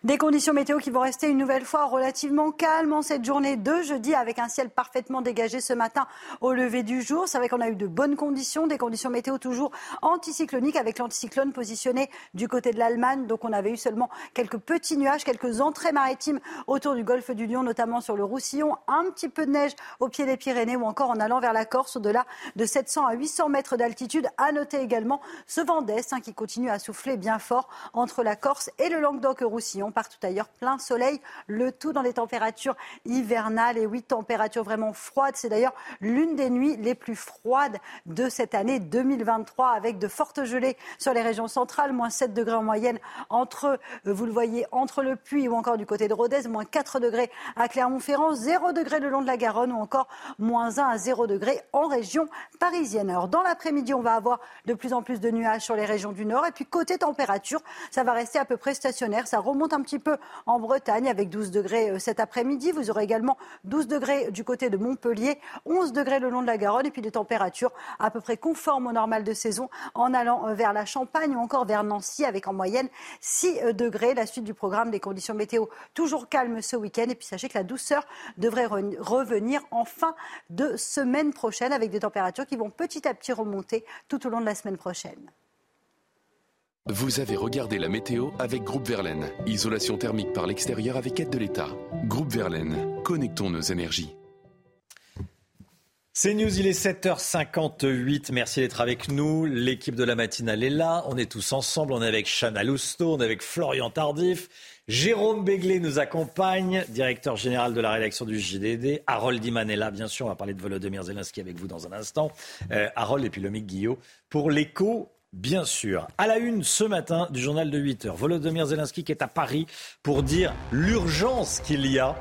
Des conditions météo qui vont rester une nouvelle fois relativement calmes en cette journée de jeudi avec un ciel parfaitement dégagé ce matin au lever du jour. C'est vrai qu'on a eu de bonnes conditions, des conditions météo toujours anticycloniques avec l'anticyclone positionné du côté de l'Allemagne. Donc on avait eu seulement quelques petits nuages, quelques entrées maritimes autour du golfe du Lion, notamment sur le Roussillon, un petit peu de neige au pied des Pyrénées ou encore en allant vers la Corse au-delà de 700 à 800 mètres d'altitude. À noter également ce vent d'Est hein, qui continue à souffler bien fort entre la Corse et le Languedoc-Roussillon partout ailleurs, plein soleil, le tout dans des températures hivernales et oui, températures vraiment froides. C'est d'ailleurs l'une des nuits les plus froides de cette année 2023 avec de fortes gelées sur les régions centrales, moins 7 degrés en moyenne entre, euh, vous le voyez, entre le Puy ou encore du côté de Rodez, moins 4 degrés à Clermont-Ferrand, 0 degrés le long de la Garonne ou encore moins 1 à 0 degrés en région parisienne. Alors dans l'après-midi, on va avoir de plus en plus de nuages sur les régions du nord et puis côté température, ça va rester à peu près stationnaire, ça remonte un petit peu en Bretagne avec 12 degrés euh, cet après-midi. Vous aurez également 12 degrés du côté de Montpellier, 11 degrés le long de la Garonne et puis des températures à peu près conformes au normal de saison en allant euh, vers la Champagne ou encore vers Nancy avec en moyenne 6 euh, degrés. La suite du programme des conditions météo toujours calmes ce week-end. Et puis sachez que la douceur devrait revenir en fin de semaine prochaine avec des températures qui vont petit à petit remonter tout au long de la semaine prochaine. Vous avez regardé la météo avec Groupe Verlaine. Isolation thermique par l'extérieur avec aide de l'État. Groupe Verlaine, connectons nos énergies. C'est News, il est 7h58. Merci d'être avec nous. L'équipe de la matinale est là. On est tous ensemble. On est avec Chana Lousteau, on est avec Florian Tardif. Jérôme Béglé nous accompagne, directeur général de la rédaction du JDD. Harold Iman est là, bien sûr. On va parler de Volodymyr Zelensky avec vous dans un instant. Euh, Harold et puis Lomique Guillot pour l'écho Bien sûr. À la une ce matin du journal de 8 heures, Volodymyr Zelensky qui est à Paris pour dire l'urgence qu'il y a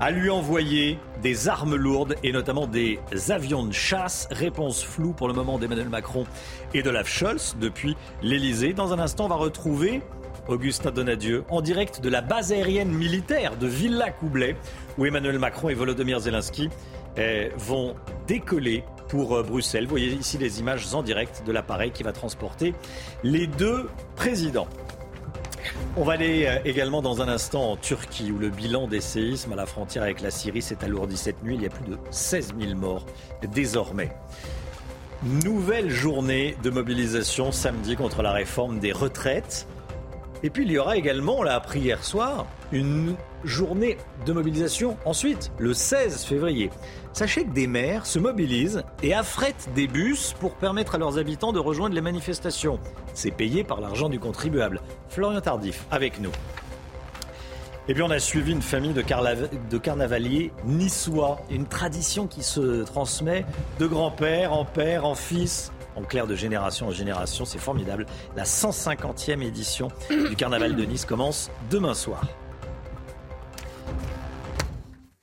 à lui envoyer des armes lourdes et notamment des avions de chasse. Réponse floue pour le moment d'Emmanuel Macron et de Olaf Scholz depuis l'Elysée. Dans un instant, on va retrouver Augustin Donadieu en direct de la base aérienne militaire de Villa-Coublay où Emmanuel Macron et Volodymyr Zelensky eh, vont décoller pour euh, Bruxelles. Vous voyez ici les images en direct de l'appareil qui va transporter les deux présidents. On va aller euh, également dans un instant en Turquie où le bilan des séismes à la frontière avec la Syrie s'est alourdi cette nuit. Il y a plus de 16 000 morts désormais. Nouvelle journée de mobilisation samedi contre la réforme des retraites. Et puis il y aura également, on l'a appris hier soir, une journée de mobilisation ensuite, le 16 février. Sachez que des maires se mobilisent et affrètent des bus pour permettre à leurs habitants de rejoindre les manifestations. C'est payé par l'argent du contribuable. Florian Tardif, avec nous. Et puis on a suivi une famille de, de carnavaliers niçois, une tradition qui se transmet de grand-père en père, en fils, en clair de génération en génération. C'est formidable. La 150e édition du Carnaval de Nice commence demain soir.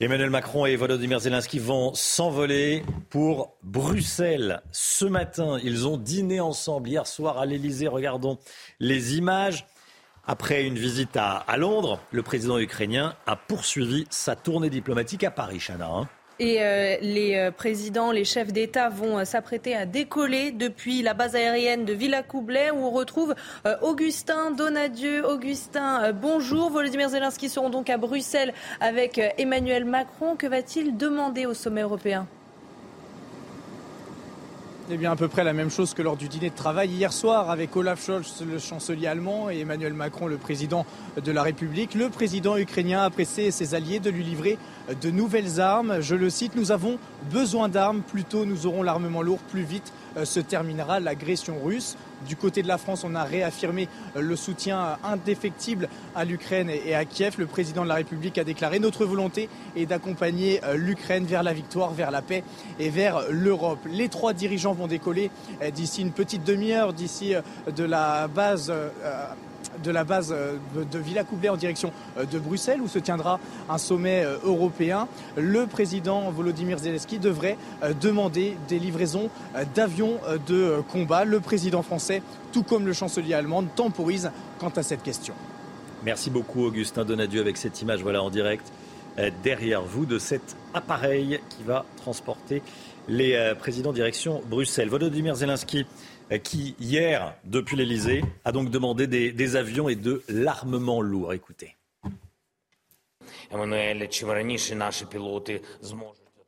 Emmanuel Macron et Volodymyr Zelensky vont s'envoler pour Bruxelles. Ce matin, ils ont dîné ensemble hier soir à l'Elysée. Regardons les images. Après une visite à, Londres, le président ukrainien a poursuivi sa tournée diplomatique à Paris, Chana. Hein. Et euh, les euh, présidents, les chefs d'État vont euh, s'apprêter à décoller depuis la base aérienne de Villacoublay où on retrouve Augustin Donadieu. Augustin, bonjour. Volodymyr Zelensky seront donc à Bruxelles avec Emmanuel Macron. Que va-t-il demander au sommet européen? Eh bien, à peu près la même chose que lors du dîner de travail hier soir avec Olaf Scholz, le chancelier allemand, et Emmanuel Macron, le président de la République. Le président ukrainien a pressé ses alliés de lui livrer de nouvelles armes. Je le cite, nous avons besoin d'armes, plus tôt nous aurons l'armement lourd, plus vite euh, se terminera l'agression russe. Du côté de la France, on a réaffirmé euh, le soutien indéfectible à l'Ukraine et à Kiev. Le président de la République a déclaré notre volonté est d'accompagner euh, l'Ukraine vers la victoire, vers la paix et vers l'Europe. Les trois dirigeants vont décoller d'ici une petite demi-heure, d'ici de la base de la base euh, de Villa Coublay en direction euh, de Bruxelles où se tiendra un sommet euh, européen. Le président Volodymyr Zelensky devrait demander des livraisons d'avions de combat. Le président français, tout comme le chancelier allemand, temporise quant à cette question. Merci beaucoup Augustin Donadieu avec cette image voilà en direct derrière vous de cet appareil qui va transporter les présidents direction Bruxelles. Volodymyr Zelensky qui, hier, depuis l'Elysée, a donc demandé des, avions et de l'armement lourd. Écoutez.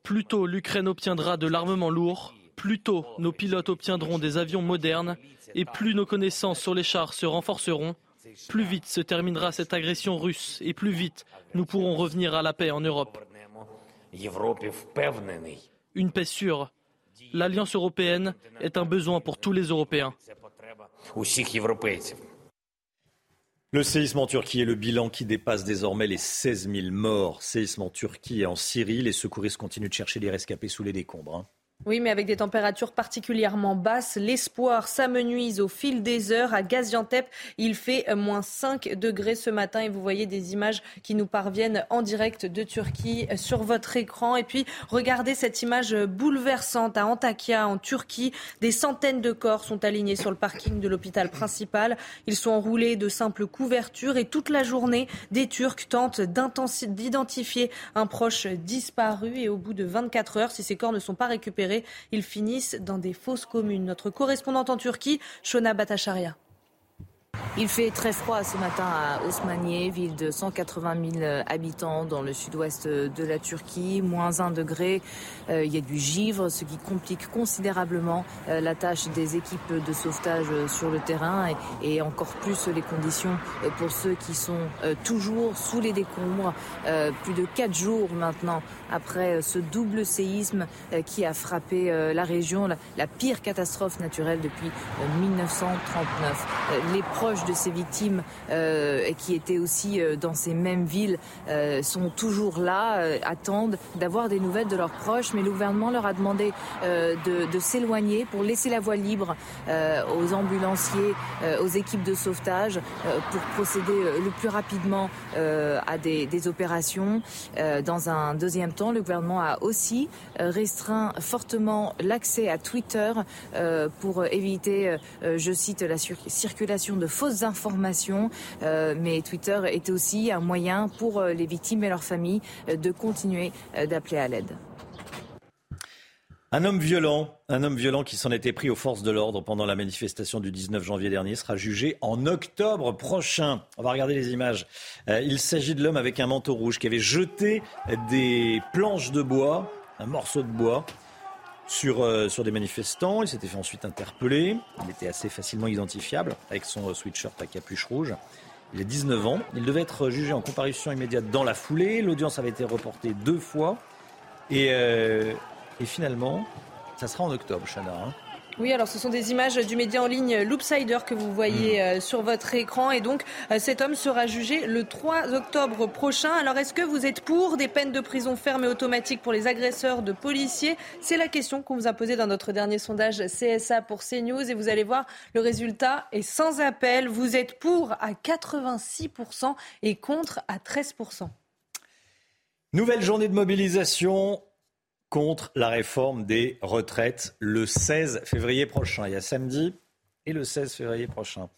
Plus tôt l'Ukraine obtiendra de l'armement lourd, plus tôt nos pilotes obtiendront des avions modernes et plus nos connaissances sur les chars se renforceront, plus vite se terminera cette agression russe et plus vite nous pourrons revenir à la paix en Europe. Une paix sûre, l'Alliance européenne est un besoin pour tous les Européens. Le séisme en Turquie est le bilan qui dépasse désormais les 16 000 morts. Séisme en Turquie et en Syrie. Les secouristes continuent de chercher les rescapés sous les décombres. Hein. Oui, mais avec des températures particulièrement basses, l'espoir s'amenuise au fil des heures. À Gaziantep, il fait moins 5 degrés ce matin et vous voyez des images qui nous parviennent en direct de Turquie sur votre écran. Et puis, regardez cette image bouleversante à Antakya, en Turquie. Des centaines de corps sont alignés sur le parking de l'hôpital principal. Ils sont enroulés de simples couvertures et toute la journée, des Turcs tentent d'identifier un proche disparu et au bout de 24 heures, si ces corps ne sont pas récupérés, ils finissent dans des fausses communes. Notre correspondante en Turquie, Shona Batacharia. Il fait très froid ce matin à Osmaniye, ville de 180 000 habitants dans le sud-ouest de la Turquie. Moins 1 degré. Euh, il y a du givre, ce qui complique considérablement euh, la tâche des équipes de sauvetage sur le terrain et, encore plus les conditions euh, pour ceux qui sont toujours sous les décombres. plus de 4 jours maintenant après ce double séisme qui a frappé la région, la, pire catastrophe naturelle depuis 1939. Les proches de ces victimes euh, qui étaient aussi euh, dans ces mêmes villes euh, sont toujours là, attendent d'avoir des nouvelles de leurs proches. Mais le gouvernement leur a demandé de, s'éloigner pour laisser la voie libre aux ambulanciers, aux équipes de sauvetage pour procéder le plus rapidement à des, des opérations. dans un deuxième temps, le gouvernement a aussi restreint fortement l'accès à Twitter pour éviter, je cite, la circulation de fausses informations. Euh, mais Twitter est aussi un moyen pour euh, les victimes et leurs familles euh, de continuer d'appeler à l'aide. Un homme violent, un homme violent qui s'en était pris aux forces de l'ordre pendant la manifestation du 19 janvier dernier sera jugé en octobre prochain. On va regarder les images. il s'agit de l'homme avec un manteau rouge qui avait jeté des planches de bois, un morceau de bois, sur, euh, sur des manifestants. Il s'était fait ensuite interpeller. Il était assez facilement identifiable avec son euh, sweatshirt à capuche rouge. Il a 19 ans. Il devait être jugé en comparution immédiate dans la foulée. L'audience avait été reportée deux fois. Et, euh, finalement, ça sera en octobre, Chana. Hein. Oui, alors ce sont des images du média en ligne Loopsider que vous voyez mm. euh, sur votre écran. Et donc, euh, cet homme sera jugé le 3 octobre prochain. Alors, est-ce que vous êtes pour des peines de prison ferme et automatique pour les agresseurs de policiers? C'est la question qu'on vous a posée dans notre dernier sondage CSA pour CNews. Et vous allez voir, le résultat est sans appel. Vous êtes pour à 86% et contre à 13%. Nouvelle journée de mobilisation contre la réforme des retraites le 16 février prochain. Il y a samedi et le 16 février prochain.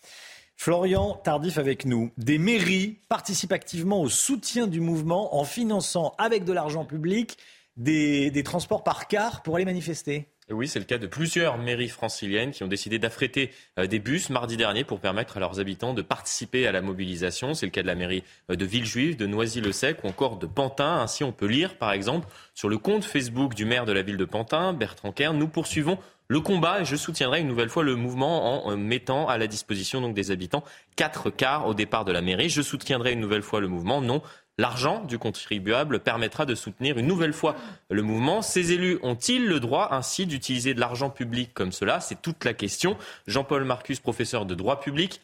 Florian Tardif avec nous. Des mairies participent activement au soutien du mouvement en finançant avec de l'argent public des, transports par car pour aller manifester. Oui, c'est le cas de plusieurs mairies franciliennes qui ont décidé d'affréter euh, des bus mardi dernier pour permettre à leurs habitants de participer à la mobilisation. C'est le cas de la mairie euh, de Villejuif, de Noisy-le-Sec ou encore de Pantin. Ainsi, on peut lire, par exemple, sur le compte Facebook du maire de la ville de Pantin, Bertrand Kern, nous poursuivons le combat et je soutiendrai une nouvelle fois le mouvement en euh, mettant à la disposition donc des habitants quatre quarts au départ de la mairie. Je soutiendrai une nouvelle fois le mouvement. Non, L'argent du contribuable permettra de soutenir une nouvelle fois le mouvement. Ces élus ont-ils le droit ainsi d'utiliser de l'argent public comme cela? C'est toute la question. Jean-Paul Marcus, professeur de droit public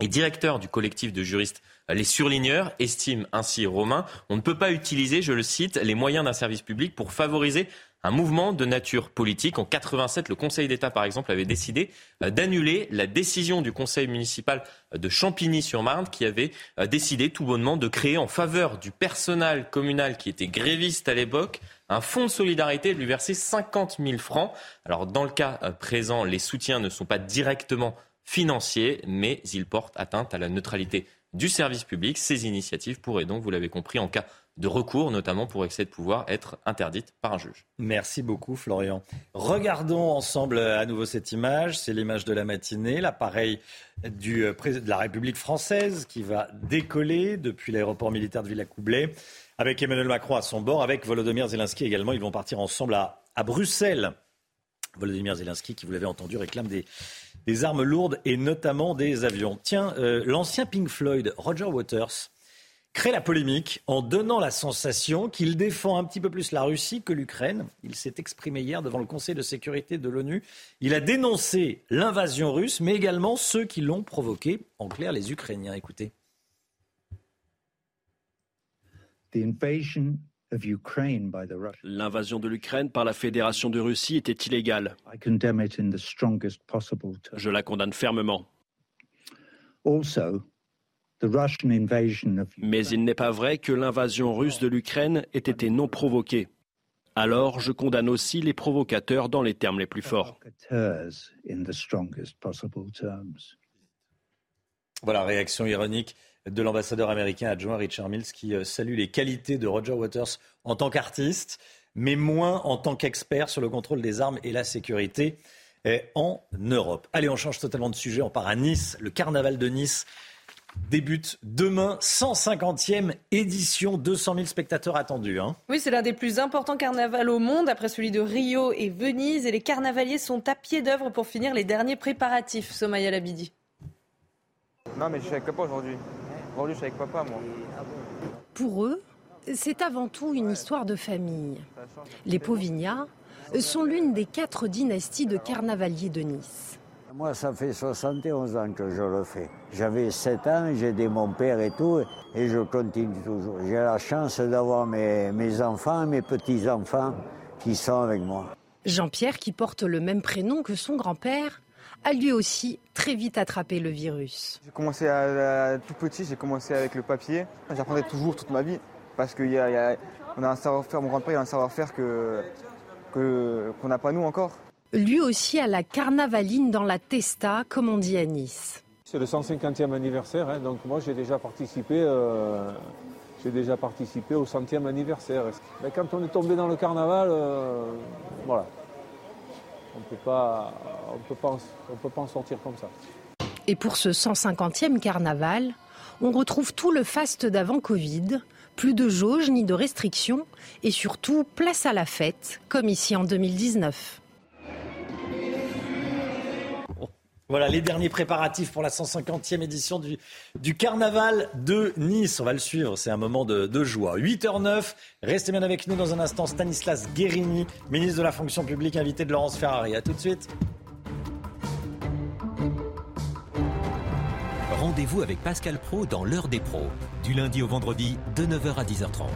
et directeur du collectif de juristes Les Surligneurs, estime ainsi Romain, on ne peut pas utiliser, je le cite, les moyens d'un service public pour favoriser un mouvement de nature politique. En 87, le Conseil d'État, par exemple, avait décidé euh, d'annuler la décision du Conseil municipal de Champigny-sur-Marne qui avait euh, décidé tout bonnement de créer en faveur du personnel communal qui était gréviste à l'époque un fonds de solidarité et de lui verser 50 000 francs. Alors dans le cas euh, présent, les soutiens ne sont pas directement financiers, mais ils portent atteinte à la neutralité du service public. Ces initiatives pourraient donc, vous l'avez compris, en cas de recours, notamment pour excès de pouvoir, être interdite par un juge. Merci beaucoup, Florian. Regardons ensemble à nouveau cette image. C'est l'image de la matinée, l'appareil euh, de la République française qui va décoller depuis l'aéroport militaire de Villacoublay avec Emmanuel Macron à son bord, avec Volodymyr Zelensky également. Ils vont partir ensemble à, Bruxelles. Volodymyr Zelensky, qui vous l'avez entendu, réclame des, armes lourdes et notamment des avions. Tiens, euh, l'ancien Pink Floyd, Roger Waters, crée la polémique en donnant la sensation qu'il défend un petit peu plus la Russie que l'Ukraine. Il s'est exprimé hier devant le Conseil de sécurité de l'ONU. Il a dénoncé l'invasion russe, mais également ceux qui l'ont provoquée, en clair les Ukrainiens. Écoutez. L'invasion de l'Ukraine par la Fédération de Russie était illégale. Je la condamne fermement. Mais il n'est pas vrai que l'invasion russe de l'Ukraine ait été non provoquée. Alors je condamne aussi les provocateurs dans les termes les plus forts. Voilà, réaction ironique de l'ambassadeur américain adjoint Richard Mills qui euh, salue les qualités de Roger Waters en tant qu'artiste, mais moins en tant qu'expert sur le contrôle des armes et la sécurité euh, en Europe. Allez, on change totalement de sujet, on part à Nice, le carnaval de Nice débute demain, 150e édition, 200 000 spectateurs attendus. Hein. Oui, c'est l'un des plus importants carnavals au monde, après celui de Rio et Venise. Et les carnavaliers sont à pied d'œuvre pour finir les derniers préparatifs. Somaya Labidi. Non, mais je suis avec papa aujourd'hui. Aujourd'hui, je suis avec papa, moi. Pour eux, c'est avant tout une histoire de famille. Les Povignat sont l'une des quatre dynasties de carnavaliers de Nice. Moi, ça fait 71 ans que je le fais. J'avais 7 ans, j'ai aidé mon père et tout, et je continue toujours. J'ai la chance d'avoir mes, mes enfants et mes petits-enfants qui sont avec moi. Jean-Pierre, qui porte le même prénom que son grand-père, a lui aussi très vite attrapé le virus. J'ai commencé à, tout petit, j'ai commencé avec le papier. J'apprendrai toujours toute ma vie parce qu'on y a, a, un savoir-faire, mon grand-père a un savoir-faire que qu'on n'a pas nous encore lui aussi à la carnavaline dans la Testa, comme on dit à Nice. C'est le 150e anniversaire, hein, donc moi j'ai déjà participé. Euh, j'ai déjà participé au centième anniversaire. Mais quand on est tombé dans le carnaval, euh, voilà, on peut pas, on peut pas, on peut pas en sortir comme ça. Et pour ce 150e carnaval, on retrouve tout le faste d'avant Covid, plus de jauges ni de restrictions, et surtout place à la fête, comme ici en 2019. Voilà les derniers préparatifs pour la 150e édition du, Carnaval de Nice. On va le suivre, c'est un moment de, joie. 8h09, restez bien avec nous dans un instant. Stanislas Guérini, ministre de la fonction publique, invité de Laurence Ferrari. A tout de suite. Rendez-vous avec Pascal Pro dans l'heure des pros, du lundi au vendredi de 9h à 10h30.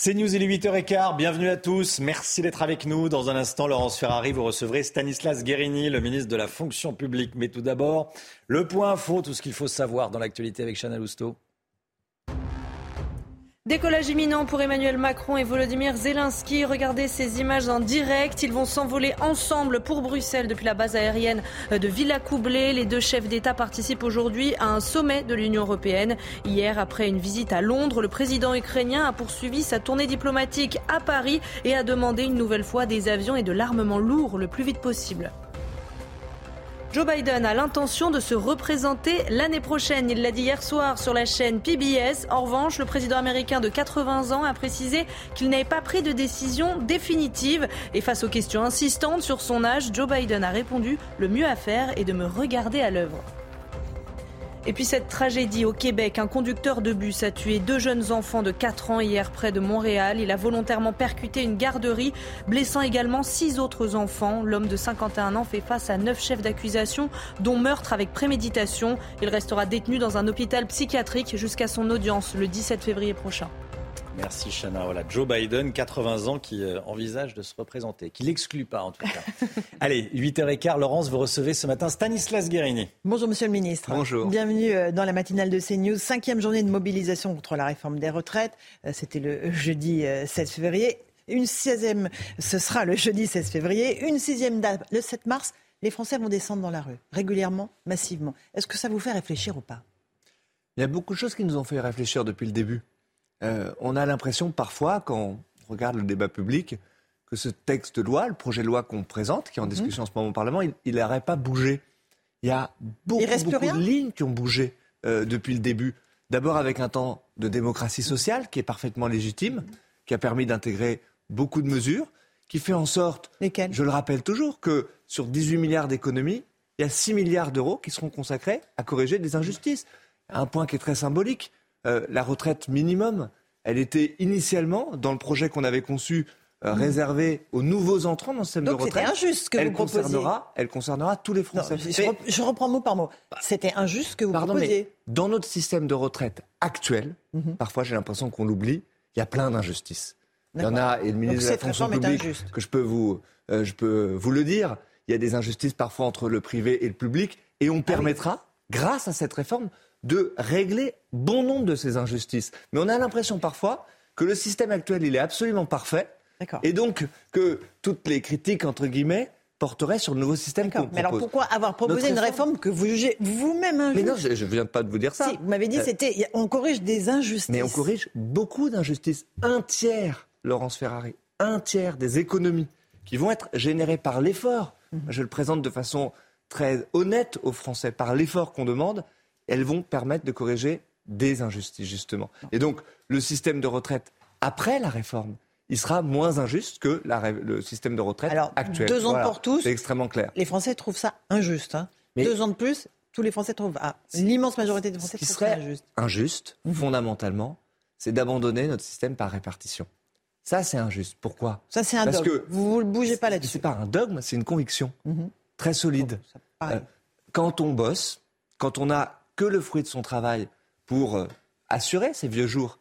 C'est News, il est 8h15. Bienvenue à tous. Merci d'être avec nous. Dans un instant, Laurence Ferrari, vous recevrez Stanislas Guérini, le ministre de la fonction publique. Mais tout d'abord, le point info, tout ce qu'il faut savoir dans l'actualité avec Chanel Housteau. Décollage imminent pour Emmanuel Macron et Volodymyr Zelensky. Regardez ces images en direct. Ils vont s'envoler ensemble pour Bruxelles depuis la base aérienne de Villacoublay. Les deux chefs d'État participent aujourd'hui à un sommet de l'Union européenne. Hier, après une visite à Londres, le président ukrainien a poursuivi sa tournée diplomatique à Paris et a demandé une nouvelle fois des avions et de l'armement lourd le plus vite possible. Joe Biden a l'intention de se représenter l'année prochaine. Il l'a dit hier soir sur la chaîne PBS. En revanche, le président américain de 80 ans a précisé qu'il n'avait pas pris de décision définitive. Et face aux questions insistantes sur son âge, Joe Biden a répondu Le mieux à faire est de me regarder à l'œuvre. Et puis cette tragédie au Québec, un conducteur de bus a tué deux jeunes enfants de 4 ans hier près de Montréal. Il a volontairement percuté une garderie, blessant également six autres enfants. L'homme de 51 ans fait face à neuf chefs d'accusation, dont meurtre avec préméditation. Il restera détenu dans un hôpital psychiatrique jusqu'à son audience le 17 février prochain. Merci Chana. Voilà, Joe Biden, 80 ans, qui euh, envisage de se représenter, qui l'exclut pas en tout cas. Allez, 8h15, Laurence, vous recevez ce matin Stanislas Guérini. Bonjour Monsieur le Ministre. Bonjour. Bienvenue euh, dans la matinale de CNews. Cinquième journée de mobilisation contre la réforme des retraites. Euh, c'était le jeudi 16 février. Une sixième, ce sera le jeudi 16 février. Une sixième date, le 7 mars. Les Français vont descendre dans la rue, régulièrement, massivement. Est-ce que ça vous fait réfléchir ou pas? Il y a beaucoup de choses qui nous ont fait réfléchir depuis le début. Euh, on a l'impression parfois, quand on regarde le débat public, que ce texte de loi, le projet de loi qu'on présente, qui est en mhm. discussion en ce moment au Parlement, il n'aurait pas bougé. Il y a beaucoup, de lignes qui ont bougé euh, depuis le début. D'abord avec un temps de démocratie sociale qui est parfaitement légitime, qui a permis d'intégrer beaucoup de mesures, qui fait en sorte, je le rappelle toujours, que sur 18 milliards d'économies, il y a 6 milliards d'euros qui seront consacrés à corriger des injustices. Un point qui est très symbolique. Euh, la retraite minimum, elle était initialement, dans le projet qu'on avait conçu, euh, mmh. réservée aux nouveaux entrants dans le système de retraite. C'était injuste que elle vous concernera, Elle concernera tous les Français. je, reprends mot par mot. C'était injuste que vous Pardon, proposiez. dans notre système de retraite actuel, mmh. parfois j'ai l'impression qu'on l'oublie, il y a plein d'injustices. Il y en a, et le ministre de la fonction publique, que je peux, vous, euh, je peux vous le dire, il y a des injustices parfois entre le privé et le public, et on ah permettra, grâce à cette réforme, de régler bon nombre de ces injustices. Mais on a l'impression parfois que le système actuel, il est absolument parfait. Et donc que toutes les critiques, entre guillemets, porteraient sur le nouveau système qu'on propose. Mais alors pourquoi avoir proposé une réforme que vous jugez vous-même injuste Mais non, je ne viens pas de vous dire ça. Si, vous m'avez dit, euh, c'était, on corrige des injustices. Mais on corrige beaucoup d'injustices. Un tiers, Laurence Ferrari, un tiers des économies qui vont être générées par l'effort, mhm. je le présente de façon très honnête aux Français, par l'effort qu'on demande, elles vont permettre de corriger des injustices, justement. Et donc, le système de retraite, après la réforme, il sera moins injuste que le système de retraite Alors, actuel. Deux ans pour tous. C'est extrêmement clair. Les Français trouvent ça injuste. Hein. deux ans de plus, tous les Français trouvent. Ah, l'immense majorité des Français trouvent ça injuste. Injuste, mhm. fondamentalement, c'est d'abandonner notre système par répartition. Ça, c'est injuste. Pourquoi? Ça, c'est un Parce dogme. Que vous ne bougez pas là-dessus. C'est pas un dogme, c'est une conviction mhm. très solide. Euh, quand on bosse, quand on a que le fruit de son travail pour euh, assurer ses vieux jours,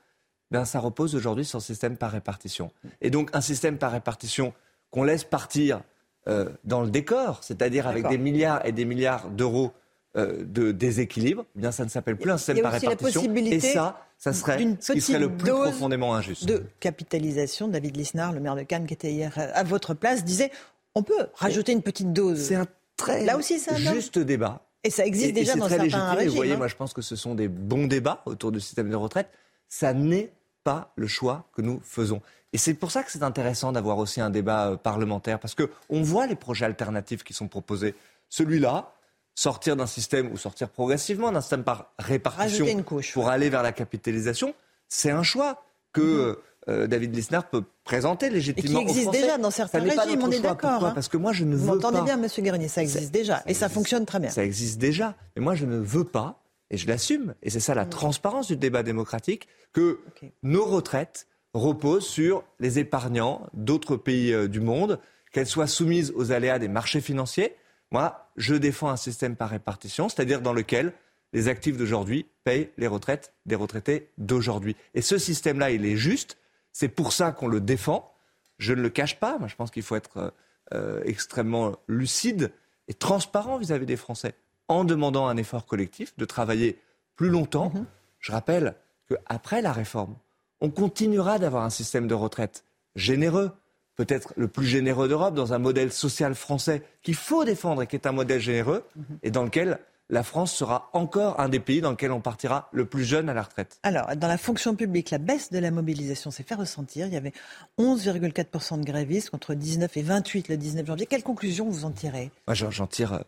ben, ça repose aujourd'hui sur le système par répartition. Et donc un système par répartition qu'on laisse partir euh, dans le décor, c'est-à-dire avec des milliards et des milliards d'euros euh, de déséquilibre, eh bien ça ne s'appelle plus un système par répartition. Et ça, ça serait ce qui serait le plus profondément injuste. De capitalisation, David Lisnard, le maire de Cannes, qui était hier à votre place, disait on peut rajouter une petite dose. C'est un très Là aussi, juste débat. Et ça existe déjà dans très certains régimes. Vous voyez, hein. moi, je pense que ce sont des bons débats autour du système de retraite. Ça n'est pas le choix que nous faisons. Et c'est pour ça que c'est intéressant d'avoir aussi un débat euh, parlementaire, parce qu'on voit les projets alternatifs qui sont proposés. Celui-là, sortir d'un système ou sortir progressivement d'un système par répartition pour aller vers la capitalisation, c'est un choix que mhm. Euh, David Lisnard peut présenter légitimement. Et qui existe déjà dans certains régimes, on est d'accord. Hein. Parce que moi, je ne Vous veux pas. entendez bien, Monsieur Guérinier, ça existe déjà. et ça fonctionne très bien. Ça existe déjà. Mais moi, je ne veux pas, et je l'assume, et c'est ça la mm. transparence du débat démocratique, que nos retraites reposent sur les épargnants d'autres pays euh, du monde, qu'elles soient soumises aux aléas des marchés financiers. Moi, je défends un système par répartition, c'est-à-dire dans lequel les actifs d'aujourd'hui payent les retraites des retraités d'aujourd'hui. Et ce système-là, il est juste c'est pour ça qu'on le défend. Je ne le cache pas. Moi, je pense qu'il faut être euh, euh, extrêmement lucide et transparent vis-à-vis des Français en demandant un effort collectif de travailler plus longtemps. Mhm. Je rappelle qu'après la réforme, on continuera d'avoir un système de retraite généreux, peut-être le plus généreux d'Europe, dans un modèle social français qu'il faut défendre et qui est un modèle généreux, mhm. et dans lequel la France sera encore un des pays dans lequel on partira le plus jeune à la retraite. Alors, dans la fonction publique, la baisse de la mobilisation s'est fait ressentir. Il y avait 11,4% de grévistes contre 19 et 28 le 19 janvier. Quelle conclusion vous en tirez? Moi, j'en tire euh,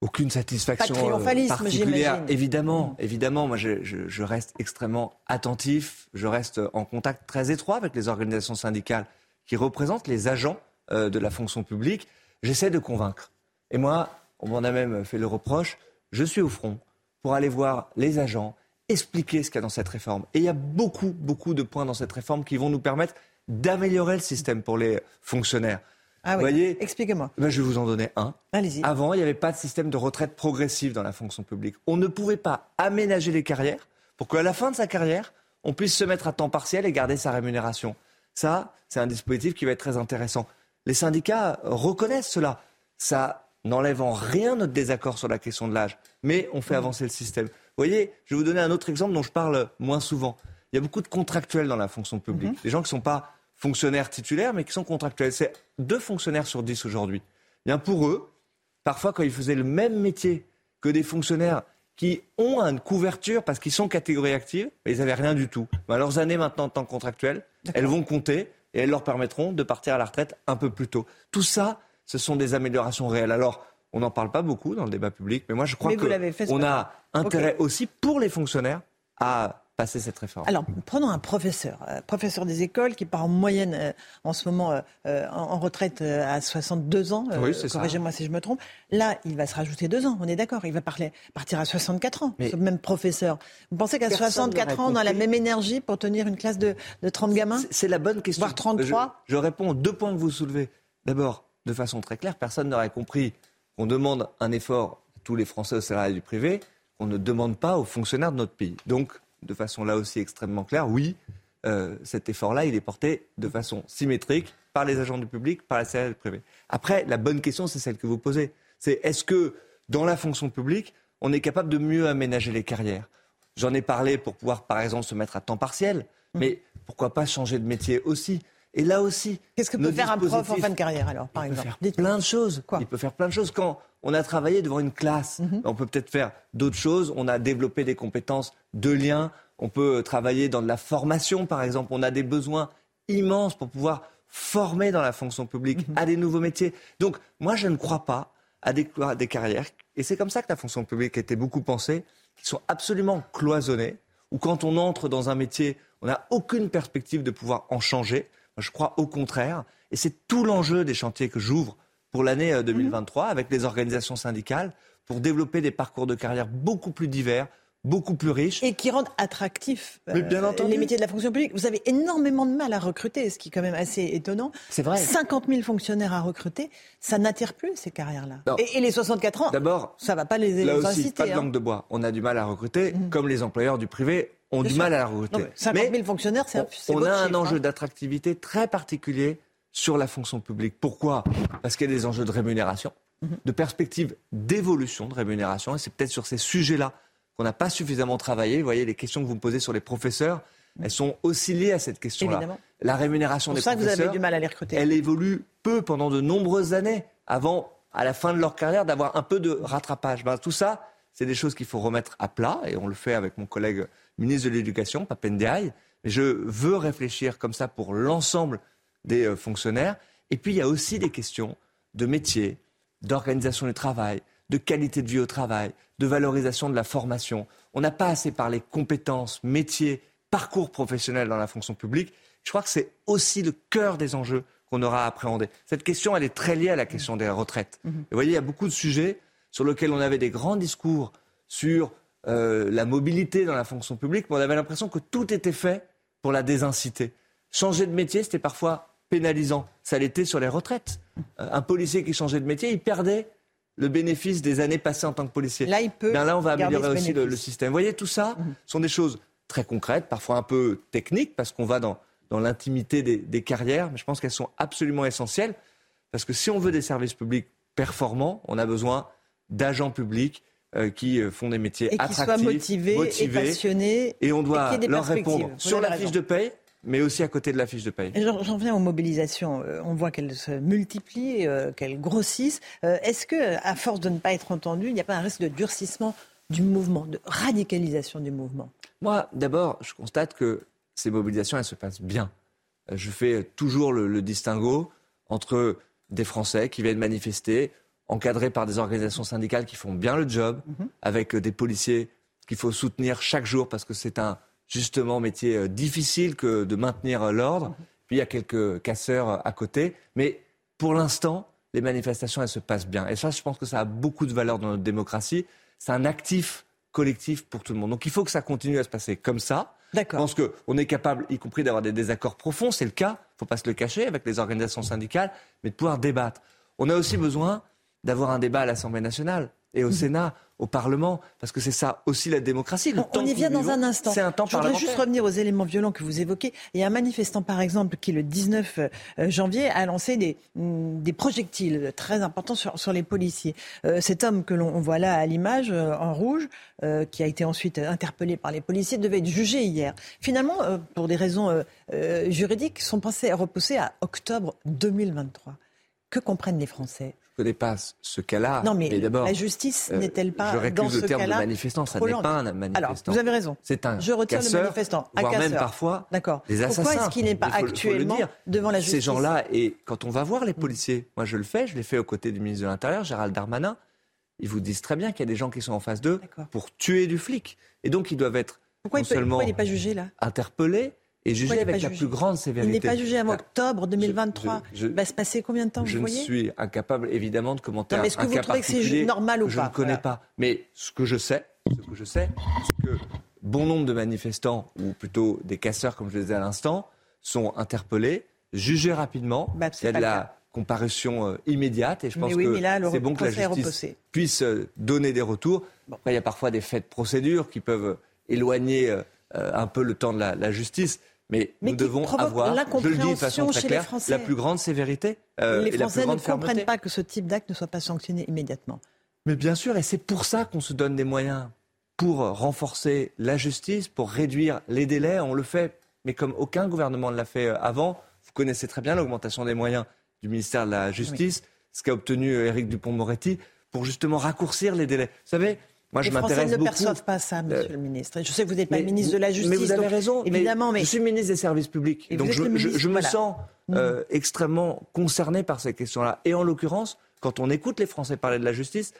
aucune satisfaction Pas de triomphalisme, euh, particulière. Évidemment, mm. évidemment, moi je, reste extrêmement attentif, je reste en contact très étroit avec les organisations syndicales qui représentent les agents euh, de la fonction publique. J'essaie de convaincre. Et moi, on m'en a même fait le reproche, je suis au front pour aller voir les agents, expliquer ce qu'il y a dans cette réforme. Et il y a beaucoup, beaucoup de points dans cette réforme qui vont nous permettre d'améliorer le système pour les fonctionnaires. Ah oui. voyez Expliquez-moi. Ben, je vais vous en donner un. Allez-y. Avant, il n'y avait pas de système de retraite progressive dans la fonction publique. On ne pouvait pas aménager les carrières pour qu'à la fin de sa carrière, on puisse se mettre à temps partiel et garder sa rémunération. Ça, c'est un dispositif qui va être très intéressant. Les syndicats reconnaissent cela. Ça n'enlève en rien notre désaccord sur la question de l'âge, mais on fait mmh. avancer le système. Vous voyez, je vais vous donner un autre exemple dont je parle moins souvent. Il y a beaucoup de contractuels dans la fonction publique, mmh. des gens qui ne sont pas fonctionnaires titulaires, mais qui sont contractuels. C'est deux fonctionnaires sur dix aujourd'hui. Bien pour eux, parfois quand ils faisaient le même métier que des fonctionnaires qui ont une couverture parce qu'ils sont catégorie active, ils n'avaient rien du tout. Mais leurs années maintenant en tant que contractuels, elles vont compter et elles leur permettront de partir à la retraite un peu plus tôt. Tout ça, ce sont des améliorations réelles. Alors, on n'en parle pas beaucoup dans le débat public, mais moi je crois qu'on a intérêt aussi pour les fonctionnaires à passer cette réforme Alors, prenons un professeur, euh, professeur des écoles qui part en moyenne euh, en ce moment euh, en, retraite à 62 ans. Corrigez-moi si je me trompe. Là, il va se rajouter deux ans, on est d'accord. Il va parler, partir à 64 ans, ce même professeur. Vous pensez qu'à 64 ans, on a la même énergie pour tenir une classe de, de 30 gamins C'est la bonne question. Voire 33 je, je réponds aux deux points que vous soulevez. D'abord, de façon très claire, personne n'aurait compris qu'on demande un effort à tous les Français au salariés du privé, qu'on ne demande pas aux fonctionnaires de notre pays. Donc, de façon là aussi extrêmement claire, oui, euh, cet effort-là, il est porté de façon symétrique par les agents du public, par les salariés du privé. Après, la bonne question, c'est celle que vous posez. C'est est-ce que dans la fonction publique, on est capable de mieux aménager les carrières? J'en ai parlé pour pouvoir, par exemple, se mettre à temps partiel, mmh. mais pourquoi pas changer de métier aussi? Et là aussi. Qu'est-ce que peut faire un prof en fin de carrière alors, par il exemple peut faire plein de choses. il peut faire plein de choses. Quand on a travaillé devant une classe, mhm. on peut peut-être faire d'autres choses. On a développé des compétences de lien. On peut travailler dans de la formation, par exemple. On a des besoins immenses pour pouvoir former dans la fonction publique mhm. à des nouveaux métiers. Donc, moi, je ne crois pas à des, à des carrières. Et c'est comme ça que la fonction publique a été beaucoup pensée, qui sont absolument cloisonnées, où quand on entre dans un métier, on n'a aucune perspective de pouvoir en changer. Je crois au contraire. Et c'est tout l'enjeu des chantiers que j'ouvre pour l'année 2023 euh, avec les organisations syndicales pour développer des parcours de carrière beaucoup plus divers, beaucoup plus riches. Et qui rendent attractifs euh, les métiers de la fonction publique. Vous avez énormément de mal à recruter, ce qui est quand même assez étonnant. C'est vrai. 50 000 fonctionnaires à recruter, ça n'attire plus ces carrières-là. Et, les 64 ans, d'abord, ça va pas les, là aussi, Pas de langue hein. de bois. On a du mal à recruter, mmh. comme les employeurs du privé ont du mal à la recruter. 50 000 fonctionnaires, c'est On, on a un enjeu hein. d'attractivité très particulier sur la fonction publique. Pourquoi? Parce qu'il y a des enjeux de rémunération, mhm. de perspectives d'évolution de rémunération. Et c'est peut-être sur ces sujets-là qu'on n'a pas suffisamment travaillé. Vous voyez, les questions que vous me posez sur les professeurs, mhm. elles sont aussi liées à cette question-là. La rémunération des professeurs, vous avez du mal à les recruter. elle évolue peu pendant de nombreuses années avant, à la fin de leur carrière, d'avoir un peu de rattrapage. Ben, tout ça, c'est des choses qu'il faut remettre à plat, et on le fait avec mon collègue ministre de l'Éducation, Papendiaï. Mais je veux réfléchir comme ça pour l'ensemble des euh, fonctionnaires. Et puis, il y a aussi des questions de métier, d'organisation du travail, de qualité de vie au travail, de valorisation de la formation. On n'a pas assez parlé compétences, métiers, parcours professionnels dans la fonction publique. Je crois que c'est aussi le cœur des enjeux qu'on aura à appréhender. Cette question, elle est très liée à la question des retraites. Mhm. vous voyez, il y a beaucoup de sujets sur lesquels on avait des grands discours sur euh, la mobilité dans la fonction publique, mais on avait l'impression que tout était fait pour la désinciter. Changer de métier, c'était parfois pénalisant. Ça l'était sur les retraites. Euh, un policier qui changeait de métier, il perdait le bénéfice des années passées en tant que policier. Là, il peut. là, on va améliorer aussi le, système. Vous voyez, tout ça mhm. sont des choses très concrètes, parfois un peu techniques, parce qu'on va dans, dans l'intimité des, des, carrières, mais je pense qu'elles sont absolument essentielles, parce que si on veut des services publics performants, on a besoin d'agents publics qui euh, font des métiers et attractifs, soient motivés, et passionnés. Et on doit des leur répondre sur la fiche de paye, mais aussi à côté de la fiche de paye. Et J'en viens aux mobilisations. Euh, On voit qu'elles se multiplient, euh, qu'elles grossissent. Euh, Est-ce que, à force de ne pas être entendues, il n'y a pas un risque de durcissement du mouvement, de radicalisation du mouvement? Moi, d'abord, je constate que ces mobilisations, elles se passent bien. Euh, Je fais toujours le, le distinguo entre des Français qui viennent manifester, encadrés par des organisations syndicales qui font bien le job, avec euh, des policiers qu'il faut soutenir chaque jour parce que c'est un justement métier euh, difficile que de maintenir euh, l'ordre. Puis il y a quelques casseurs à côté, mais pour l'instant, les manifestations elles se passent bien. Et ça, je pense que ça a beaucoup de valeur dans notre démocratie. C'est un actif collectif pour tout le monde. Donc il faut que ça continue à se passer comme ça. Je pense qu'on est capable, y compris d'avoir des désaccords profonds, c'est le cas, il ne faut pas se le cacher, avec les organisations syndicales, mais de pouvoir débattre. On a aussi besoin d'avoir un débat à l'Assemblée nationale et au Sénat, au Parlement, parce que c'est ça aussi la démocratie. Le On, temps on y vient dans un instant. C'est un temps Je voudrais juste revenir aux éléments violents que vous évoquez. Il y a un manifestant, par exemple, qui le 19 euh, janvier a lancé des, mm, des projectiles très importants sur, sur les policiers. Euh, cet homme que l'on on voit là à l'image, euh, en rouge, euh, qui a été ensuite interpellé par les policiers, devait être jugé hier. Finalement, pour des raisons juridiques, son procès est repoussé à octobre 2023. Que comprennent les Français? Je ne connais pas ce cas-là. Non, mais d'abord, la justice euh, n'est-elle pas je dans ce le terme de manifestant, ça n'est pas un manifestant. Alors, vous avez raison. C'est un Je retire casseur, le manifestant. Un voire même casseur. parfois D'accord. des assassins. Pourquoi est-ce qu'il n'est pas faut faut actuellement devant la Ces justice gens-là, et quand on va voir les policiers, moi je le fais, je l'ai fait aux côtés du ministre de l'Intérieur, Gérald Darmanin, ils vous disent très bien qu'il y a des gens qui sont en face d'eux pour tuer du flic. Et donc ils doivent être Pourquoi non il peut- seulement pourquoi il n'est pas jugé là? interpellés Pourquoi il n'est avec pas la jugé plus grande Il sévérité. n'est pas jugé en Ah, octobre 2023. je- je- il va se passer combien de temps, je vous ne voyez? suis incapable, évidemment, de commenter Non, mais un, est-ce que vous cas trouvez que c'est normal ou que je pas? ne connais Voilà. pas. Mais ce que je sais, ce que je sais, c'est que bon nombre de manifestants, ou plutôt des casseurs, comme je le disais à l'instant, sont interpellés, jugés rapidement. Bah, Il y a pas de la comparution euh, immédiate et je pense oui, que là, c'est bon que la est justice puisse euh, donner des retours. Après, il y a parfois des faits de procédure qui peuvent euh, éloigner euh, un peu le temps de la, la justice. Mais, Mais nous devons avoir, je le dis de façon très claire, la plus grande sévérité euh, Les et la Français ne fermeté. comprennent pas que ce type d'acte ne soit pas sanctionné immédiatement. Mais bien sûr, et c'est pour ça qu'on se donne des moyens pour renforcer la justice, pour réduire les délais. On le fait, mais comme aucun gouvernement ne l'a fait euh, avant. Vous connaissez très bien l'augmentation des moyens du ministère de la Justice, ce qu'a obtenu Éric Dupont-Moretti, pour justement raccourcir les délais. Vous savez, moi je les Français ne beaucoup. perçoivent pas ça, monsieur le ministre. Je sais que vous n'êtes pas Mais ministre de la Justice. Mais vous avez donc, raison. Évidemment, mais, je suis ministre des services publics. Et donc je, me sens euh, extrêmement concerné par ces questions-là. Et en l'occurrence, quand on écoute les Français parler de la justice,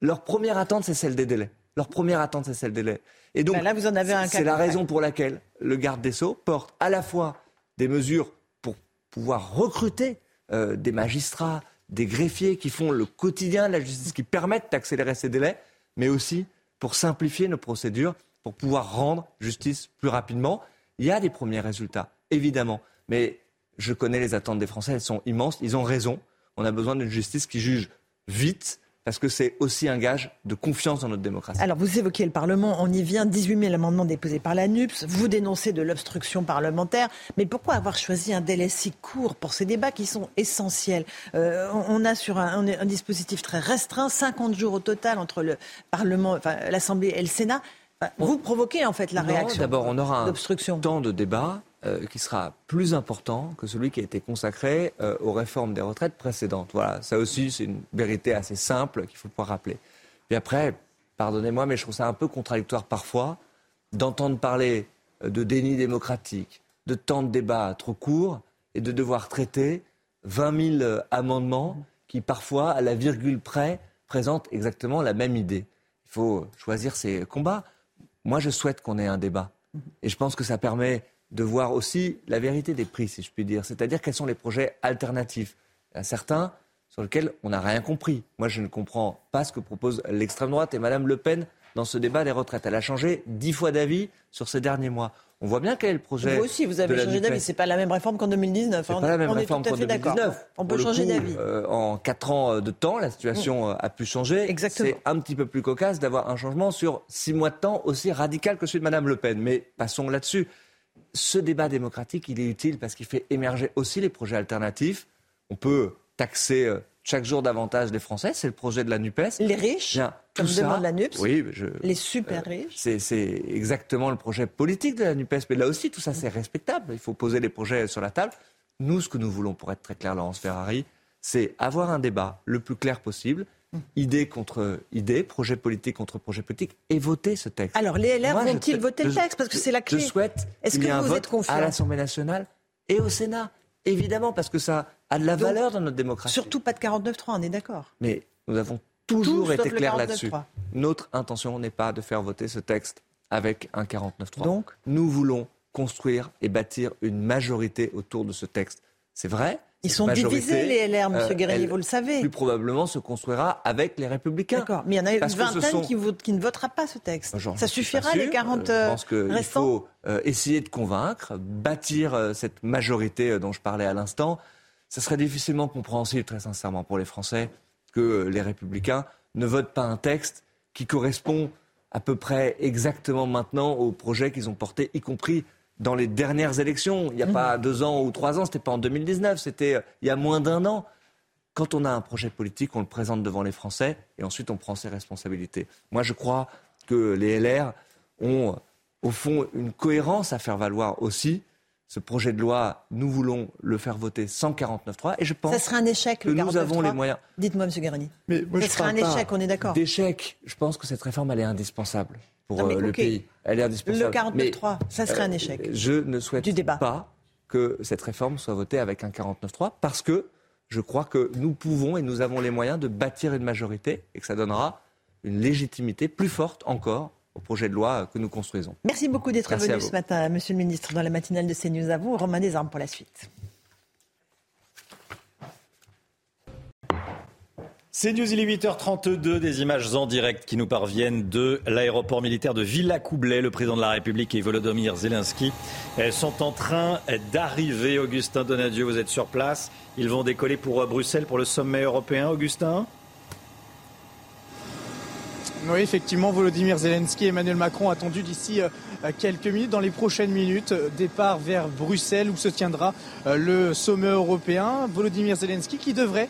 leur première attente, c'est celle des délais. Leur première attente, c'est celle des délais. Et donc, Ben là, vous en avez un c'est la raison pour laquelle le garde des Sceaux porte à la fois des mesures pour pouvoir recruter euh, des magistrats, des greffiers qui font le quotidien de la justice, qui permettent d'accélérer ces délais, mais aussi pour simplifier nos procédures, pour pouvoir rendre justice plus rapidement. Il y a des premiers résultats, évidemment, mais je connais les attentes des Français, elles sont immenses, ils ont raison. On a besoin d'une justice qui juge vite, parce que c'est aussi un gage de confiance dans notre démocratie. Alors, vous évoquez le Parlement, on y vient, 18 000 amendements déposés par la NUPS, vous dénoncez de l'obstruction parlementaire, mais pourquoi avoir choisi un délai si court pour ces débats qui sont essentiels Euh, on, a sur un, dispositif très restreint, 50 jours au total entre le Parlement, enfin, l'Assemblée et le Sénat. Vous provoquez en fait la Non, réaction. D'abord, on aura un temps de débat euh, qui sera plus important que celui qui a été consacré euh, aux réformes des retraites précédentes. Voilà, ça aussi, c'est une vérité assez simple qu'il faut pouvoir rappeler. Puis après, pardonnez-moi, mais je trouve ça un peu contradictoire parfois d'entendre parler euh, de déni démocratique, de temps de débat trop court et de devoir traiter 20 000 euh, amendements qui parfois, à la virgule près, présentent exactement la même idée. Il faut choisir ses combats. Moi, je souhaite qu'on ait un débat. Et je pense que ça permet de voir aussi la vérité des prix, si je puis dire. C'est-à-dire quels sont les projets alternatifs. Il y a certains sur lesquels on n'a rien compris. Moi, je ne comprends pas ce que propose l'extrême droite et Mme Le Pen dans ce débat des retraites. Elle a changé dix fois d'avis sur ces derniers mois. On voit bien quel est le projet. Vous aussi, vous avez changé d'avis. C'est pas la même réforme qu'en 2019. C'est On- pas la même on est réforme tout à qu'en fait d'accord. 2019. On peut changer d'avis. Mm. euh, en quatre ans de temps, la situation euh, a pu changer. Exactement. C'est un petit peu plus cocasse d'avoir un changement sur six mois de temps aussi radical que celui de Mme Le Pen. Mais passons là-dessus. Ce débat démocratique, il est utile parce qu'il fait émerger aussi les projets alternatifs. On peut taxer euh, chaque jour davantage les Français. C'est le projet de la NUPES. Les riches, Bien, comme tout ça- demande la NUPES. Oui, je- Les super riches. c'est c'est exactement le projet politique de la NUPES. Mais là aussi, tout ça, c'est respectable. Il faut poser les projets sur la table. Nous, ce que nous voulons, pour être très clair, Laurence Ferrari, c'est avoir un débat le plus clair possible, idée contre idée, projet politique contre projet politique, et voter ce texte. Alors, les LR vont-ils voter le texte Parce que c'est la clé. Je souhaite Est-ce qu'il y que ait un vous vote à l'Assemblée nationale et au Sénat. Évidemment, parce que ça a de la Donc, valeur dans notre démocratie. Surtout pas de 49-3, on est d'accord. Mais nous avons toujours Tout été clairs 49.3. là-dessus. Notre intention n'est pas de faire voter ce texte avec un 49.3. Donc Nous voulons construire et bâtir une majorité autour de ce texte. C'est vrai. Ils sont majorité, divisés, les LR, monsieur Guérini, elle, vous le savez. Plus probablement se construira avec les Républicains. D'accord, mais il y en a une vingtaine sont- qui, ne votera pas ce texte. Ça suffira, les sûr. 40 Euh, Je pense qu'il faut euh, essayer de convaincre, bâtir euh, cette majorité euh, dont je parlais à l'instant. Ça serait difficilement compréhensible, très sincèrement, pour les Français, que les Républicains ne votent pas un texte qui correspond à peu près exactement maintenant au projet qu'ils ont porté, y compris dans les dernières élections. Il n'y a pas deux ans ou trois ans, c'était pas en 2019, c'était euh, il y a moins d'un an. Quand on a un projet politique, on le présente devant les Français et ensuite on prend ses responsabilités. Moi, je crois que les LR ont, au fond, une cohérence à faire valoir aussi. Ce projet de loi, nous voulons le faire voter sans 49.3 et je pense Ça serait un échec, que le nous avons 49.3. les moyens. Dites-moi, monsieur Guérini. Mais moi, Ça je serait un échec, on est d'accord. D'échec, je pense que cette réforme, elle est indispensable pour Non, mais euh, le pays. Elle est indispensable. Le 49.3, Mais, ça serait un euh, échec. Je ne souhaite pas que cette réforme soit votée avec un 49.3 parce que je crois que nous pouvons et nous avons les moyens de bâtir une majorité et que ça donnera une légitimité plus forte encore au projet de loi que nous construisons. Merci beaucoup d'être venu ce matin, monsieur le ministre, dans la matinale de CNews. À vous, Romain Desarmes pour la suite. C'est News, il est 8h32, des images en direct qui nous parviennent de l'aéroport militaire de Villacoublay. Le président de la République et Volodymyr Zelensky euh, sont en train d'arriver. Augustin Donadieu, vous êtes sur place. Ils vont décoller pour euh, Bruxelles pour le sommet européen. Augustin? Oui, effectivement, Volodymyr Zelensky et Emmanuel Macron attendus d'ici euh, quelques minutes, dans les prochaines minutes, euh, départ vers Bruxelles où se tiendra euh, le sommet européen. Volodymyr Zelensky qui devrait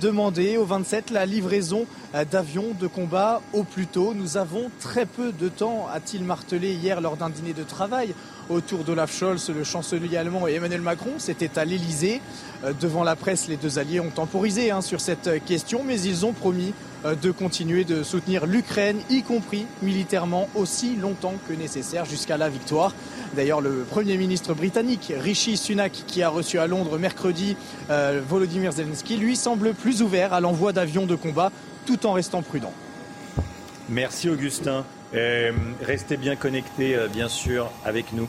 demander aux 27 la livraison d'avions de combat au plus tôt. Nous avons très peu de temps, a-t-il martelé hier lors d'un dîner de travail autour d'Olaf Scholz, le chancelier allemand, et Emmanuel Macron. C'était à l'Elysée. Devant la presse, les deux alliés ont temporisé hein, sur cette question, mais ils ont promis de continuer de soutenir l'Ukraine, y compris militairement, aussi longtemps que nécessaire jusqu'à la victoire. D'ailleurs, le Premier ministre britannique, Rishi Sunak, qui a reçu à Londres mercredi euh, Volodymyr Zelensky, lui semble plus ouvert à l'envoi d'avions de combat tout en restant prudent. Merci Augustin. Euh, restez bien connectés, euh, bien sûr, avec nous.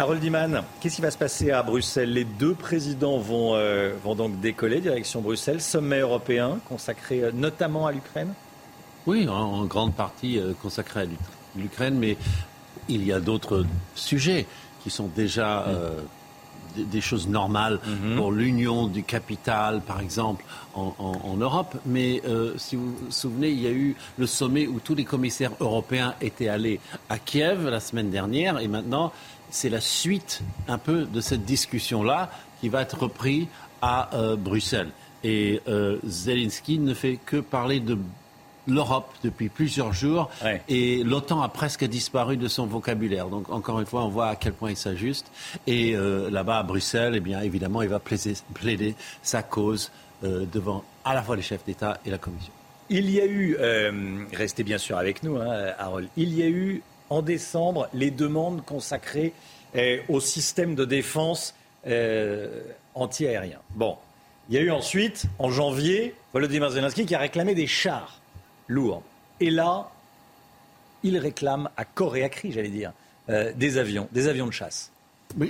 Harold Iman, qu'est-ce qui va se passer à Bruxelles? Les deux présidents vont, euh, vont donc décoller direction Bruxelles, sommet européen consacré euh, notamment à l'Ukraine? Oui, en, en grande partie euh, consacré à l'Uk- l'Ukraine, mais il y a d'autres sujets qui sont déjà euh, des, des choses normales pour l'union du capital, par exemple, en, en- en Europe. Mais euh, si vous vous souvenez, il y a eu le sommet où tous les commissaires européens étaient allés à Kiev la semaine dernière, et maintenant, c'est la suite un peu de cette discussion-là qui va être reprise à euh, Bruxelles. Et euh, Zelensky ne fait que parler de l'Europe depuis plusieurs jours et l'OTAN a presque disparu de son vocabulaire. Donc encore une fois, on voit à quel point il s'ajuste. Et euh, là-bas à Bruxelles, eh bien évidemment, il va plaider, plaider sa cause euh, devant à la fois les chefs d'État et la Commission. Il y a eu, euh, restez bien sûr avec nous, hein, Harold, il y a eu en décembre les demandes consacrées euh, au système de défense euh, anti-aérien. Bon, il y a eu ensuite, en janvier, Volodymyr Zelensky qui a réclamé des chars lourds. Et là, il réclame à corps et à cri, j'allais dire, euh, des avions, des avions de chasse.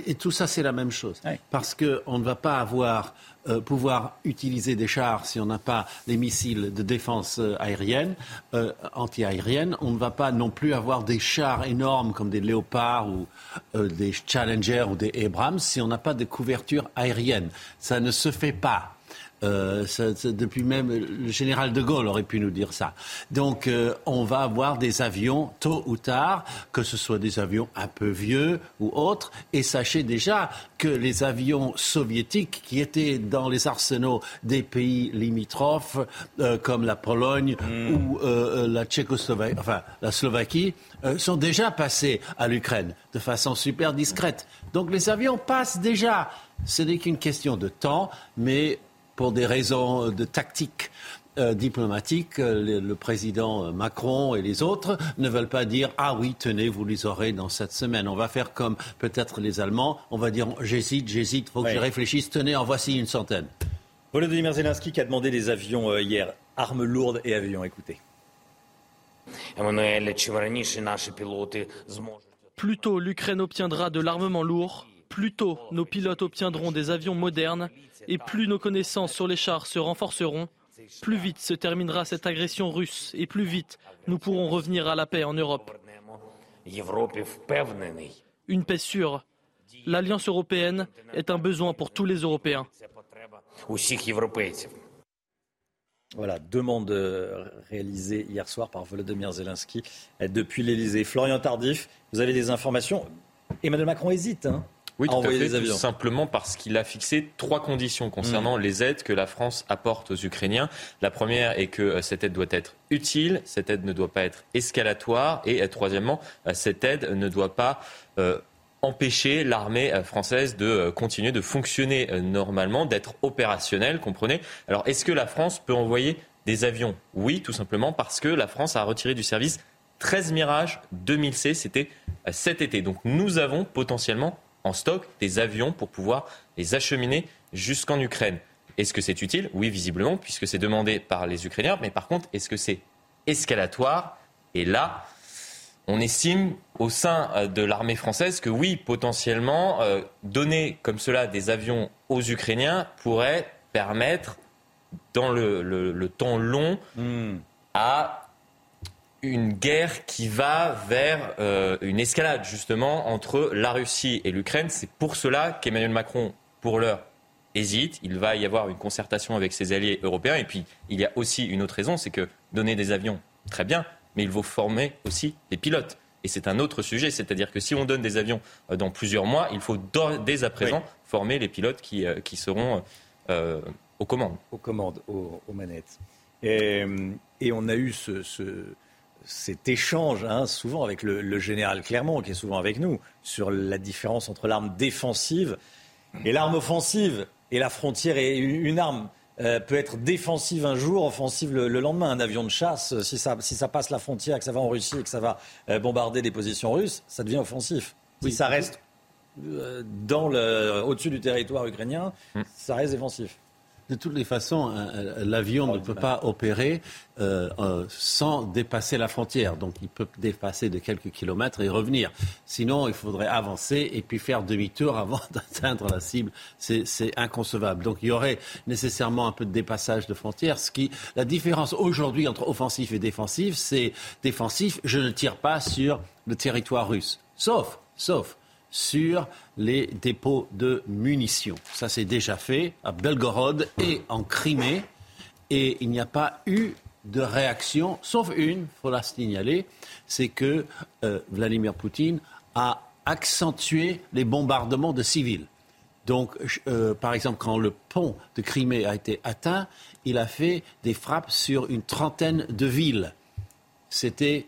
Et tout ça, c'est la même chose. Parce qu'on ne va pas avoir, euh, pouvoir utiliser des chars si on n'a pas les missiles de défense euh, aérienne, euh, anti-aérienne. On ne va pas non plus avoir des chars énormes comme des Léopards ou euh, des Challenger ou des Abrams si on n'a pas de couverture aérienne. Ça ne se fait pas. Euh, depuis même le général de Gaulle aurait pu nous dire ça. Donc euh, on va avoir des avions tôt ou tard, que ce soit des avions un peu vieux ou autres. Et sachez déjà que les avions soviétiques qui étaient dans les arsenaux des pays limitrophes, euh, comme la Pologne hmm. ou la Tchécoslovaquie, enfin la Slovaquie, sont déjà passés à l'Ukraine de façon super discrète. Donc les avions passent déjà. Ce n'est qu'une question de temps, mais pour des raisons de tactique euh, diplomatique, euh, le, président Macron et les autres ne veulent pas dire ah oui tenez vous les aurez dans cette semaine. On va faire comme peut-être les Allemands. On va dire j'hésite, j'hésite, faut que je réfléchisse. Tenez, en voici une centaine. Volodymyr Zelensky qui a demandé des avions euh, hier, armes lourdes et avions. Écoutez. Plus tôt l'Ukraine obtiendra de l'armement lourd, plus tôt nos pilotes obtiendront des avions modernes et plus nos connaissances sur les chars se renforceront, plus vite se terminera cette agression russe et plus vite nous pourrons revenir à la paix en Europe. Une paix sûre. L'Alliance européenne est un besoin pour tous les Européens. Voilà, demande euh, réalisée hier soir par Volodymyr Zelensky euh, depuis l'Elysée. Florian Tardif, vous avez des informations. Emmanuel Macron hésite. Hein oui, tout à fait, simplement parce qu'il a fixé trois conditions concernant mm. les aides que la France apporte aux Ukrainiens. La première est que euh, cette aide doit être utile, cette aide ne doit pas être escalatoire, et euh, troisièmement, euh, cette aide ne doit pas empêcher l'armée française de continuer de fonctionner normalement, d'être opérationnelle, comprenez? Alors, est-ce que la France peut envoyer des avions? Oui, tout simplement parce que la France a retiré du service 13 Mirage 2000C, c'était cet été. Donc, nous avons potentiellement en stock des avions pour pouvoir les acheminer jusqu'en Ukraine. Est-ce que c'est utile? Oui, visiblement, puisque c'est demandé par les Ukrainiens. Mais par contre, est-ce que c'est escalatoire? Et là, on estime au sein euh, de l'armée française que oui, potentiellement, euh, donner comme cela des avions aux Ukrainiens pourrait permettre, dans le, temps long, hmm. à une guerre qui va vers euh, une escalade justement entre la Russie et l'Ukraine. C'est pour cela qu'Emmanuel Macron, pour l'heure, hésite. Il va y avoir une concertation avec ses alliés européens. Et puis, il y a aussi une autre raison, c'est que donner des avions, très bien, mais il faut former aussi des pilotes. Et c'est un autre sujet, c'est-à-dire que si on donne des avions euh, dans plusieurs mois, il faut dès à présent former les pilotes qui, euh, qui seront aux commandes. Aux commandes, aux, manettes. Et, et, on a eu ce cet échange, hein, souvent avec le, général Clermont, qui est souvent avec nous, sur la différence entre l'arme défensive et l'arme offensive. Et la frontière est une arme. Euh, peut être défensive un jour, offensive le, lendemain. Un avion de chasse, si ça, si ça, passe la frontière, que ça va en Russie et que ça va euh, bombarder des positions russes, ça devient offensif. Si ça reste euh, au-dessus du territoire ukrainien, mm. ça reste défensif. De toutes les façons, l'avion ne peut pas opérer euh, euh, sans dépasser la frontière. Donc il peut dépasser de quelques kilomètres et revenir. Sinon, il faudrait avancer et puis faire demi-tour avant d'atteindre la cible. C'est inconcevable. Donc il y aurait nécessairement un peu de dépassage de frontières. La différence aujourd'hui entre offensif et défensif, c'est défensif, je ne tire pas sur le territoire russe. Sauf, sauf sur les dépôts de munitions. Ça, c'est déjà fait à Belgorod et en Crimée. Et il n'y a pas eu de réaction, sauf une, il faut la signaler, c'est que euh, Vladimir Poutine a accentué les bombardements de civils. Donc, euh, par exemple, quand le pont de Crimée a été atteint, il a fait des frappes sur une trentaine de villes. C'était,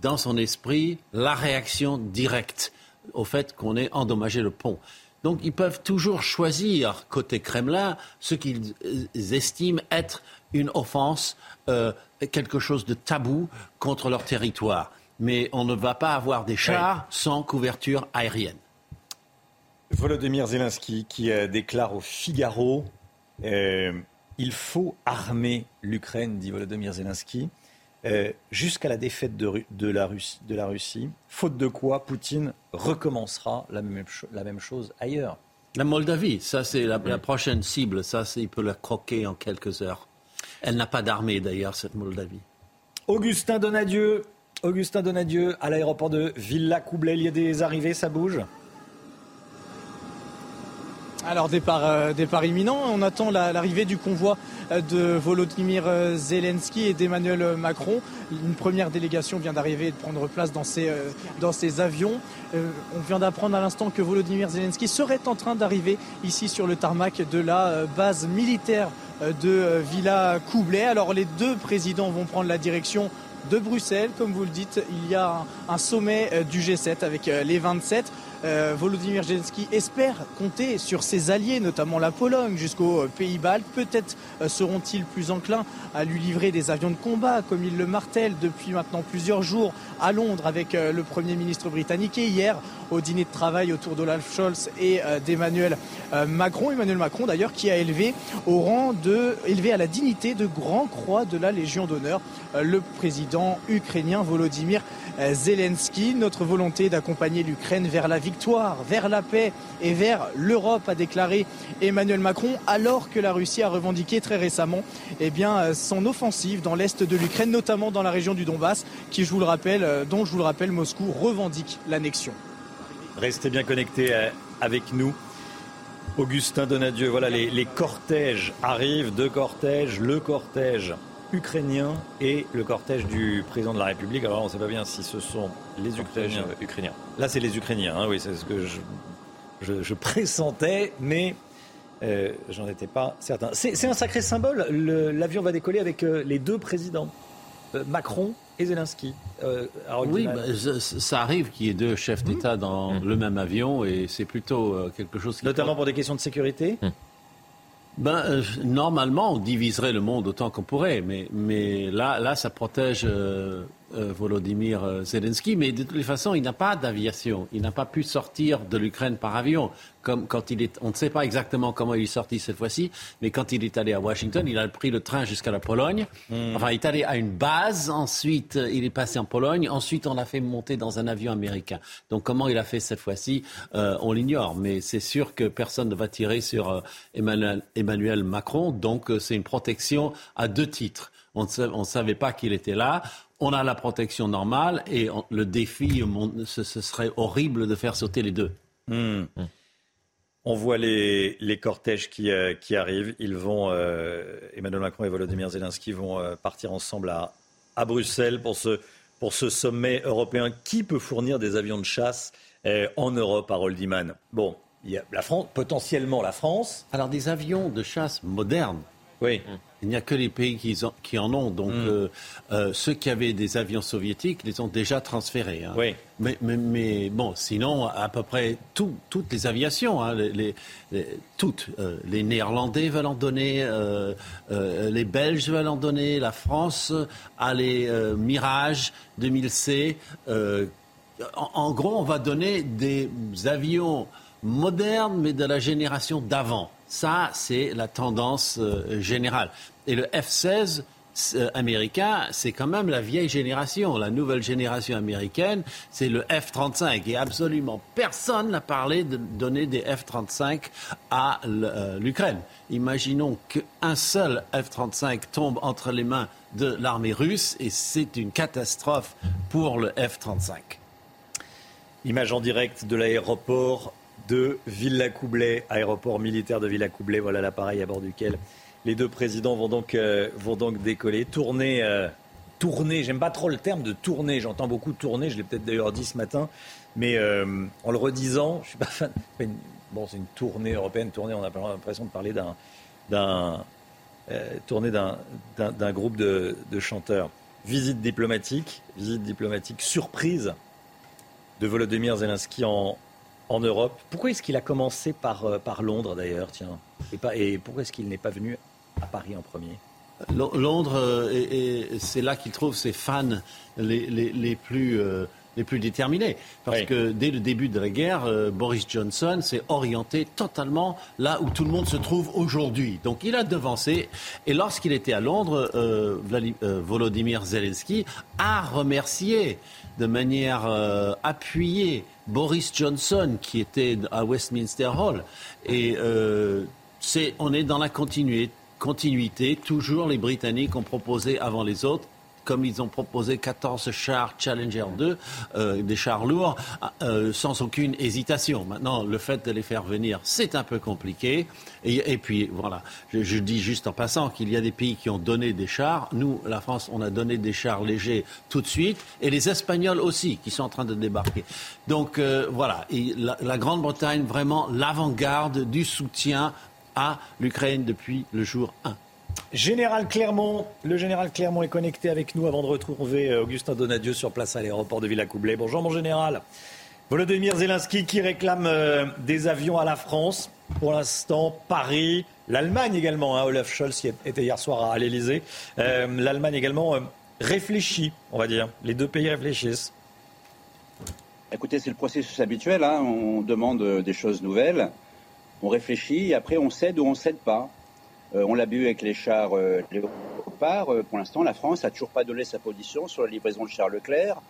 dans son esprit, la réaction directe au fait qu'on ait endommagé le pont. Donc ils peuvent toujours choisir, côté Kremlin, ce qu'ils estiment être une offense, euh, quelque chose de tabou contre leur territoire. Mais on ne va pas avoir des chars sans couverture aérienne. Volodymyr Zelensky qui euh, déclare au Figaro euh, Il faut armer l'Ukraine, dit Volodymyr Zelensky. Euh, jusqu'à la défaite de, la Russie, faute de quoi Poutine recommencera la même, chose ailleurs. La Moldavie, ça c'est la, prochaine cible, ça il peut la croquer en quelques heures. Elle n'a pas d'armée d'ailleurs, cette Moldavie. Augustin Donadieu, Augustin Donadieu à l'aéroport de Villa Coublay, il y a des arrivées, ça bouge? Alors départ, euh, départ imminent, on attend l'arrivée du convoi euh, de Volodymyr euh, Zelensky et d'Emmanuel Macron. Une première délégation vient d'arriver et de prendre place dans ces, ces avions. on vient d'apprendre à l'instant que Volodymyr Zelensky serait en train d'arriver ici sur le tarmac de la base militaire de Villa Coublay. Alors les deux présidents vont prendre la direction de Bruxelles. Comme vous le dites, il y a un, sommet du G7 avec les 27. Euh, Volodymyr Zelensky espère compter sur ses alliés, notamment la Pologne, jusqu'aux Pays-Baltes. Peut-être euh, seront-ils plus enclins à lui livrer des avions de combat, comme il le martèle depuis maintenant plusieurs jours à Londres avec euh, le Premier ministre britannique et hier au dîner de travail autour d'Olaf Scholz et d'Emmanuel Macron. Emmanuel Macron d'ailleurs qui a élevé au rang de, élevé à la dignité de grand croix de la Légion d'honneur le président ukrainien Volodymyr Zelensky. Notre volonté d'accompagner l'Ukraine vers la victoire, vers la paix et vers l'Europe, a déclaré Emmanuel Macron, alors que la Russie a revendiqué très récemment eh bien, son offensive dans l'est de l'Ukraine, notamment dans la région du Donbass, qui, je vous le rappelle, euh, dont je vous le rappelle, Moscou revendique l'annexion. Restez bien connectés euh, avec nous. Augustin Donadieu, voilà, les, les cortèges arrivent, deux cortèges, le cortège ukrainien et le cortège du président de la République. Alors on ne sait pas bien si ce sont les Ukrainiens. ukrainiens. Là, c'est les Ukrainiens, hein, oui, c'est ce que je, je, pressentais, mais euh, j'en étais pas certain. C'est un sacré symbole. L'avion va décoller avec euh, les deux présidents, euh, Macron et Zelensky. oui, bah, ça arrive qu'il y ait deux chefs d'État dans mmh. le même avion et c'est plutôt quelque chose qui. Notamment pour des questions de sécurité mmh ben, euh, Normalement, on diviserait le monde autant qu'on pourrait, mais, mais là, là, ça protège euh, euh, Volodymyr euh, Zelensky, mais de toutes les façons, il n'a pas d'aviation. Il n'a pas pu sortir de l'Ukraine par avion. Comme quand il est, on ne sait pas exactement comment il est sorti cette fois-ci, mais quand il est allé à Washington, il a pris le train jusqu'à la Pologne. Hmm. Enfin, il est allé à une base, ensuite il est passé en Pologne, ensuite on l'a fait monter dans un avion américain. Donc comment il a fait cette fois-ci, euh, on l'ignore, mais c'est sûr que personne ne va tirer sur Emmanuel, Emmanuel Macron, donc c'est une protection à deux titres. On ne savait pas qu'il était là on a la protection normale et le défi, ce, serait horrible de faire sauter les deux. Hmm. On voit les, cortèges euh, qui, arrivent. Ils vont, euh, Emmanuel Macron et Volodymyr Zelensky vont euh, partir ensemble à, Bruxelles pour ce, pour ce sommet européen. Qui peut fournir des avions de chasse en Europe, à Iman Bon, il y a la France, potentiellement la France. Alors des avions de chasse modernes. Oui. Il n'y a que les pays qui, en ont. Donc, mm. euh, euh, ceux qui avaient des avions soviétiques les ont déjà transférés. Hein. Oui. Mais, bon, sinon, à peu près toutes les aviations, hein, les, toutes. Euh, les Néerlandais veulent en donner, les Belges veulent en donner, la France a les Mirage 2000C. En, en, gros, on va donner des avions modernes, mais de la génération d'avant. Ça, c'est la tendance générale. Et le F-16 euh, américain, c'est quand même la vieille génération. La nouvelle génération américaine, c'est le F-35. Et absolument personne n'a parlé de donner des F-35 à euh, l'Ukraine. Imaginons qu'un seul F-35 tombe entre les mains de l'armée russe et c'est une catastrophe pour le F-35. Image en direct de l'aéroport de Villacoublay, aéroport militaire de Villacoublay. Voilà l'appareil à bord duquel les deux présidents vont donc, euh, décoller, tourner. Euh, j'aime pas trop le terme de tourner, j'entends beaucoup tourner, je l'ai peut-être d'ailleurs dit ce matin, mais euh, en le redisant, je suis pas fan. Bon, c'est une tournée européenne, tournée, on a l'impression de parler d'un, d'un tournée d'un, d'un, groupe de, de, chanteurs. Visite diplomatique, visite diplomatique surprise de Volodymyr Zelensky en, en Europe. Pourquoi est-ce qu'il a commencé par, par Londres d'ailleurs, tiens et, pas, et pourquoi est-ce qu'il n'est pas venu à Paris en premier? Londres, euh, c'est là qu'il trouve ses fans les, plus, euh, les plus déterminés. Parce que dès le début de la guerre, euh, Boris Johnson s'est orienté totalement là où tout le monde se trouve aujourd'hui. Donc il a devancé. Et lorsqu'il était à Londres, Volodymyr Zelensky a remercié de manière appuyée Boris Johnson qui était à Westminster Hall. Et on est dans la continuité. Toujours les Britanniques ont proposé avant les autres comme ils ont proposé 14 chars Challenger 2, euh, des chars lourds, euh, sans aucune hésitation. Maintenant, le fait de les faire venir, c'est un peu compliqué. Et, puis, voilà, je, dis juste en passant qu'il y a des pays qui ont donné des chars. Nous, la France, on a donné des chars légers tout de suite. Et les Espagnols aussi, qui sont en train de débarquer. Donc, euh, voilà, la, la Grande-Bretagne, vraiment l'avant-garde du soutien à l'Ukraine depuis le jour 1. Général Clermont, le général Clermont est connecté avec nous avant de retrouver euh, Augustin Donadieu sur place à l'aéroport de Villacoublay. Bonjour mon général. Volodymyr Zelensky qui réclame euh, des avions à la France. Pour l'instant, Paris, l'Allemagne également. Hein, Olaf Scholz était hier soir à l'Elysée. Euh, L'Allemagne également réfléchit, on va dire. Les deux pays réfléchissent. Écoutez, c'est le processus habituel. Hein. On demande des choses nouvelles, on réfléchit, et après on cède ou on cède pas. Euh, on l'a vu avec les chars euh, Léopard. Euh, pour l'instant, la France n'a toujours pas donné sa position sur la livraison de chars Leclerc.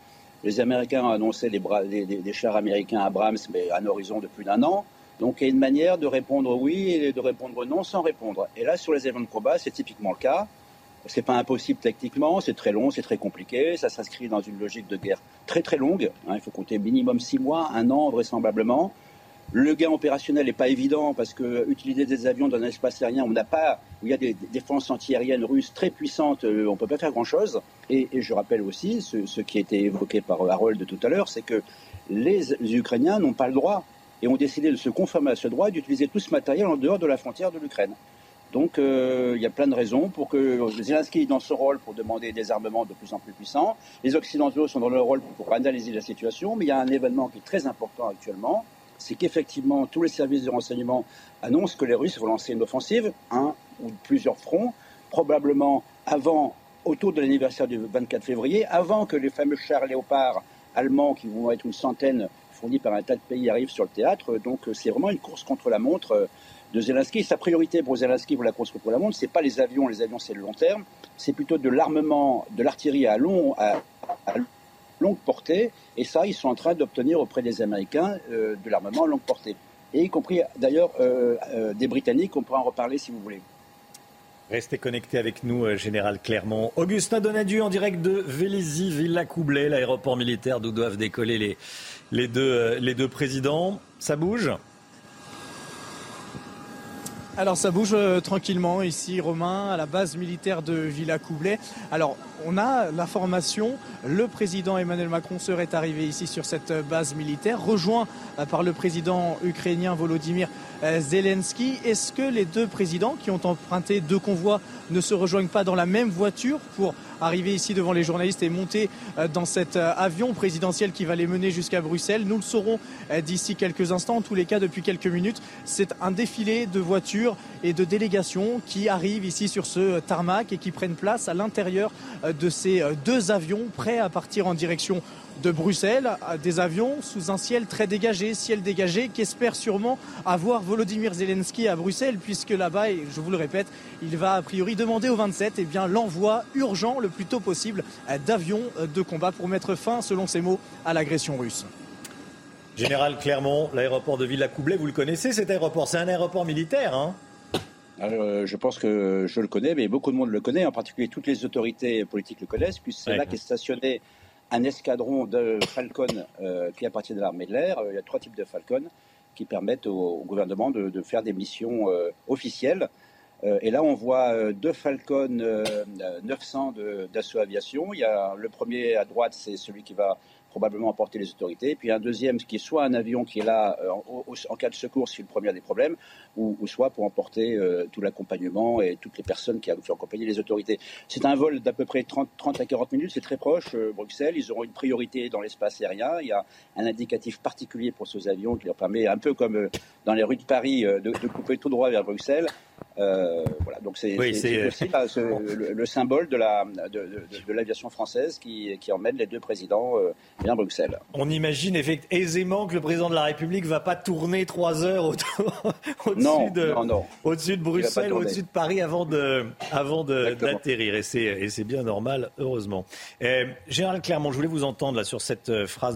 Les Américains ont annoncé des, chars américains Abrams, mais à un horizon de plus d'un an. Donc il y a une manière de répondre oui et de répondre non sans répondre. Et là, sur les événements de combat, c'est typiquement le cas. C'est pas impossible techniquement, c'est très long, c'est très compliqué. Ça s'inscrit dans une logique de guerre très très longue. Hein. il faut compter minimum six mois, un an vraisemblablement. Le gain opérationnel n'est pas évident parce que utiliser des avions dans un espace aérien on n'a pas, où il y a des défenses antiaériennes russes très puissantes, euh, on ne peut pas faire grand-chose. Et, je rappelle aussi ce, qui a été évoqué par Harold tout à l'heure, c'est que les Ukrainiens n'ont pas le droit et ont décidé de se conformer à ce droit d'utiliser tout ce matériel en dehors de la frontière de l'Ukraine. Donc euh, il y a plein de raisons pour que Zelensky est dans ce rôle pour demander des armements de plus en plus puissants. Les Occidentaux sont dans leur rôle pour analyser la situation, mais il y a un événement qui est très important actuellement, c'est qu'effectivement, tous les services de renseignement annoncent que les Russes vont lancer une offensive, un ou plusieurs fronts, probablement avant, autour de l'anniversaire du 24 février, avant que les fameux chars léopards allemands, qui vont être une centaine, fournis par un tas de pays, arrivent sur le théâtre. Donc c'est vraiment une course contre la montre de Zelensky. Sa priorité pour Zelensky pour la course contre la montre, c'est pas les avions, les avions c'est le long terme, c'est plutôt de l'armement, de l'artillerie à long, longue portée. Et ça, ils sont en train d'obtenir auprès des Américains euh, de l'armement à longue portée. Et y compris d'ailleurs euh, euh, des Britanniques, on pourra en reparler si vous voulez. Restez connectés avec nous, Général Clermont. Augustin Donadieu en direct de Vélizy, Villa Coublay, l'aéroport militaire d'où doivent décoller les, les, deux, les deux présidents. Ça bouge? Alors ça bouge tranquillement ici, Romain, à la base militaire de Villa Coublay. Alors on a l'information, le président Emmanuel Macron serait arrivé ici sur cette base militaire, rejoint euh, par le président ukrainien Volodymyr euh, Zelensky. Est-ce que les deux présidents qui ont emprunté deux convois ne se rejoignent pas dans la même voiture pour arriver ici devant les journalistes et monter euh, dans cet avion présidentiel qui va les mener jusqu'à Bruxelles? Nous le saurons d'ici quelques instants. En tous les cas, depuis quelques minutes, c'est un défilé de voitures et de délégations qui arrivent ici sur ce tarmac et qui prennent place à l'intérieur de ces euh, deux avions prêts à partir en direction de Bruxelles, des avions sous un ciel très dégagé, ciel dégagé qu'espère sûrement avoir Volodymyr Zelensky à Bruxelles, puisque là-bas, et je vous le répète, il va a priori demander au 27 eh l'envoi urgent le plus tôt possible euh, d'avions euh, de combat pour mettre fin, selon ses mots, à l'agression russe. Général Clermont, l'aéroport de Villacoublay, vous le connaissez cet aéroport. C'est un aéroport militaire, hein euh, je pense que je le connais, mais beaucoup de monde le connaît, en particulier toutes les autorités politiques le connaissent, puisque c'est là qu'est stationné un escadron de Falcon euh, qui appartient à l'armée de l'air. Il y a trois types de Falcon qui permettent au, gouvernement de, faire des missions euh, officielles. et là, on voit deux Falcon 900 d'assaut aviation. Il y a le premier à droite, c'est celui qui va probablement emporter les autorités. Puis un deuxième qui est soit un avion qui est là en, cas de secours si le premier a des problèmes, ou, soit pour emporter euh, tout l'accompagnement et toutes les personnes qui, ont accompagné les autorités. C'est un vol d'à peu près 30, 30, à 40 minutes, c'est très proche, euh, Bruxelles. Ils auront une priorité dans l'espace aérien. Il y a un indicatif particulier pour ces avions qui leur permet, un peu comme dans les rues de Paris, de, de couper tout droit vers Bruxelles. Euh, voilà, donc c'est aussi le, symbole de l'aviation la, de, de, française qui, qui, emmène les deux présidents euh, vers Bruxelles. On imagine effectivement aisément que le président de la République ne va pas tourner trois heures au-dessus de, au de, Bruxelles, au-dessus de Paris avant d'atterrir. Avant et c'est bien normal, heureusement. Euh, Gérald Clermont, je voulais vous entendre là, sur cette phrase